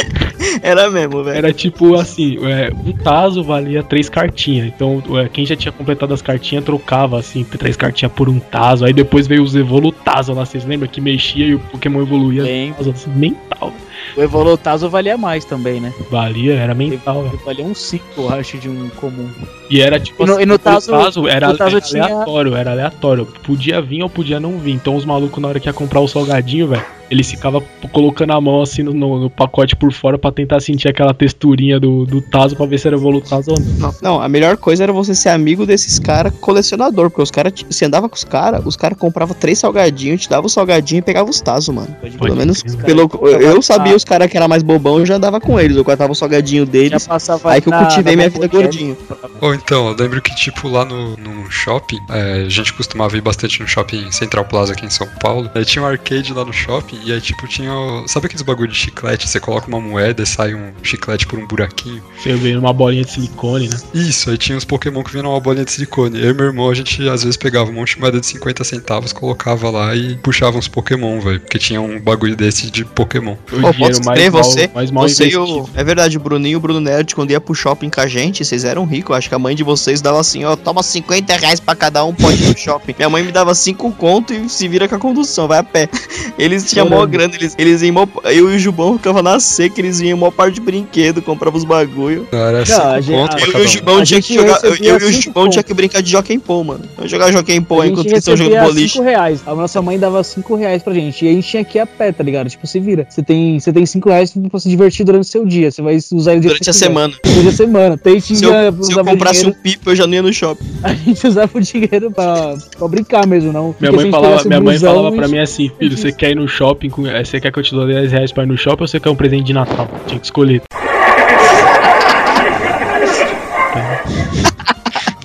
Speaker 6: Era mesmo, velho.
Speaker 1: era tipo assim, é, um Tazo valia três cartinhas. Então é, quem já tinha completado as cartinhas trocava assim, três cartinhas por um Tazo. Aí depois veio os Evolutazo lá, vocês lembram? Que mexia e o Pokémon evoluía. Tazo, assim, mental.
Speaker 5: O Evolutazo valia mais também, né?
Speaker 1: Valia, era mental. velho.
Speaker 5: Ele valia um 5, eu acho, de um comum.
Speaker 1: E era tipo
Speaker 5: E no-
Speaker 1: assim,
Speaker 5: e no
Speaker 1: o
Speaker 5: Tazo-
Speaker 1: era,
Speaker 5: no Tazo
Speaker 1: era
Speaker 5: tinha-
Speaker 1: aleatório, era aleatório. Podia vir ou podia não vir. Então os malucos, na hora que ia comprar o salgadinho, velho, eles ficavam colocando a mão assim no, no- no pacote por fora pra tentar sentir aquela texturinha do, do Tazo pra ver se era Volutazo ou não.
Speaker 6: Não, não, a melhor coisa era você ser amigo desses caras colecionador, porque os caras, você andava com os caras, os caras compravam três salgadinhos, te dava o salgadinho e pegava os tazos, mano.
Speaker 5: Pode
Speaker 6: Pelo menos, pelo, eu sabia os caras que era mais bobão, eu já andava com eles, eu catava o salgadinho
Speaker 5: Já
Speaker 6: deles,
Speaker 5: passava
Speaker 6: aí que eu cultivei minha vida gordinho.
Speaker 3: Ou então, eu lembro que, tipo, lá no, no shopping, é, a gente costumava ir bastante no shopping Central Plaza aqui em São Paulo. Aí tinha um arcade lá no shopping, e aí, tipo, tinha. o- Sabe aqueles bagulho de chiclete? Você coloca uma moeda e sai um chiclete por um buraquinho.
Speaker 1: Você vê uma bolinha de silicone, né?
Speaker 3: Isso, aí tinha uns Pokémon que vinham numa bolinha de silicone. Eu e meu irmão, a gente às vezes pegava um monte de moeda de 50 centavos, colocava lá e puxava uns Pokémon, velho. Porque tinha um bagulho desse de Pokémon.
Speaker 1: O
Speaker 6: posso crer,
Speaker 1: mal-
Speaker 6: você,
Speaker 1: mais mal
Speaker 6: você e o... É verdade, o Bruninho e o Bruno Nerd, quando ia pro shopping com a gente, vocês eram ricos. Acho que a mãe de vocês dava assim, ó, toma 50 reais pra cada um, pode ir pro shopping. Minha mãe me dava 5 conto e se vira com a condução, vai a pé. Eles tinham mó eles, eles iam mó... Eu e o Jubão ficava na seca, eles iam mó parte de brinquedo, comprava os bagulho.
Speaker 3: Não, era
Speaker 5: a
Speaker 3: 5
Speaker 5: gente-
Speaker 3: conto
Speaker 6: Eu e o. Jubão tinha que jogar. Eu, e o Jubão tinha que brincar de Jockey Pô, mano. Eu jogar Jockey Pô enquanto vocês estão jogando boliche.
Speaker 5: 5 reais. A nossa mãe dava 5 reais pra gente. E a gente tinha que ir a pé, tá ligado? Tipo, se vira. Você tem 5 você tem cinco reais pra se divertir durante o seu dia. Você vai usar ele
Speaker 6: Durante a semana.
Speaker 5: Durante a semana.
Speaker 6: Se eu, se eu comprasse um pipo, eu já não ia no shopping.
Speaker 5: A gente usava o dinheiro pra, pra brincar mesmo, não.
Speaker 1: Minha mãe falava, minha mãe falava pra mim assim, filho, você quer ir no shopping, com, eh, você quer que eu te dou 10 reais pra ir no shopping ou você quer um presente de Natal? Tinha que escolher.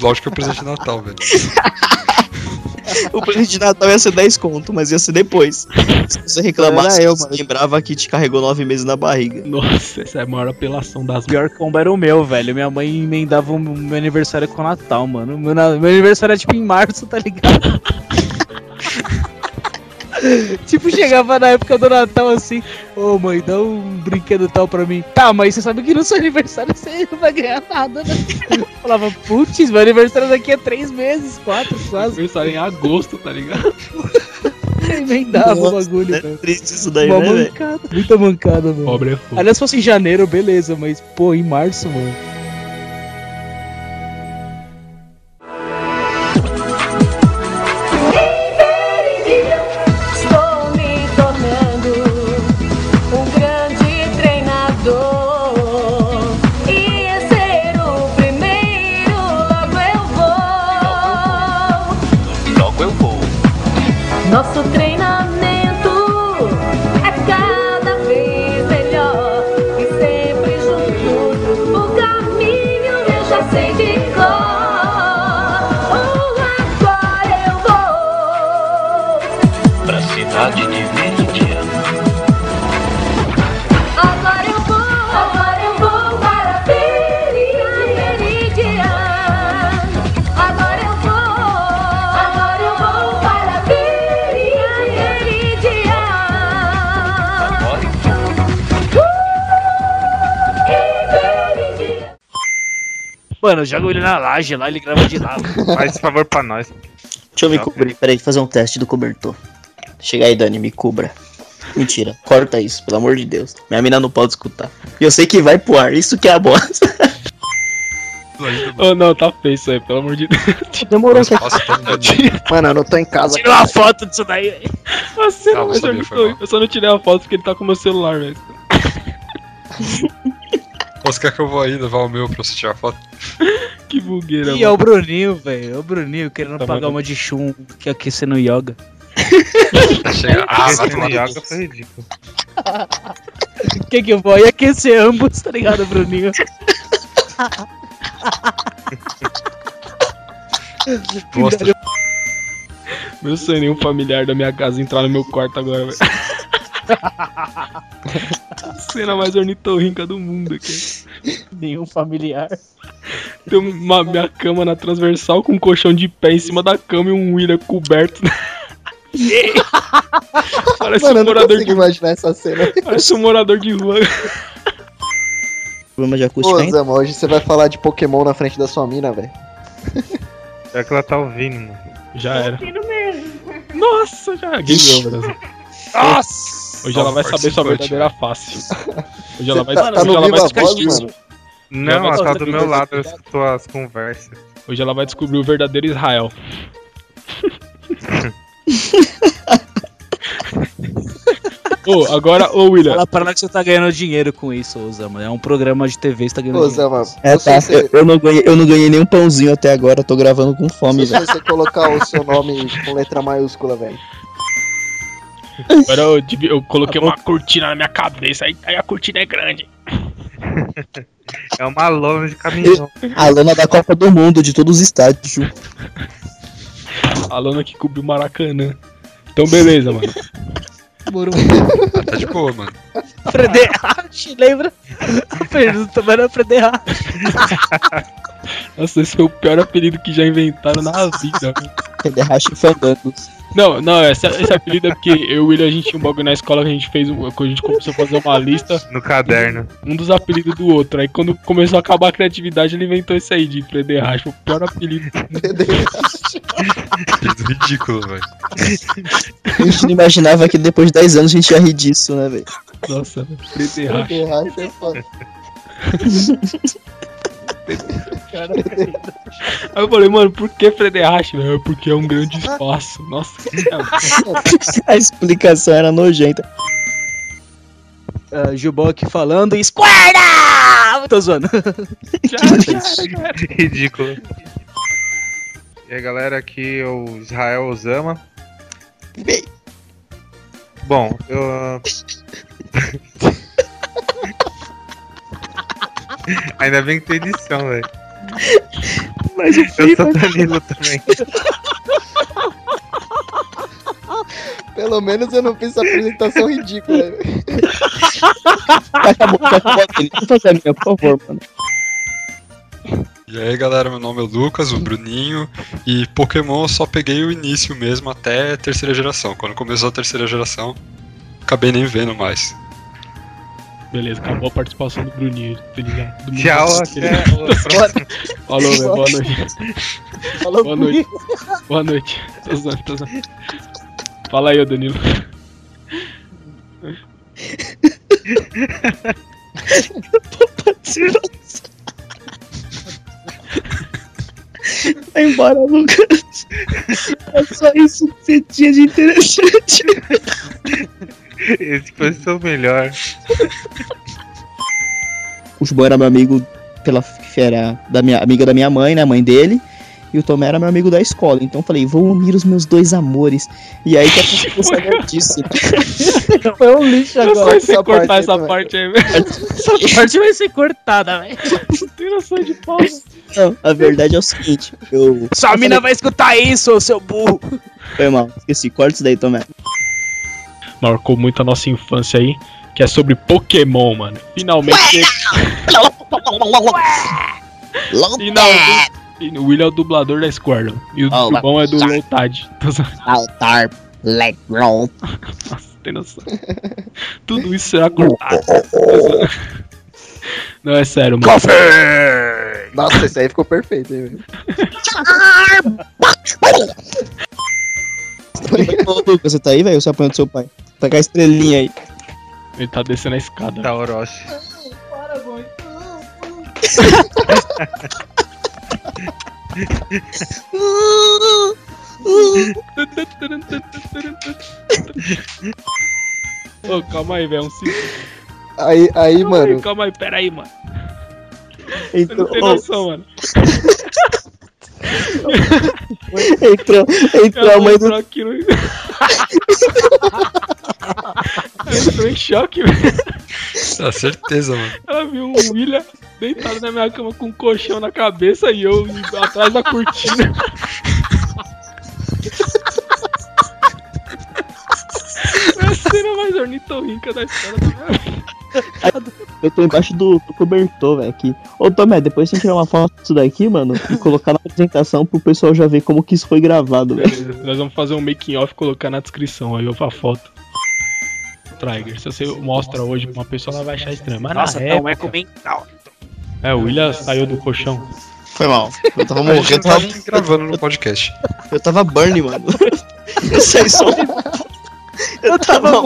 Speaker 3: Lógico que é o presente de Natal, velho.
Speaker 6: O presente de Natal ia ser 10 conto, mas ia ser depois. Se você reclamasse,
Speaker 4: Era eu,
Speaker 6: você lembrava que te carregou 9 meses na barriga.
Speaker 1: Nossa, essa é a maior apelação das
Speaker 5: Pior combo era o meu, velho. Minha mãe emendava o meu aniversário com o Natal, mano. Meu, meu aniversário é tipo em março, tá ligado? tipo, chegava na época do Natal assim, ô mãe, dá um brinquedo tal pra mim. Tá, mas você sabe que no seu aniversário você não vai ganhar nada, né? Eu falava, putz, meu aniversário daqui a três meses, quatro, quase.
Speaker 1: aniversário em agosto, tá ligado?
Speaker 5: Emendava o
Speaker 6: Nossa,
Speaker 5: bagulho,
Speaker 6: é
Speaker 5: velho.
Speaker 6: triste isso daí,
Speaker 5: Uma
Speaker 6: né,
Speaker 5: mancada, muita mancada, mano.
Speaker 1: Pobre é foda.
Speaker 5: Aliás, se fosse em janeiro, beleza, mas, pô, em março, mano. Jogo ele na laje lá, ele grava de lá.
Speaker 2: Faz esse favor pra nós.
Speaker 6: Deixa eu me cobrir, peraí, fazer um teste do cobertor. Chega aí, Dani, me cubra. Mentira, corta isso, pelo amor de Deus. Minha mina não pode escutar. E eu sei que vai pro ar, isso que é a bosta.
Speaker 1: Oh, não, tá feio isso aí, pelo amor de Deus.
Speaker 6: Demorou
Speaker 3: Nossa, todo mundo.
Speaker 4: Mano, eu não tô em casa.
Speaker 5: Tira uma foto disso daí, velho.
Speaker 1: Você não, eu, eu só não tirei a foto porque ele tá com o meu celular, velho.
Speaker 3: Você quer que eu vou aí levar o meu pra você tirar foto?
Speaker 1: Que bugueira,
Speaker 5: E é
Speaker 1: mano.
Speaker 5: o Bruninho, velho. É o Bruninho querendo
Speaker 1: Tá
Speaker 5: pagar uma de chum que aquecer no yoga.
Speaker 3: Chega. Ah, vai tomar no
Speaker 2: Yoga foi ridículo.
Speaker 5: O que que eu vou? Ia aquecer ambos, tá ligado, Bruninho?
Speaker 1: Meu sonho é nenhum familiar da minha casa entrar no meu quarto agora, velho. Cena mais ornitorrinca do mundo aqui.
Speaker 5: Nenhum familiar.
Speaker 1: Tem uma minha cama na transversal com um colchão de pé em cima da cama e um William coberto. Parece
Speaker 4: Mano,
Speaker 1: um morador de,
Speaker 4: imaginar essa cena.
Speaker 1: parece um morador de rua.
Speaker 6: Problema de acústica ainda?
Speaker 4: Zama, hoje você vai falar de Pokémon na frente da sua mina, velho.
Speaker 2: É que ela tá ouvindo, mano.
Speaker 1: Já era. Nossa, já. Game over.
Speaker 5: Nossa!
Speaker 1: Hoje ela vai saber sua verdadeira face. Hoje ela vai,
Speaker 4: Tá,
Speaker 1: hoje ela vai descobrir.
Speaker 2: Não, ela tá do meu lado, eu escuto as conversas.
Speaker 1: Hoje ela vai descobrir o verdadeiro Israel. Ô, agora, ô William,
Speaker 5: Fala pra lá que você tá ganhando dinheiro com isso, Osama. É um programa de TV, você tá ganhando
Speaker 4: Ô,
Speaker 5: dinheiro.
Speaker 4: Zama,
Speaker 6: É, tá.
Speaker 4: se
Speaker 6: Eu, eu não ganhei, eu não ganhei nenhum pãozinho até agora, eu tô gravando com fome,
Speaker 4: se
Speaker 6: velho.
Speaker 4: você colocar o seu nome com letra maiúscula, velho.
Speaker 1: Agora eu, eu coloquei uma cortina na minha cabeça, aí, aí a cortina é grande.
Speaker 2: É uma lona de caminhão.
Speaker 6: A lana da Copa do Mundo, de todos os estádios.
Speaker 1: A lona que cobriu o Maracanã. Então beleza, mano.
Speaker 3: Ah, tá de boa, mano.
Speaker 5: Frederich, lembra? A pergunta era Frederich.
Speaker 1: Nossa, esse foi o pior apelido que já inventaram na vida.
Speaker 6: Federrache Fandangos.
Speaker 1: Não, não, esse, esse apelido é porque eu e o William, a gente tinha um bagulho na escola que a gente fez, um- quando a gente começou a fazer uma lista,
Speaker 2: No caderno.
Speaker 1: um dos apelidos do outro. Aí quando começou a acabar a criatividade, ele inventou esse aí de Frederich, foi o pior apelido.
Speaker 3: Apelido ridículo, velho.
Speaker 6: A gente não imaginava que depois de 10 anos a gente ia rir disso, né, velho?
Speaker 1: Nossa.
Speaker 4: Ferragem é foda.
Speaker 1: Aí eu falei, mano, por que Frederich? velho? Porque é um grande espaço. Nossa, que
Speaker 6: A explicação era nojenta.
Speaker 5: Uh, Gilbão aqui falando. Esquerda! Tô zoando.
Speaker 2: Ridículo. E aí, galera, aqui é o Israel Osama. Bom, eu. Ainda bem que tem edição, velho.
Speaker 6: Mas o
Speaker 2: Eu sou Danilo também.
Speaker 4: Pelo menos eu não fiz essa apresentação ridícula. né?
Speaker 6: Acabou. Vini. Deixa eu fazer a minha, por favor, mano.
Speaker 3: E aí galera, meu nome é Lucas, o Bruninho, e Pokémon eu só peguei o início mesmo até a terceira geração. Quando começou a terceira geração, acabei nem vendo mais.
Speaker 1: Beleza, acabou a participação do Bruninho, tá ligado? Do
Speaker 2: Tchau, até.
Speaker 1: Falou, velho, boa noite.
Speaker 6: Falou
Speaker 1: Boa noite. Boa noite. Tô zoando, tô zoando. Fala aí, ô Danilo.
Speaker 6: Vai embora, Lucas. É só isso que você tinha de interessante.
Speaker 2: Esse foi o seu melhor.
Speaker 6: O Chubão era meu amigo pela que era da minha amiga da minha mãe, né, a mãe dele. E o Tomé era meu amigo da escola. Então eu falei, vou unir os meus dois amores. E aí que a coisa disso.
Speaker 5: Foi um lixo
Speaker 1: Eu
Speaker 5: agora.
Speaker 1: sei
Speaker 4: essa
Speaker 1: cortar
Speaker 4: parte aí
Speaker 1: essa
Speaker 4: também.
Speaker 1: parte aí, velho.
Speaker 5: Essa parte vai ser cortada, velho.
Speaker 1: Não tem noção de pausa.
Speaker 6: Não, a verdade é o seguinte, eu.
Speaker 5: Sua mina vai escutar isso, seu burro.
Speaker 6: Foi mal, esqueci. Corta isso daí, Tomé.
Speaker 1: Marcou muito a nossa infância aí, que é sobre Pokémon, mano. Finalmente. Finalmente. E o William é o dublador da Squirtle. E o
Speaker 6: Oh,
Speaker 1: é do Lotad.
Speaker 6: Altar, roll.
Speaker 1: Nossa, tem noção. Tudo isso será cortado. Não, é sério, mano.
Speaker 4: Nossa, esse aí ficou perfeito, hein, velho.
Speaker 6: Você tá aí, velho? Você apanhou do seu pai. Pegar a estrelinha aí.
Speaker 1: Ele tá descendo a escada.
Speaker 2: Da Orochi.
Speaker 1: Ô, calma aí, velho. Um segundo.
Speaker 4: Aí, aí,
Speaker 1: Calma
Speaker 4: mano.
Speaker 1: aí, calma aí, pera aí, mano. Você
Speaker 6: Entrou,
Speaker 1: não tem noção, mano.
Speaker 6: entrou, entrou a mãe do.
Speaker 1: aqui no... Ela entrou em choque, velho.
Speaker 3: Ah, certeza, mano.
Speaker 1: Ela viu o William deitado na minha cama com um colchão na cabeça e eu atrás da cortina. É a cena mais ornitorrinca da história da minha vida.
Speaker 6: Eu tô embaixo do, do cobertor, velho, aqui. Ô, Tomé, depois você tirar uma foto disso daqui, mano, e colocar na apresentação pro pessoal já ver como que isso foi gravado, velho.
Speaker 1: Beleza, Nós vamos fazer um making off e colocar na descrição aí, a foto. Trigger, se você mostra hoje pra uma pessoa, ela vai achar estranho. Mas
Speaker 5: Nossa,
Speaker 1: na
Speaker 5: tá um
Speaker 1: época...
Speaker 5: eco mental.
Speaker 1: É, o William saiu do colchão.
Speaker 6: Foi mal. Eu tava morrendo, eu tava,
Speaker 3: gravando no podcast.
Speaker 6: eu tava burn, mano. Eu saí só. Eu tava.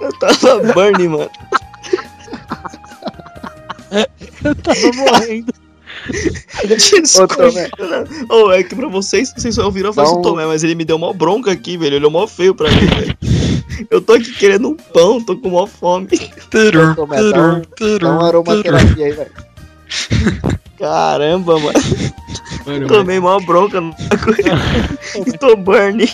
Speaker 6: Eu tava burn, mano.
Speaker 5: Eu tava morrendo.
Speaker 6: Desculpa.
Speaker 4: Tomé.
Speaker 6: Ô, é que pra vocês, vocês só ouviram a voz do
Speaker 4: um-
Speaker 6: Tomé, mas ele me deu mó bronca aqui, velho. Ele olhou mó feio pra mim, velho. Eu tô aqui querendo um pão, tô com mó fome.
Speaker 4: Dá um-
Speaker 3: terur,
Speaker 4: Dá
Speaker 3: terur.
Speaker 4: aromaterapia aí, velho.
Speaker 6: Caramba, mano.
Speaker 1: Mano,
Speaker 6: Tomei mó bronca no Tô burn.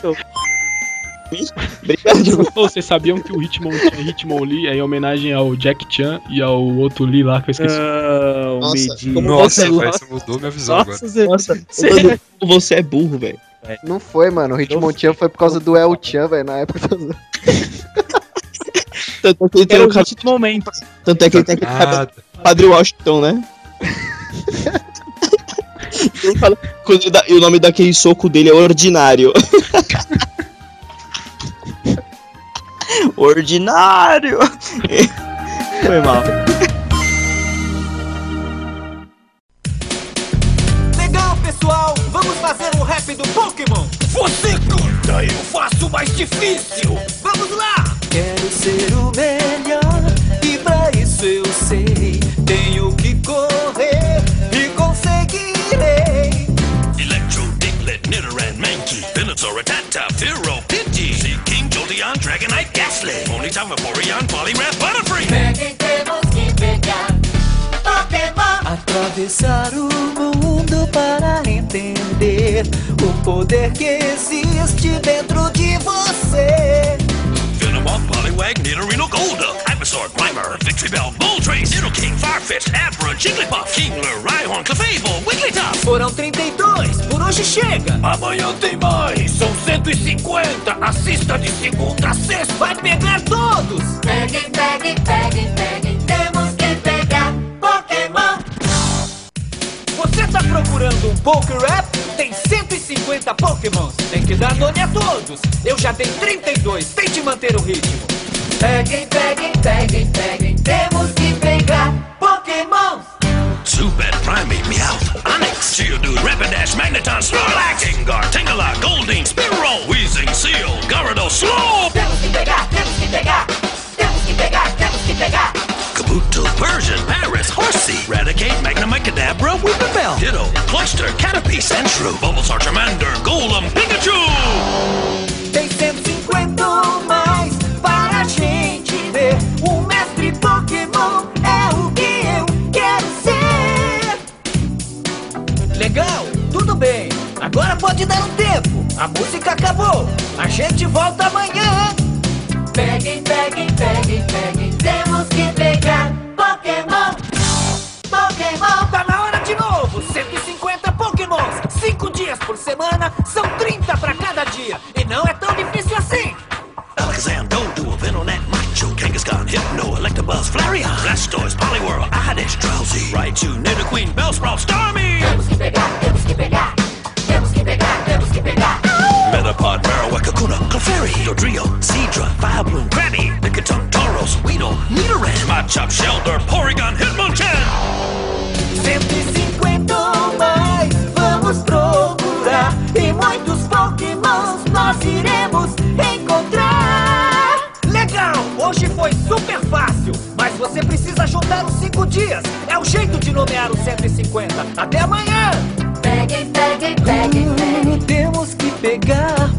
Speaker 6: Obrigado.
Speaker 1: vocês sabiam que o Hitmon tinha Hitmonlee é em homenagem ao Jack Chan e ao outro Lee lá que eu esqueci.
Speaker 5: Não,
Speaker 6: Nossa,
Speaker 3: Nossa,
Speaker 6: você-
Speaker 3: velho, você mudou minha visão agora.
Speaker 5: Nossa, você...
Speaker 6: Nossa,
Speaker 5: Cê-
Speaker 6: ô, Danilo, você é burro, velho.
Speaker 4: Não foi, mano. O Hitmonchan foi por causa do El Chan, velho, na época.
Speaker 6: Tanto é que ele tem o
Speaker 5: momento.
Speaker 6: Tanto é que ele tem aquele cabelo
Speaker 3: Nada.
Speaker 6: Padre Washington, né? Ele fala- quando ele dá- e o nome daquele soco dele é Ordinário. Ordinário! Foi mal.
Speaker 7: Legal, pessoal, vamos fazer um rap do Pokémon. Você canta, eu faço mais difícil. Vamos lá! Ser o melhor e pra isso eu sei. Tenho que correr e conseguirei.
Speaker 13: Electro, Diglett, Nidoran, Mankey, Venusaur, Rattata, Fearow, Pidgey, Seaking, Jolteon, Dragonite, Ghastly, Ponyta, Vaporeon, Poliwrath, Butterfree.
Speaker 14: Peguem, temos que pegar Pokémon
Speaker 7: Atravessar o mundo para entender o poder que existe dentro de você.
Speaker 13: Venomoth, Poliwag, Nidorino, Golduck, Ivysaur, Grimer, Victreebel, Moltres, Nidoking, Farfetch'd, Abra, Jigglypuff, Kingler, Rhyhorn, Clefable, Wigglytuff.
Speaker 7: Foram 32, por hoje chega.
Speaker 13: Amanhã tem mais, são 150. Assista de segunda a sexta.
Speaker 7: Vai pegar todos.
Speaker 15: Peguem, peguem, peguem, peguem. Temos
Speaker 7: procurando um Poké Rap? Tem 150 Pokémons. Tem que dar nome a todos. Eu já dei 32. Tente manter o ritmo.
Speaker 15: Peguem, peguem, peguem, peguem. Temos que pegar Pokémon.
Speaker 13: Zubat, Primate, Meowth, Onix, Geodude, Rapidash, Magneton, Snorlax, Gengar, Tangela, Goldeen, Spearow, Weezing, Seal, Gyarados, Slow,
Speaker 15: Temos que pegar, temos que pegar. Temos que pegar, temos que pegar.
Speaker 13: Kabuto, Persian, Paris, Horsey, Raticate, Magnemite, Kadabra, Weepinbell, Ditto, Cloyster, Caterpie, Sandshrew, Bulbasaur, Charmander, Golem, Pikachu!
Speaker 7: Tem 150 ou mais para a gente ver. O mestre Pokémon é o que eu quero ser. Legal, tudo bem. Agora pode dar um tempo. A música acabou. A gente volta amanhã.
Speaker 15: Peguem, peguem, peguem, peguem. Temos que pegar
Speaker 7: por semana. São 30 para cada dia. E não é tão difícil assim.
Speaker 13: Alakazam, Doduo, Venonat, Macho, Kangaskhan, Hypno, Electabuzz, Flareon, Blastoise, Poliwhirl, Oddish, Drowsy, Raichu, Nidoqueen, Bellsprout, Starmie!
Speaker 15: Temos que pegar, temos que pegar. Temos que pegar, temos que pegar.
Speaker 13: Metapod, Marowak, Kakuna, Clefairy, Dodrio, Seadra, Vileplume, Krabby, Nickatum, Tauros, Weedle, Nidoran, Machop, Shelter, Porygon, Hitmonchan!
Speaker 7: Juntar os 5 dias. É o jeito de nomear os 150. Até amanhã!
Speaker 15: Peguem, peguem, peguem, peguem.
Speaker 7: Temos que pegar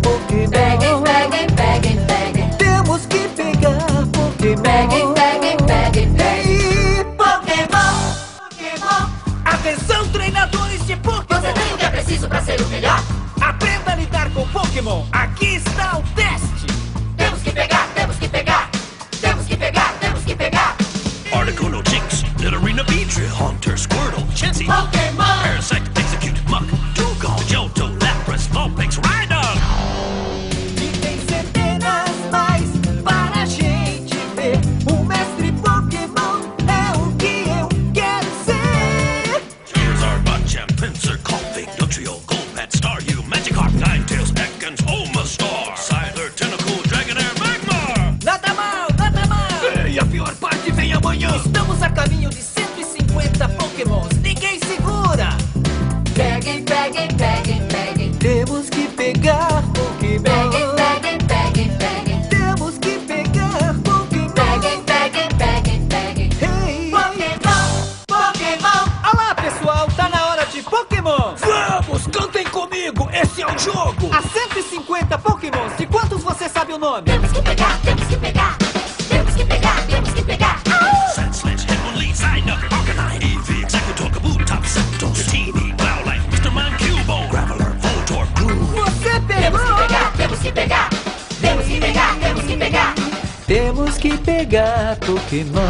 Speaker 7: pegar Pokémon.